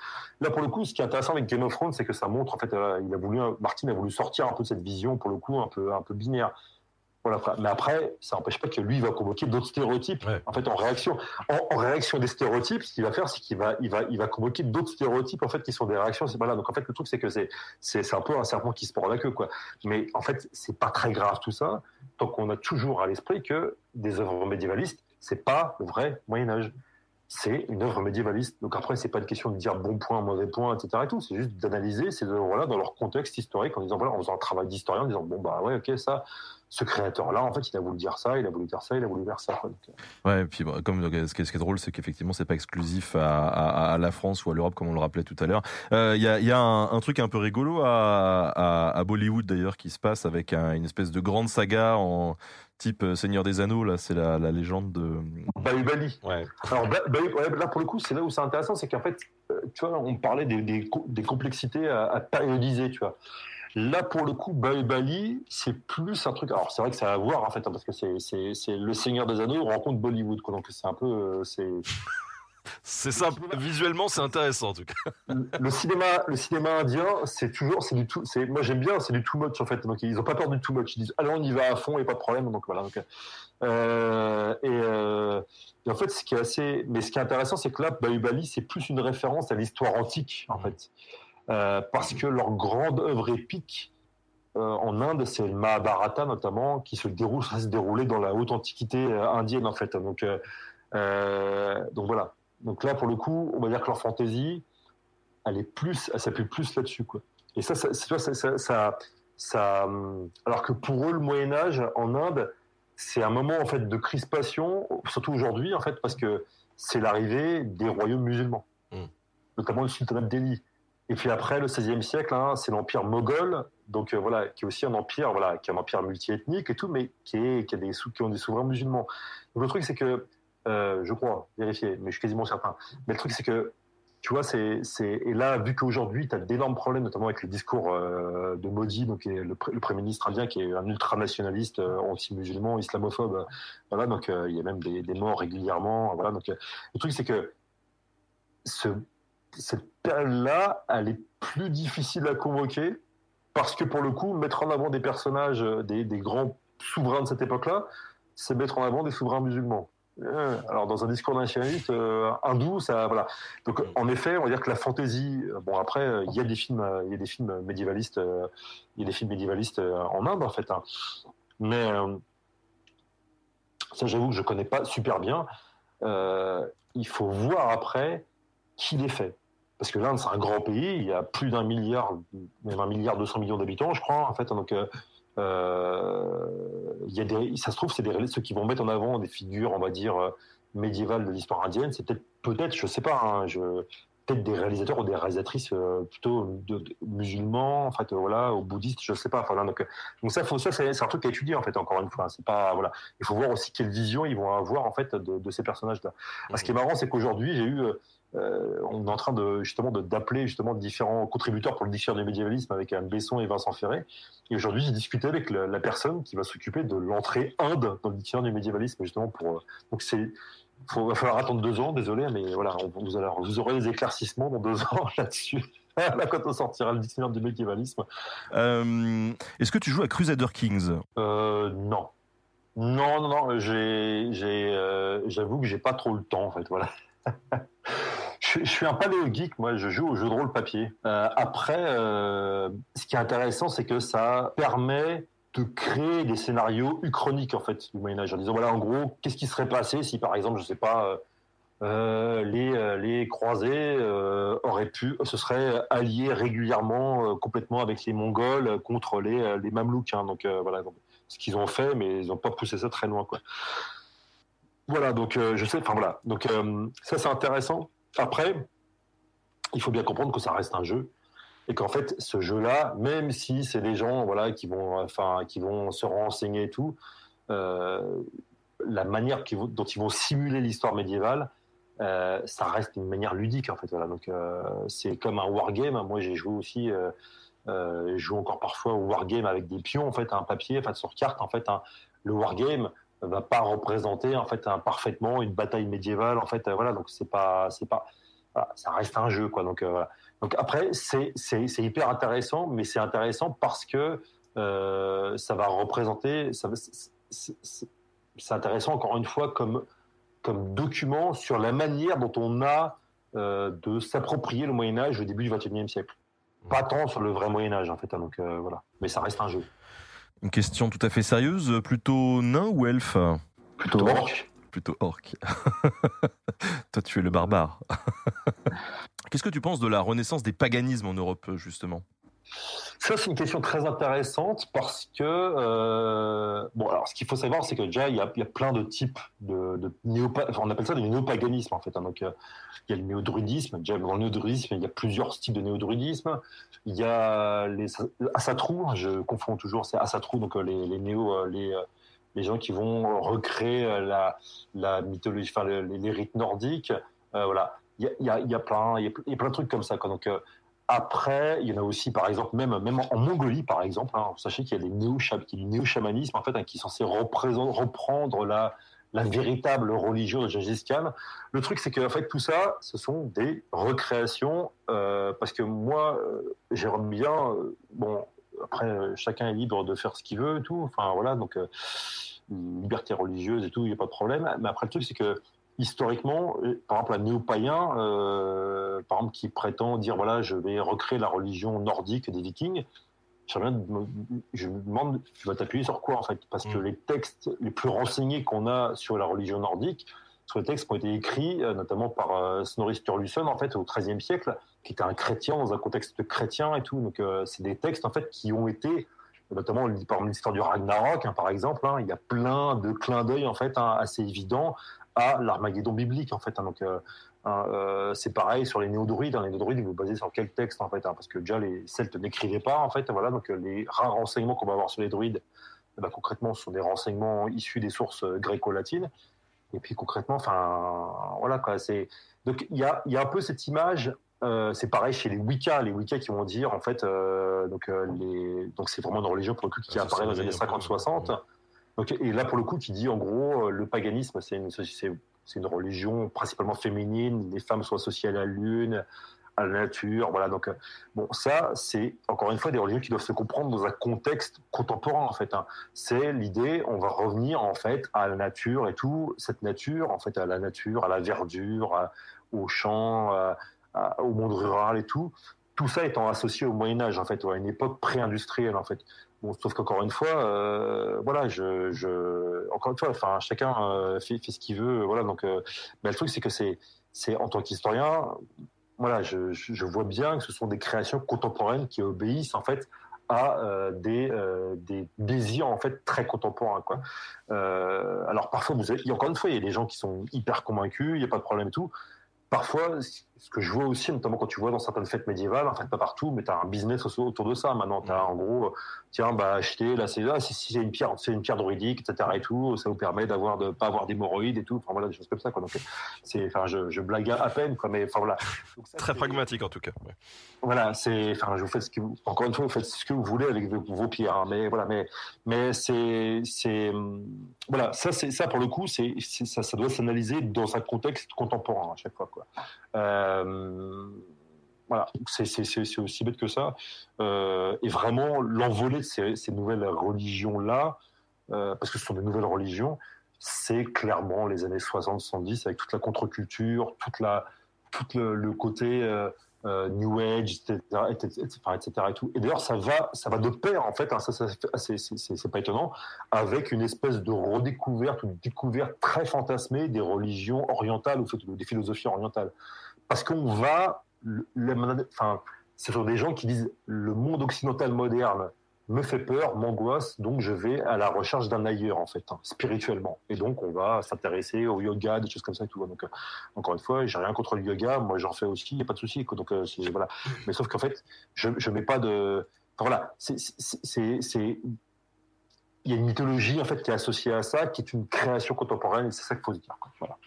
là pour le coup, ce qui est intéressant avec Game of Thrones, c'est que ça montre, en fait, euh, il a voulu, Martin a voulu sortir un peu de cette vision, pour le coup, un peu, un peu binaire. Voilà, mais après, ça n'empêche pas que lui va convoquer d'autres stéréotypes. Ouais. En fait, en réaction, en, en réaction des stéréotypes, ce qu'il va faire, c'est qu'il va, il va, il va convoquer d'autres stéréotypes en fait qui sont des réactions. C'est pas là. Donc en fait, le truc, c'est que c'est, c'est, un peu un serpent qui se mord la queue, quoi. Mais en fait, c'est pas très grave tout ça, tant qu'on a toujours à l'esprit que des œuvres médiévalistes, c'est pas le vrai Moyen Âge. C'est une œuvre médiévaliste. Donc après, c'est pas une question de dire bon point, mauvais point, etc. Et tout. C'est juste d'analyser ces œuvres-là dans leur contexte historique en disant voilà, en faisant un travail d'historien, en disant bon bah ouais, ok, ça, ce créateur-là, en fait, il a voulu dire ça, il a voulu dire ça, il a voulu dire ça. euh, Ouais, et puis comme ce qui est, drôle, c'est qu'effectivement, c'est pas exclusif à, la France ou à l'Europe, comme on le rappelait tout à l'heure. Euh, Il y, a, un, truc un peu rigolo à, Bollywood d'ailleurs qui se passe avec un- une espèce de grande saga en type euh, Seigneur des Anneaux. Là, c'est la, la légende de. Bahubali. Ouais. Alors bah, bah, là pour le coup, c'est là où c'est intéressant, c'est qu'en fait, euh, tu vois, on parlait des, des, co- des complexités à, à périodiser, tu vois. Là, pour le coup, Bali, c'est plus un truc. Alors, c'est vrai que ça a à voir, en fait, hein, parce que c'est, c'est, c'est Le Seigneur des Anneaux rencontre Bollywood, quoi. Donc, c'est un peu. euh, c'est... C'est ça, visuellement, c'est intéressant en tout cas. le cinéma, le cinéma indien, c'est toujours, c'est du tout. C'est, moi, j'aime bien, c'est du too much, en fait. Donc, ils ont pas peur du too much. Ils disent, allez, on y va à fond et pas de problème. Donc, voilà. Donc, euh, et, euh, et en fait, ce qui est assez. Mais ce qui est intéressant, c'est que là, Bahubali, c'est plus une référence à l'histoire antique, en fait. Euh, parce que leur grande œuvre épique en Inde, c'est le Mahabharata notamment, qui se déroule, ça se déroulait dans la haute antiquité indienne en fait. Donc, donc voilà. Donc là, pour le coup, on va dire que leur fantaisie, elle est plus, elle s'appuie plus là-dessus quoi. Et ça, ça, tu vois, ça, ça, ça, ça, hum, alors que pour eux, le Moyen Âge en Inde, c'est un moment en fait de crispation, surtout aujourd'hui en fait, parce que c'est l'arrivée des royaumes musulmans, Mm. notamment le sultanat de Delhi. Et puis après, le XVIe siècle, hein, c'est l'empire moghol, donc euh, voilà, qui est aussi un empire, voilà, qui est un empire multiethnique et tout, mais qui, est, qui, a des, sou- qui ont des souverains musulmans. Donc le truc, c'est que, euh, je crois, vérifier, mais je suis quasiment certain. Mais le truc, c'est que, tu vois, c'est, et là, vu qu'aujourd'hui, tu as d'énormes problèmes, notamment avec le discours euh, de Modi, donc le, pr- le Premier ministre indien, qui est un ultranationaliste, euh, anti-musulman, islamophobe. voilà, donc euh, il y a même des, morts régulièrement. Voilà, donc le truc, c'est que ce, cette période-là, elle est plus difficile à convoquer parce que pour le coup, mettre en avant des personnages, des grands souverains de cette époque-là, c'est mettre en avant des souverains musulmans. Euh, Alors dans un discours nationaliste euh, hindou, ça voilà. Donc en effet, on va dire que la fantaisie. euh, Bon après, euh, il y a des films, il y a des films médiévalistes, euh, il y a des films médiévalistes en Inde en fait. hein. Mais ça, j'avoue que je connais pas super bien. Il faut voir après qui les fait. Parce que l'Inde, c'est un grand pays, il y a plus d'un milliard, même un milliard 200 millions d'habitants, je crois, en fait. Donc, euh, il y a des, ça se trouve, c'est des, ceux qui vont mettre en avant des figures, on va dire, euh, médiévales de l'histoire indienne. C'est peut-être, peut-être, je sais pas, hein, je, peut-être des réalisateurs ou des réalisatrices euh, plutôt de, de- musulmans, en fait, euh, voilà, ou bouddhistes, je sais pas. Enfin, là, donc, euh, donc ça, faut, ça, c'est, un truc à étudier, en fait, encore une fois. C'est pas, voilà. Il faut voir aussi quelle vision ils vont avoir, en fait, de, de ces personnages-là. Ce qui est marrant, c'est qu'aujourd'hui, j'ai eu, euh, on est en train de justement d'appeler justement différents contributeurs pour le dictionnaire du médiévalisme avec Anne Besson et Vincent Ferré. Et aujourd'hui, j'ai discuté avec la personne qui va s'occuper de l'entrée Inde dans le dictionnaire du médiévalisme, justement pour. euh, donc c'est, faut va falloir attendre deux ans, désolé, mais voilà, on- vous, aurez des éclaircissements dans deux ans là-dessus. Là, quand on sortira le dictionnaire du médiévalisme. Euh, Est-ce que tu joues à Crusader Kings? Euh, non. Non, non, non, j'ai, euh, j'avoue que j'ai pas trop le temps, en fait, voilà. je, suis un paléo geek, moi, je joue au jeu de rôle papier. Euh, après, euh, ce qui est intéressant, c'est que ça permet de créer des scénarios uchroniques, en fait, du Moyen-Âge, en disant, voilà, en gros, qu'est-ce qui serait passé si, par exemple, je sais pas, euh, les, les croisés auraient pu, se seraient alliés régulièrement, complètement avec les Mongols contre les, Mamelouks. hein. donc voilà, ce qu'ils ont fait, mais ils n'ont pas poussé ça très loin. Voilà, donc je sais, enfin voilà, donc ça c'est intéressant. Après, il faut bien comprendre que ça reste un jeu et qu'en fait ce jeu-là, même si c'est des gens voilà qui vont, enfin qui vont se renseigner et tout, euh, la manière dont ils vont simuler l'histoire médiévale, euh, ça reste une manière ludique en fait. Donc euh, c'est comme un wargame. Moi j'ai joué aussi, je joue encore parfois au wargame avec des pions en fait, un papier, en fait sur carte en fait. le wargame va pas représenter en fait un, parfaitement une bataille médiévale en fait. euh, voilà, donc c'est pas, c'est pas, voilà, ça reste un jeu quoi. Donc euh, voilà. Donc après c'est hyper intéressant, mais c'est intéressant parce que euh, ça va représenter, ça, c'est- intéressant encore une fois comme comme document sur la manière dont on a de s'approprier le Moyen Âge au début du XXIe siècle. Pas tant sur le vrai Moyen Âge en fait. hein, donc voilà, mais ça reste un jeu. Une question tout à fait sérieuse, plutôt nain ou elfe Plutôt orc. Plutôt orc. Toi, tu es le barbare. Qu'est-ce que tu penses de la renaissance des paganismes en Europe, justement? Ça, c'est une question très intéressante parce que, euh, bon, alors ce qu'il faut savoir, c'est que déjà, il y a, il plein de types de, on appelle ça du néopaganisme, en fait. hein. donc, euh, il y a le néodruidisme. Déjà, dans le néodruidisme, il y a plusieurs types de néodruidisme. Il y a les assatrous, je confonds toujours, c'est assatrous, donc euh, les, les néo, les, les gens qui vont recréer la, la mythologie, enfin, les, rites nordiques. Voilà. Il y a, il y a, plein, il y a, plein de trucs comme ça. Quoi. Donc, après, il y en a aussi, par exemple, même, même en Mongolie, par exemple, hein, sachez qu'il y a des néo du néo-chamanisme, en fait, hein, qui est censé reprendre la, la véritable religion de Gengis Khan. Le truc, c'est que en fait, tout ça, ce sont des recréations, euh, parce que moi, euh, Jérôme bien, euh, bon, après, chacun est libre de faire ce qu'il veut et tout, enfin voilà, donc liberté religieuse et tout, il n'y a pas de problème. Mais après, le truc, c'est que historiquement, par exemple, un néo-païen, par exemple, qui prétend dire, voilà, je vais recréer la religion nordique des vikings, je me demande, tu vas t'appuyer sur quoi en fait? Parce que mm. les textes les plus renseignés qu'on a sur la religion nordique sont les textes qui ont été écrits euh, notamment par euh, Snorri Sturluson en fait au XIIIe siècle, qui était un chrétien dans un contexte chrétien et tout. Donc euh, c'est des textes en fait qui ont été notamment par l'histoire du Ragnarok hein, par exemple. Hein, il y a plein de clins d'œil en fait hein, assez évidents à l'Armageddon biblique en fait. donc Hein, euh, c'est pareil sur les néo-druides. Hein, les néo-druides, vous basez sur quel texte en fait hein, Parce que déjà les Celtes n'écrivaient pas en fait. Voilà, donc euh, les rares renseignements qu'on va avoir sur les druides, eh ben, concrètement, ce sont des renseignements issus des sources euh, gréco-latines. Et puis concrètement, enfin, voilà quoi. C'est donc il y a, y a un peu cette image. c'est pareil chez les Wicca, les Wicca qui vont dire en fait, donc les, donc c'est vraiment une religion pour le coup qui apparaît dans les années 50-60. Et là, pour le coup, qui dit en gros, le paganisme, c'est une, religion principalement féminine. Les femmes sont associées à la lune, à la nature. Voilà. Donc, euh, bon, ça, c'est encore une fois des religions qui doivent se comprendre dans un contexte contemporain, en fait. Hein. C'est l'idée, on va revenir, en fait, à la nature et tout. Cette nature, en fait, à la nature, à la verdure, au champ, au monde rural et tout. Tout ça étant associé au Moyen-Âge, en fait, à une époque pré-industrielle, en fait. Bon, sauf qu'encore une fois, euh, voilà, je, encore une fois, enfin, chacun euh, fait, ce qu'il veut, voilà. Donc, euh, mais le truc, c'est que c'est, c'est en tant qu'historien, voilà, je, vois bien que ce sont des créations contemporaines qui obéissent en fait à des, des désirs en fait très contemporains quoi. Alors parfois vous avez, encore une fois, il y a des gens qui sont hyper convaincus, il n'y a pas de problème et tout. Parfois, ce que je vois aussi, notamment quand tu vois dans certaines fêtes médiévales, en fait pas partout, mais tu as un business autour de ça. Maintenant, tu as en gros, tiens, bah acheter, là c'est là, si, c'est une pierre, c'est une pierre druidique, etc. et tout, ça vous permet d'avoir de pas avoir d'hémorroïdes et tout. Enfin voilà, des choses comme ça. Quoi. Donc c'est, enfin, je, je, blague à peine, quoi, mais enfin voilà. Très pragmatique en tout cas. Voilà, c'est, enfin, je vous fais ce que vous, encore une fois, vous faites ce que vous voulez avec vos, pierres, hein, mais voilà, mais mais c'est, c'est, voilà, ça c'est ça pour le coup, c'est, ça, ça doit s'analyser dans un contexte contemporain à chaque fois, quoi. Euh, voilà, c'est aussi bête que ça. Euh, et vraiment, l'envolée de ces, nouvelles religions-là, euh, parce que ce sont des nouvelles religions, c'est clairement les années 60-70 avec toute la contre-culture, toute tout le, côté New Age, etc., et d'ailleurs, ça va, ça va de pair, en fait, hein, ça, c'est pas étonnant, avec une espèce de redécouverte ou de découverte très fantasmée des religions orientales ou des philosophies orientales parce qu'on va, enfin, ce sont des gens qui disent le monde occidental moderne me fait peur, m'angoisse, donc je vais à la recherche d'un ailleurs en fait, hein, spirituellement. Et donc on va s'intéresser au yoga, des choses comme ça et tout. Donc euh, encore une fois, j'ai rien contre le yoga, moi j'en fais aussi, il n'y a pas de souci. Donc euh, voilà. Mais sauf qu'en fait, je je mets pas de, enfin, voilà, c'est il y a une mythologie en fait qui est associée à ça, qui est une création contemporaine, et c'est ça qu'il faut dire.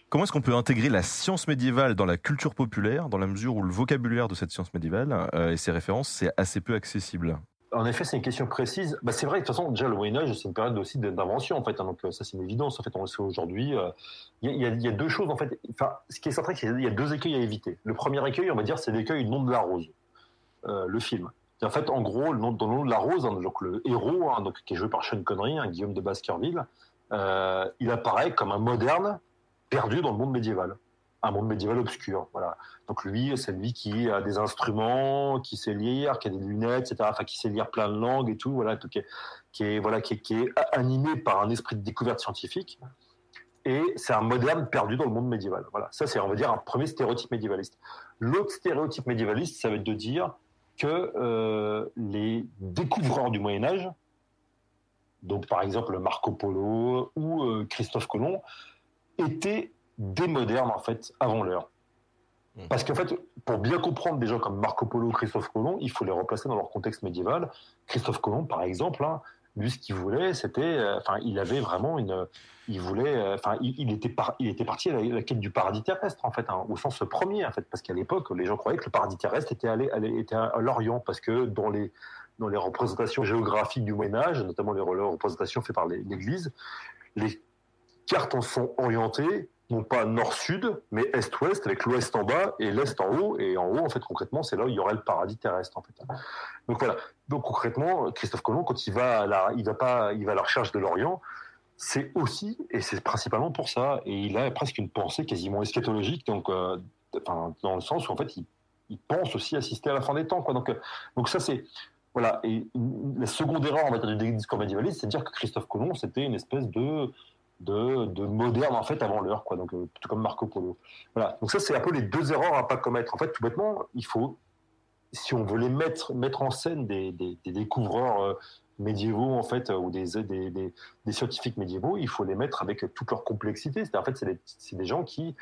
Comment est-ce qu'on peut intégrer la science médiévale dans la culture populaire, dans la mesure où le vocabulaire de cette science médiévale euh, et ses références, c'est assez peu accessible? En effet, c'est une question précise. Bah, c'est vrai, de toute façon, déjà, le Moyen-Âge, c'est une période aussi d'invention, en fait. Hein, donc, euh, ça, c'est une évidence. En fait, on le sait aujourd'hui. Euh, il y, a deux choses, en fait. Enfin, ce qui est certain, c'est qu'il y a deux écueils à éviter. Le premier écueil, on va dire, c'est l'écueil nom de la rose, le film en fait, en gros, le nom, dans le nom de la rose, hein, donc le héros, hein, donc, qui est joué par Sean Connery, Guillaume de Baskerville, il apparaît comme un moderne perdu dans le monde médiéval, un monde médiéval obscur. Voilà. Donc lui, c'est lui qui a des instruments, qui sait lire, qui a des lunettes, etc. Qui sait lire plein de langues et tout. Voilà, qui est, qui est voilà, qui est animé par un esprit de découverte scientifique. Et c'est un moderne perdu dans le monde médiéval. Voilà. Ça, c'est, on va dire, un premier stéréotype médiévaliste. L'autre stéréotype médiévaliste, ça va être de dire que euh, les découvreurs du Moyen Âge, donc par exemple Marco Polo ou euh, Christophe Colomb, étaient des modernes en fait avant l'heure. Mmh. Parce qu'en fait, pour bien comprendre des gens comme Marco Polo Christophe Colomb, il faut les replacer dans leur contexte médiéval. Christophe Colomb, par exemple, hein, Lui, ce qu'il voulait, c'était, euh, enfin, il avait vraiment une, il voulait, euh, enfin, il, il était par, il était parti à la, la quête du paradis terrestre en fait, hein, au sens premier en fait, parce qu'à l'époque, les gens croyaient que le paradis terrestre était allé, allé- était à, à l'Orient, parce que dans les dans les représentations géographiques du Moyen Âge, notamment les représentations faites par les- l'Église, les cartes en sont orientées non pas nord-sud, mais est-ouest, avec l'ouest en bas et l'est en haut. Et en haut, en fait, concrètement, c'est là où il y aurait le paradis terrestre, en fait. Donc voilà. Donc concrètement, Christophe Colomb, quand il va à la, il va pas, il va à la recherche de l'Orient, c'est aussi, et c'est principalement pour ça, et il a presque une pensée quasiment eschatologique, donc, euh, dans le sens où en fait, il, pense aussi assister à la fin des temps, quoi. Donc, euh, donc ça c'est, voilà. Et la seconde erreur en matière du discours médiévaliste, c'est de dire que Christophe Colomb, c'était une espèce de de, de moderne en fait avant l'heure quoi. Donc euh, tout comme Marco Polo. Voilà. Donc ça c'est un peu les deux erreurs à pas commettre. En fait tout bêtement il faut si on veut les mettre mettre en scène des, des, découvreurs euh, médiévaux en fait euh, ou des, des, des, scientifiques médiévaux il faut les mettre avec toute leur complexité. C'est en fait c'est des, gens qui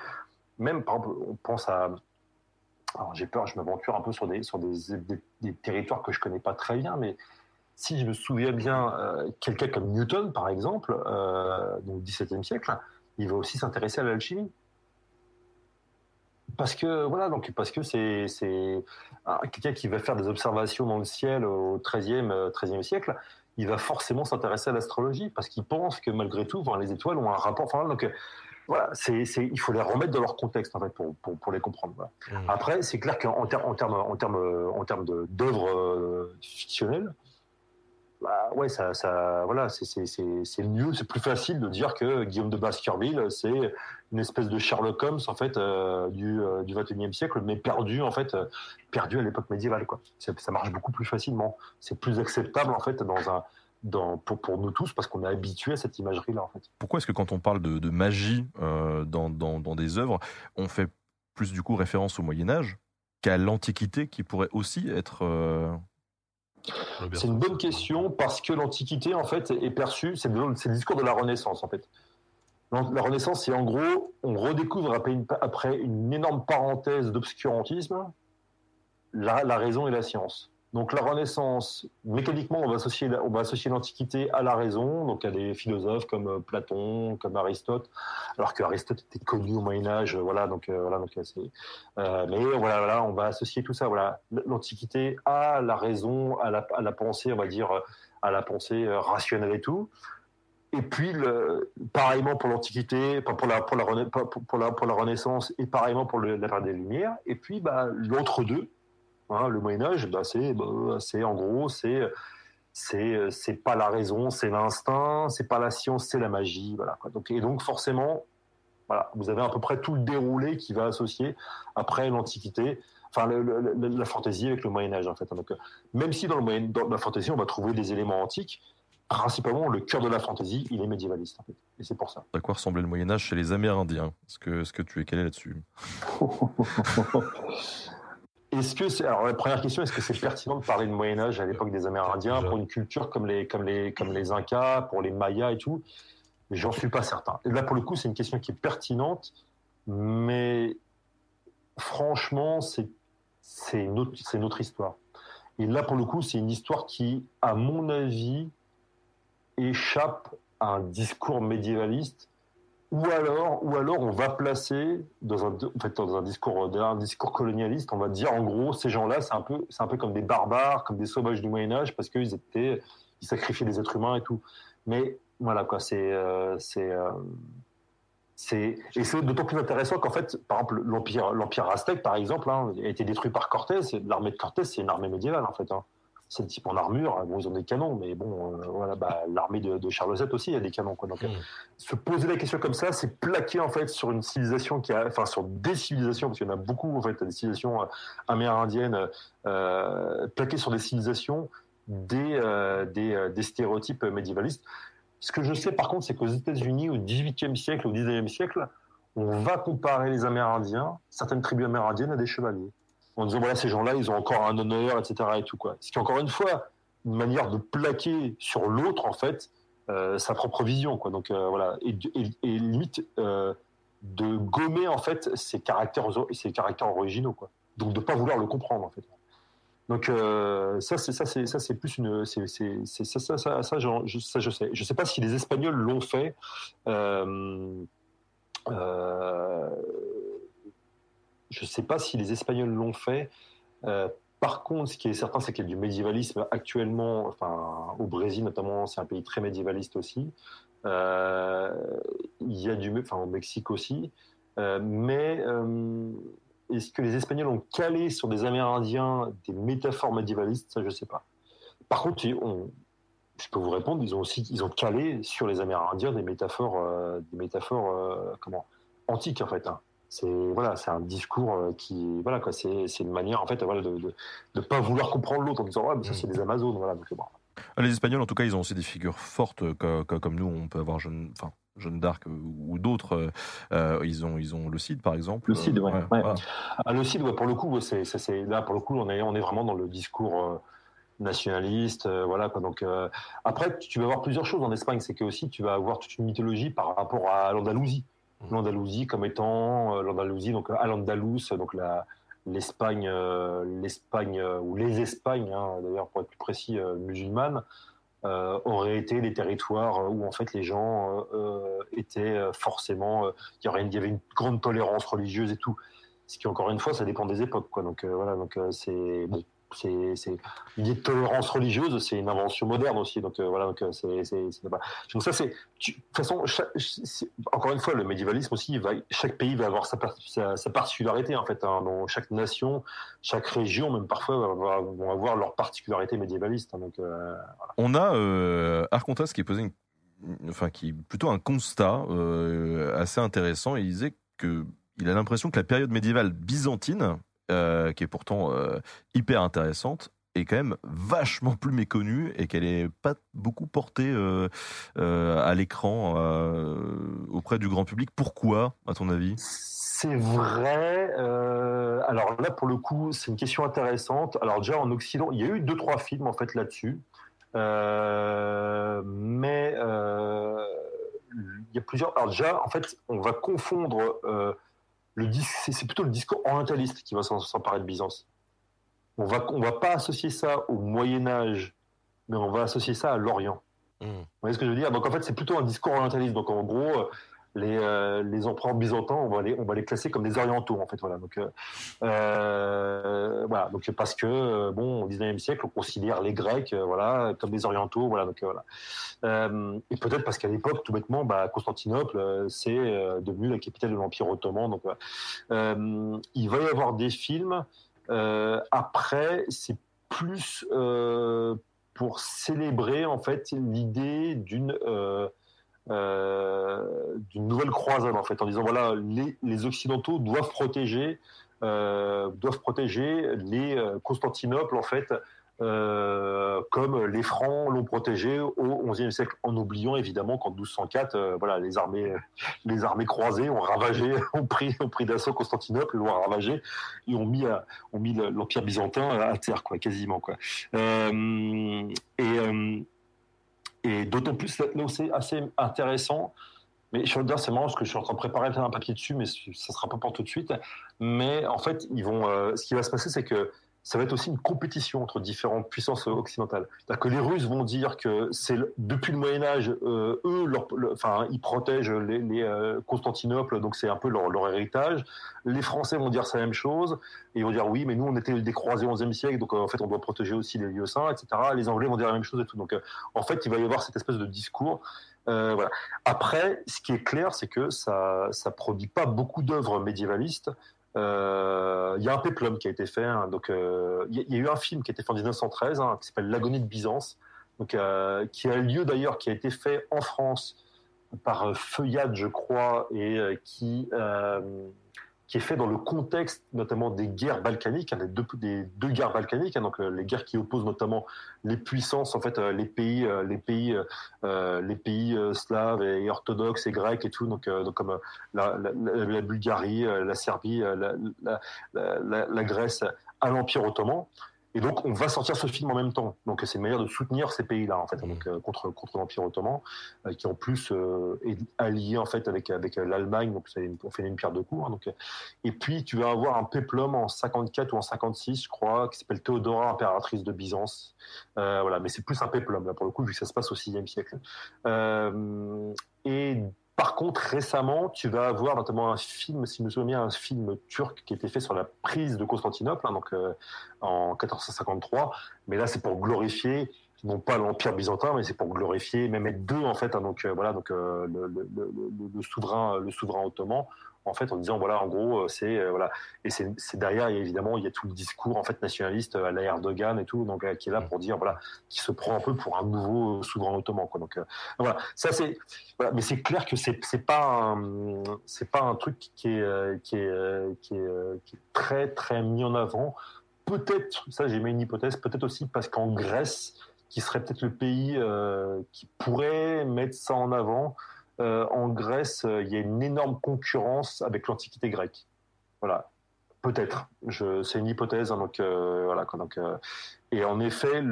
même par exemple on pense à alors j'ai peur je m'aventure un peu sur des sur des territoires que je connais pas très bien mais si je me souviens bien, euh, quelqu'un comme Newton, par exemple, euh, au XVIIe siècle, il va aussi s'intéresser à l'alchimie. Parce que voilà, donc parce que c'est ah, quelqu'un qui va faire des observations dans le ciel au XIIIe euh, XIIIe siècle, il va forcément s'intéresser à l'astrologie parce qu'il pense que malgré tout, enfin, les étoiles ont un rapport. Enfin, donc euh, voilà, c'est c'est il faut les remettre dans leur contexte en fait pour pour, pour les comprendre. Voilà. Mmh. Après, c'est clair qu'en en termes en termes en termes de- d'œuvres euh, fictionnelles, bah ouais, ça, ça, voilà, c'est, mieux, c'est plus facile de dire que Guillaume de Baskerville, c'est une espèce de Sherlock Holmes en fait euh, du, euh, du 21e siècle, mais perdu en fait, euh, perdu à l'époque médiévale quoi. Ça marche beaucoup plus facilement. C'est plus acceptable en fait dans un, dans, pour, nous tous parce qu'on est habitué à cette imagerie là en fait. Pourquoi est-ce que quand on parle de, magie euh, dans, dans, dans des œuvres, on fait plus du coup référence au Moyen Âge qu'à l'Antiquité qui pourrait aussi être... C'est une bonne question parce que l'Antiquité, en fait, est perçue, c'est le, discours de la Renaissance, en fait. La Renaissance, c'est en gros, on redécouvre après une, après une énorme parenthèse d'obscurantisme la, la raison et la science. Donc la Renaissance, mécaniquement, on va associer, on va associer l'Antiquité à la raison, donc à des philosophes comme euh, Platon, comme Aristote, alors que Aristote était connu au Moyen Âge, euh, voilà, donc euh, voilà, donc c'est, mais voilà, voilà, on va associer tout ça, voilà, l'Antiquité à la raison, à la, à la pensée, on va dire, à la pensée rationnelle et tout. Et puis, le, pareillement pour l'Antiquité, pour la, pour, la, pour, la, pour la Renaissance, et pareillement pour la période des Lumières. Et puis, bah, l'entre-deux, hein, le Moyen-Âge, bah, c'est, bah, c'est en gros, c'est, c'est, c'est pas la raison, c'est l'instinct, c'est pas la science, c'est la magie. Voilà, quoi. Donc, et donc, forcément, voilà, vous avez à peu près tout le déroulé qui va associer après l'Antiquité, enfin, le- le- le- la fantaisie avec le Moyen-Âge, en fait. Donc, même si dans, le moyen, dans la fantaisie, on va trouver des éléments antiques, principalement le cœur de la fantaisie, il est médiévaliste en fait. Et c'est pour ça. à quoi ressemblait le Moyen Âge chez les Amérindiens? Est-ce que, est-ce que tu es calé là-dessus? Est-ce que c'est alors la première question est-ce que c'est pertinent de parler de Moyen Âge à l'époque des Amérindiens pour une culture comme les comme les comme les Incas, pour les Mayas et tout? J'en suis pas certain. Et là pour le coup c'est une question qui est pertinente, mais franchement c'est c'est une autre c'est une autre histoire. Et là pour le coup c'est une histoire qui à mon avis échappe à un discours médiévaliste ou alors, ou alors on va placer dans un, discours colonialiste, on va dire en gros ces gens-là, c'est un peu, c'est un peu comme des barbares, comme des sauvages du Moyen Âge, parce qu'ils étaient, ils sacrifiaient des êtres humains et tout. Mais voilà quoi, c'est, euh, c'est, euh, c'est, et c'est d'autant plus intéressant qu'en fait, par exemple, l'empire, l'empire aztèque, par exemple, hein, a été détruit par Cortés. L'armée de Cortés, c'est une armée médiévale en fait. Hein. C'est le type en armure. Bon, ils ont des canons, mais bon, euh, voilà, bah, l'armée de, de Charles VII aussi, il y a des canons quoi. Donc, Mm. se poser la question comme ça, c'est plaquer en fait sur une civilisation qui a, enfin sur des civilisations, parce qu'il y en a beaucoup en fait, des civilisations euh, amérindiennes, euh, plaquer sur des civilisations des, euh, des, des stéréotypes médiévalistes. Ce que je sais par contre, c'est qu'aux États-Unis, au XVIIIe siècle, au XIXe siècle, on va comparer les Amérindiens, certaines tribus amérindiennes, à des chevaliers. En disant voilà, ces gens-là, ils ont encore un honneur, etc. Et tout quoi. Ce qui encore une fois une manière de plaquer sur l'autre en fait euh, sa propre vision quoi donc euh, voilà et, limite euh, de gommer en fait ses caractères ses caractères originaux quoi donc de pas vouloir le comprendre en fait Donc ça, c'est ça, c'est ça, c'est plus une, c'est ça, ça, ça, ça, je, ça, je sais. Je sais pas si les Espagnols l'ont fait. Euh, je sais pas si les Espagnols l'ont fait. Euh, par contre, ce qui est certain, c'est qu'il y a du médiévalisme actuellement, enfin au Brésil notamment, c'est un pays très médiévaliste aussi. Euh, il y a du, enfin au Mexique aussi. Euh, mais est-ce que les Espagnols ont calé sur des Amérindiens des métaphores médiévalistes? Ça, je sais pas. Par contre, je peux vous répondre, ils ont aussi, ils ont calé sur les Amérindiens des métaphores, des métaphores, comment, antiques en fait. hein. C'est voilà, c'est un discours euh, qui, voilà quoi, c'est c'est une manière en fait, voilà, de, de, de pas vouloir comprendre l'autre en disant ouais, mais ça c'est des Amazones, voilà. Donc, bon. Les Espagnols, en tout cas, ils ont aussi des figures fortes, euh, co- co- comme, nous, on peut avoir Jeanne, enfin, Jeanne d'Arc euh, ou d'autres. euh, ils, ont, ils ont le Cid, par exemple. Le Cid, ouais. Ah, le Cid, ouais, pour le coup, c'est, là, pour le coup, on est, on est vraiment dans le discours euh, nationaliste, euh, voilà. Quoi. Donc, après, tu vas avoir plusieurs choses en Espagne, c'est que aussi, tu vas avoir toute une mythologie par rapport à l'Andalousie, l'Andalousie comme étant euh, l'Andalousie, donc à l'Andalous, donc l'Espagne, euh, l'Espagne euh, ou les Espagnes, hein, d'ailleurs pour être plus précis, euh, musulmanes. euh, auraient été les territoires euh, où en fait les gens euh, euh, étaient euh, forcément euh, il y avait une grande tolérance religieuse et tout. Ce qui encore une fois ça dépend des époques quoi. Donc euh, voilà donc euh, c'est c'est l'idée de tolérance religieuse c'est une invention moderne aussi donc euh, voilà donc euh, c'est donc ça c'est de toute façon encore une fois le médiévalisme aussi va chaque pays va avoir sa par- sa, sa particularité en fait hein, chaque nation chaque région même parfois vont avoir leur particularité médiévaliste hein, euh, On a euh, Arcontas qui posé une- enfin, qui plutôt un constat assez intéressant. Il disait que il a l'impression que la période médiévale byzantine, euh, qui est pourtant euh, hyper intéressante, est quand même vachement plus méconnue et qu'elle est pas beaucoup portée euh, à l'écran auprès du grand public. Pourquoi, à ton avis? C'est vrai. alors là, pour le coup, c'est une question intéressante. Alors déjà en Occident, il y a eu deux trois films en fait là-dessus, mais il y a plusieurs. Alors déjà, en fait, on va confondre le c'est plutôt le discours orientaliste qui va s'emparer de Byzance. On va on va pas associer ça au Moyen Âge, mais on va associer ça à l'Orient. Vous voyez ce que je veux dire? Donc en fait, c'est plutôt un discours orientaliste. Donc en gros, les, euh, empereurs byzantins, on va les, classer comme des orientaux en fait. Voilà. Donc euh, euh, voilà. Donc parce que euh, bon, au 19e siècle, on considère les Grecs, voilà, comme des orientaux. Voilà. Donc voilà. Et peut-être parce qu'à l'époque, tout bêtement, bah, Constantinople, c'est devenu la capitale de l'Empire ottoman. Donc il va y avoir des films. Après, c'est plus pour célébrer en fait l'idée d'une d'une nouvelle croisade en fait en disant voilà les, les occidentaux doivent protéger euh, doivent protéger les euh, Constantinople en fait euh, comme les Francs l'ont protégé au XIe siècle en oubliant évidemment qu'en 1204 euh, voilà les armées les armées croisées ont ravagé ont pris ont pris d'assaut Constantinople l'ont ravagé et ont mis ont mis le- l'empire byzantin à terre quoi quasiment quoi. Euh, et, euh, et d'autant plus là c'est assez intéressant. Mais je veux dire, c'est marrant parce que je suis en train de préparer un papier dessus, mais ça sera pas pour tout de suite. Mais en fait, ils vont. euh, ce qui va se passer, c'est que ça va être aussi une compétition entre différentes puissances occidentales. C'est-à-dire que les Russes vont dire que c'est depuis le Moyen Âge, euh, eux, enfin, ils protègent euh, Constantinople, donc c'est un peu leur, héritage. Les Français vont dire la même chose. Et ils vont dire oui, mais nous, on était des croisés au XIe siècle, donc euh, en fait, on doit protéger aussi les lieux saints, etc. Les Anglais vont dire la même chose et tout. Donc, en fait, il va y avoir cette espèce de discours. Après, ce qui est clair, c'est que ça, ça produit pas beaucoup d'œuvres médiévalistes. Euh, Il y a un péplum qui a été fait. hein, donc, euh, il y, a- eu un film qui a été fait en 1913 hein, qui s'appelle L'agonie de Byzance, donc euh, qui a lieu d'ailleurs, qui a été fait en France par Feuillade, je crois, et qui qui est fait dans le contexte notamment des guerres balkaniques, hein, des, deux, guerres balkaniques, hein, donc euh, les guerres qui opposent notamment les puissances, en fait, euh, les pays, euh, les pays, slaves et orthodoxes et grecs et tout, comme la, Bulgarie, la Serbie, la Grèce à l'Empire ottoman. Et donc, on va sortir ce film en même temps. Donc, c'est une manière de soutenir ces pays-là, en fait, euh, contre, contre l'Empire ottoman, euh, qui en plus euh, est allié, en fait, avec, avec l'Allemagne. Donc, une- on fait une pierre de coups. hein, donc, et puis, tu vas avoir un péplum en 54 ou en 56, je crois, qui s'appelle Théodora, impératrice de Byzance. Voilà, mais c'est plus un péplum, là, pour le coup, vu que ça se passe au 6e siècle. Et par contre, récemment, tu vas avoir notamment un film, si je me souviens bien, un film turc qui a été fait sur la prise de Constantinople, hein, euh, en 1453. Mais là, c'est pour glorifier non pas l'empire byzantin, mais c'est pour glorifier Mehmet II en fait. hein, donc euh, voilà, donc euh, le souverain ottoman. En fait, en disant voilà, en gros, euh, c'est euh, voilà, et c'est derrière, évidemment, il y a tout le discours en fait nationaliste euh, à la Erdogan et tout, donc qui est là pour dire voilà, qui se prend un peu pour un nouveau souverain ottoman, quoi. Donc voilà, ça c'est mais c'est clair que c'est c'est pas c'est pas un truc qui est qui est qui est, qui est très très mis en avant. Peut-être, ça j'ai mis une hypothèse, peut-être aussi parce qu'en Grèce, qui serait peut-être le pays qui pourrait mettre ça en avant, en Grèce, euh, il y a une énorme concurrence avec l'Antiquité grecque. Voilà, peut-être. C'est une hypothèse, hein, donc euh, voilà. euh, et en effet,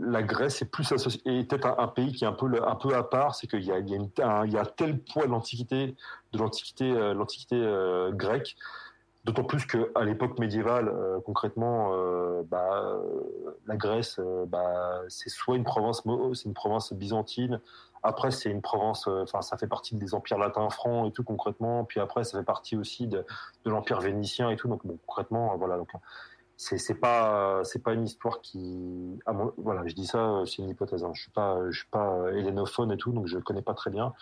la Grèce est plus associée, est peut-être un, pays qui est un peu, un peu à part, c'est qu'il y a, tel poids de l'Antiquité, de euh, euh, grecque. D'autant plus qu'à l'époque médiévale, euh, concrètement, euh, bah, euh, la Grèce, euh, bah, c'est soit une province, une province byzantine. Après, c'est une province, euh, enfin, ça fait partie des empires latins francs et tout concrètement. Puis après, ça fait partie aussi de, l'empire vénitien et tout. Donc, bon, concrètement, euh, voilà. Donc, c'est pas c'est pas une histoire qui voilà je dis ça euh, c'est une hypothèse hein. je suis pas je suis pas hellénophone et tout donc je connais pas très bien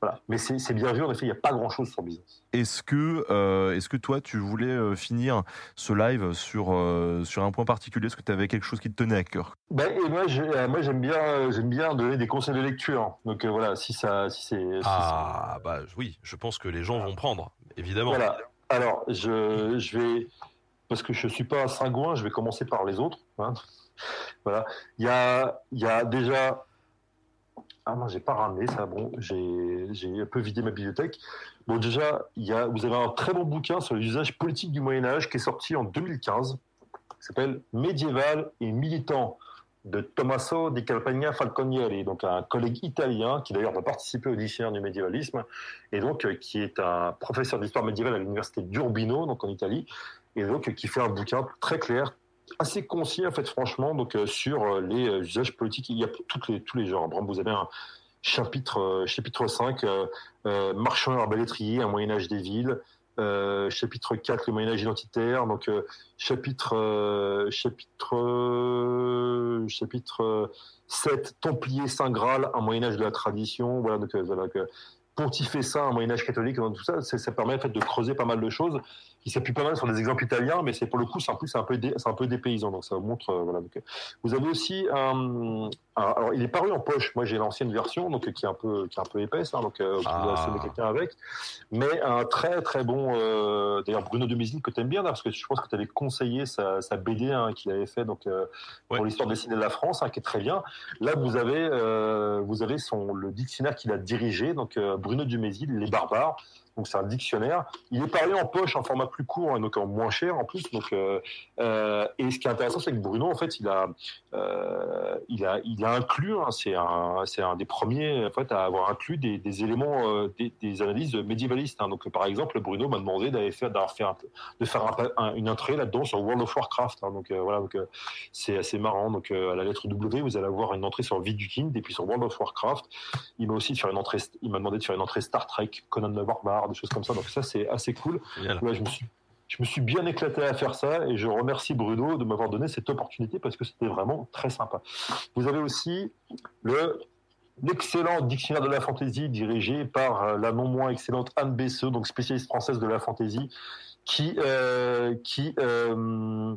voilà mais c'est bien vu en effet il y a pas grand chose sur Byzance Est-ce que, euh, est-ce que toi, tu voulais euh, finir ce live sur, euh, sur un point particulier? Est-ce que tu avais quelque chose qui te tenait à cœur? Ben, et moi, je- euh, moi j'aime bien, euh, j'aime bien donner des conseils de lecture. Donc euh, voilà, si ça, si c'est, si Ah, bah oui, je pense que les gens vont prendre, évidemment. Voilà. Alors, je, je vais, parce que je suis pas un cingouin, je vais commencer par les autres. hein. Voilà. Il y a, il y a déjà. Ah non, j'ai pas ramené ça. Bon, j'ai, un peu vidé ma bibliothèque. Bon, déjà, y a, vous avez un très bon bouquin sur l'usage politique du Moyen Âge qui est sorti en 2015. qui s'appelle Médiéval et militant de Tommaso di Calpagna Falconieri, donc un collègue italien qui d'ailleurs va participer au dictionnaire du médiévalisme et donc euh, qui est un professeur d'histoire médiévale à l'université d'Urbino, donc en Italie, et donc euh, qui fait un bouquin très clair, assez concis en fait, franchement, donc euh, sur euh, les euh, usages politiques. Il y a toutes les, tous les genres. Vous avez un chapitre, chapitre 5, euh, euh, marchand arbalétrier, un Moyen Âge des villes. Chapitre 4, le Moyen Âge identitaire. Donc chapitre chapitre chapitre euh, 7, Templier Saint Graal, un Moyen Âge de la tradition. Voilà donc, Pontifet Saint, un Moyen Âge catholique. Tout ça, ça permet en fait de creuser pas mal de choses. qui s'appuie pas mal sur des exemples italiens, mais c'est pour le coup, c'est un un peu, dé- un peu dépaysant. Donc ça montre, euh, voilà. Donc, euh, vous avez aussi un, un- alors il est paru en poche. Moi j'ai l'ancienne version, donc euh, qui est un peu, qui est un peu épaisse, hein, donc euh, Ah. quelqu'un avec. Mais un très très bon, euh, d'ailleurs Bruno de Mézil que t'aimes bien, là, parce que je pense que tu avais conseillé sa, sa BD hein, qu'il avait fait donc euh, Ouais. pour l'histoire dessinée de la France, hein, qui est très bien. Là vous avez, euh, vous avez son le dictionnaire qu'il a dirigé, donc euh, Bruno Dumézil, les barbares. Donc c'est un dictionnaire. Il est paru en poche en format plus court, donc en moins cher en plus. Donc euh, euh, et ce qui est intéressant, c'est que Bruno, en fait, il a, euh, il a, inclus. hein, c'est un, c'est un des premiers en fait à avoir inclus des, éléments, des, analyses médiévalistes. hein. Donc par exemple, Bruno m'a demandé d'aller faire, de faire un- un- une entrée là-dedans sur World of Warcraft. hein. donc voilà, donc c'est assez marrant. Donc à la lettre W, vous allez avoir une entrée sur Vidukind et puis sur World of Warcraft. Il m'a aussi fait une entrée, il m'a demandé de faire une entrée Star Trek, Conan le Barbare, des choses comme ça. Donc ça c'est assez cool. Je me suis je me suis bien éclaté à faire ça et je remercie Bruno de m'avoir donné cette opportunité parce que c'était vraiment très sympa. Vous avez aussi le l'excellent dictionnaire de la fantaisie dirigé par euh, la non moins excellente Anne Besseux, donc spécialiste française de la fantaisie, qui euh, qui euh,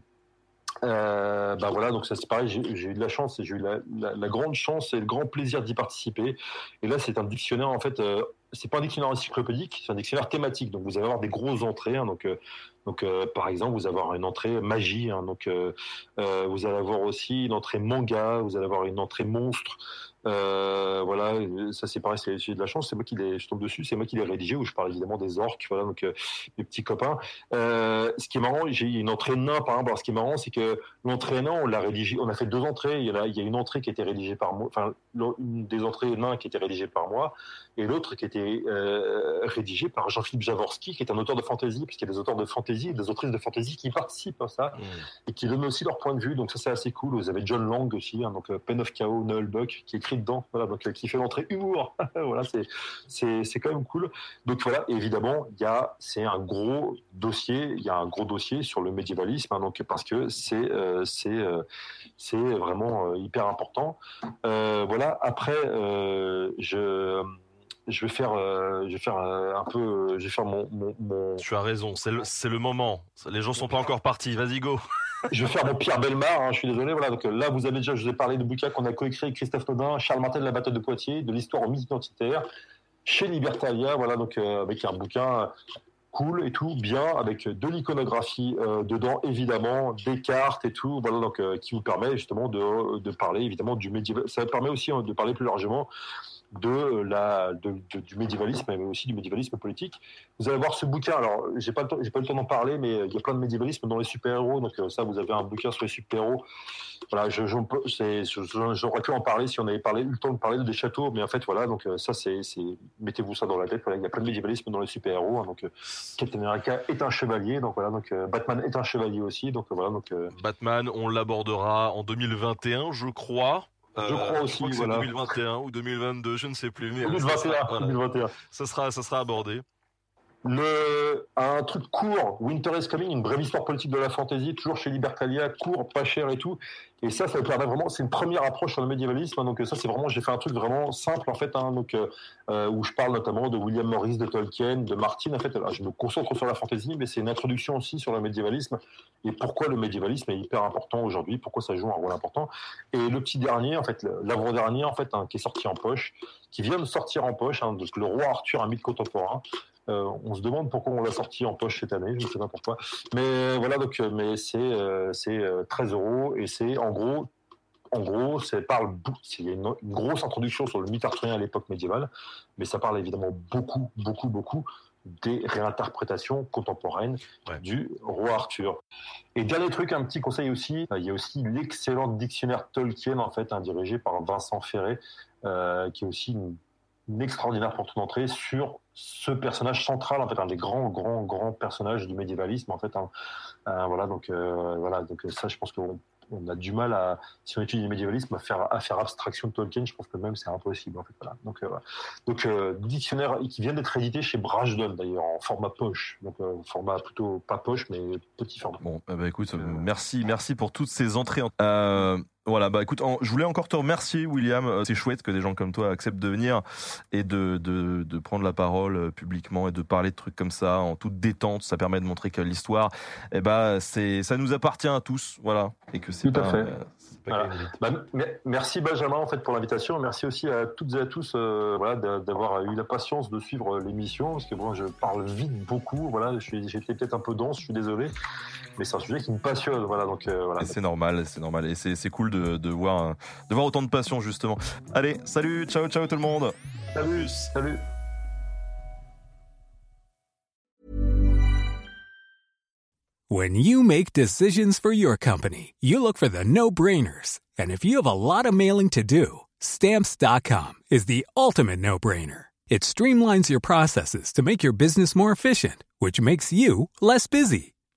euh, bah voilà, donc ça c'est pareil, j'ai j'ai eu de la chance, et j'ai eu la, la- la grande chance et le grand plaisir d'y participer. Et là, c'est un dictionnaire en fait, euh, c'est pas un dictionnaire encyclopédique, c'est un dictionnaire thématique. Donc vous allez avoir des grosses entrées, hein, donc euh, Donc, euh, par exemple, vous allez avoir une entrée magie. Hein, donc, euh, vous allez avoir aussi une entrée manga. Vous allez avoir une entrée monstre. Voilà, ça c'est pareil, c'est de la chance, c'est moi qui l'ai, je tombe dessus, c'est moi qui l'ai rédigé où je parle évidemment des orques, voilà, donc mes petits copains. Ce qui est marrant, j'ai une entrée nain par exemple. Ce qui est marrant, c'est que l'entrée nain, on on a fait deux entrées. Il y a, une entrée qui a rédigée par moi, enfin des entrées nains qui a été rédigée par moi, et l'autre qui a été euh, rédigée par Jean-Philippe Javorski, qui est un auteur de fantasy, puisqu'il y a des auteurs de fantasy et des autrices de fantasy qui participent à ça et qui donnent aussi leur point de vue. Donc ça c'est assez cool. Vous avez John Lang aussi, hein, donc euh, Pen of Chaos, Noel Buck, qui écrit dedans, voilà, donc euh, qui fait l'entrée humour. voilà, c'est quand même cool. Donc voilà, évidemment, il y a c'est un gros dossier, il y a un gros dossier sur le médiévalisme, hein, donc parce que c'est euh, c'est euh, c'est vraiment hyper important. Voilà. Après, je je vais faire, euh, je vais faire euh, un peu, euh, je vais faire mon, mon, mon- Tu as raison, c'est le, c'est le moment. Les gens sont pas encore partis. Vas-y, go. je vais faire mon Pierre Belmar. hein, je suis désolé. Voilà. Donc là, vous avez déjà, je vous ai parlé de bouquin qu'on a coécrit avec Christophe Nodin, Charles Martel de la bataille de Poitiers, de l'histoire au mythe identitaire, chez Libertalia. Voilà, donc euh, avec un bouquin cool et tout, bien, avec de l'iconographie euh, dedans, évidemment, des cartes et tout, voilà, donc euh, qui vous permet justement de, de parler évidemment du médiéval. Ça permet aussi hein, de parler plus largement la de, du médiévalisme, mais aussi du médiévalisme politique. Vous allez voir ce bouquin. Alors, j'ai pas j'ai pas eu le temps d'en parler, mais il y a plein de médiévalisme dans les super-héros. Donc euh, ça, vous avez un bouquin sur les super-héros. Voilà, j'aurais pu en parler si on avait parlé, eu le temps de parler des châteaux, mais en fait, voilà. Donc euh, ça, c'est, mettez-vous ça dans la tête. Il y a plein de médiévalisme dans les super-héros. hein. donc euh, Captain America est un chevalier. Donc voilà, donc euh, Batman est un chevalier aussi. Donc euh, voilà, donc euh, Batman, on l'abordera en 2021, je crois. Je crois aussi, que c'est voilà. 2021 ou 2022, je ne sais plus. Mais ça 2021, sera, voilà, 2021. ça sera, ça sera abordé. Un truc court, Winter is Coming, une brève histoire politique de la fantasy, toujours chez Libertalia, court, pas cher et tout. Et ça, ça me permet vraiment, c'est une première approche sur le médiévalisme. hein. donc ça, c'est vraiment, j'ai fait un truc vraiment simple en fait, hein, donc euh, euh, où je parle notamment de William Morris, de Tolkien, de Martin. En fait, je me concentre sur la fantasy, mais c'est une introduction aussi sur le médiévalisme et pourquoi le médiévalisme est hyper important aujourd'hui, pourquoi ça joue un rôle important. Et le petit dernier, en fait, l'avant-dernier, en fait, hein, qui est sorti en poche, qui vient de sortir en poche, hein, donc le roi Arthur, un mythe contemporain. Euh, on se demande pourquoi on l'a sorti en poche cette année, je ne sais pas pourquoi. Mais euh, voilà, donc, euh, mais c'est euh, c'est euh, 13 euros et c'est en gros, en gros, ça parle, bou- c'est une, une grosse introduction sur le mythe arthurien à l'époque médiévale, mais ça parle évidemment beaucoup, beaucoup, beaucoup des réinterprétations contemporaines Ouais. du roi Arthur. Et dernier truc, un petit conseil aussi, il y a aussi l'excellent dictionnaire Tolkien en fait, hein, dirigé par Vincent Ferré, euh, qui est aussi une, extraordinaire porte d'entrée sur ce personnage central, en fait, un des grands, grands, grands personnages du médiévalisme, en fait. hein. Euh, voilà, donc euh, voilà, donc ça, je pense qu'on on a du mal à, si on étudie le médiévalisme, à faire, à faire abstraction de Tolkien. Je pense que même c'est impossible, en fait. Voilà. Donc, euh, donc euh, dictionnaire qui vient d'être édité chez Brajlon d'ailleurs en format poche, donc euh, format plutôt pas poche, mais petit format. Bon, ben, écoute, euh, merci, merci pour toutes ces entrées. en- Euh, voilà, bah écoute, en- je voulais encore te remercier, William. Euh, C'est chouette que des gens comme toi acceptent de venir et de, de, de prendre la parole euh, publiquement et de parler de trucs comme ça en toute détente. Ça permet de montrer que l'histoire, eh c'est, ça nous appartient à tous, voilà, et que c'est Tout à fait. euh, pas Voilà. Bah, mer- merci Benjamin en fait pour l'invitation. Merci aussi à toutes et à tous euh, voilà, d'a- d'avoir eu la patience de suivre l'émission parce que bon, je parle vite beaucoup. Voilà, je suis, j'ai été peut-être un peu dense, je suis désolé, mais c'est un sujet qui me passionne. Voilà, donc euh, voilà. Et c'est normal, c'est normal. Et c'est, c'est cool de, de voir, euh, de voir autant de passion, justement. Allez, salut, ciao, ciao tout le monde. Salut, salut. When you make decisions for your company, you look for the no brainers. And if you have a lot of mailing to do, stamps.com is the ultimate no brainer. It streamlines your processes to make your business more efficient, which makes you less busy.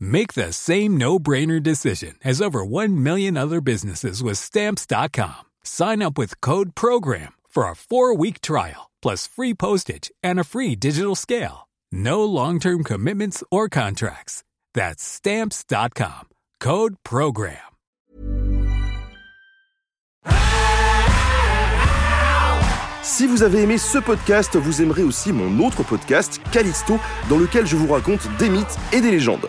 Make the same no-brainer decision as over 1 million other businesses with stamps.com. Sign up with code program for a 4-week trial plus free postage and a free digital scale. No long-term commitments or contracts. That's stamps.com. Code program. Si vous avez aimé ce podcast, vous aimerez aussi mon autre podcast Calisto dans lequel je vous raconte des mythes et des légendes.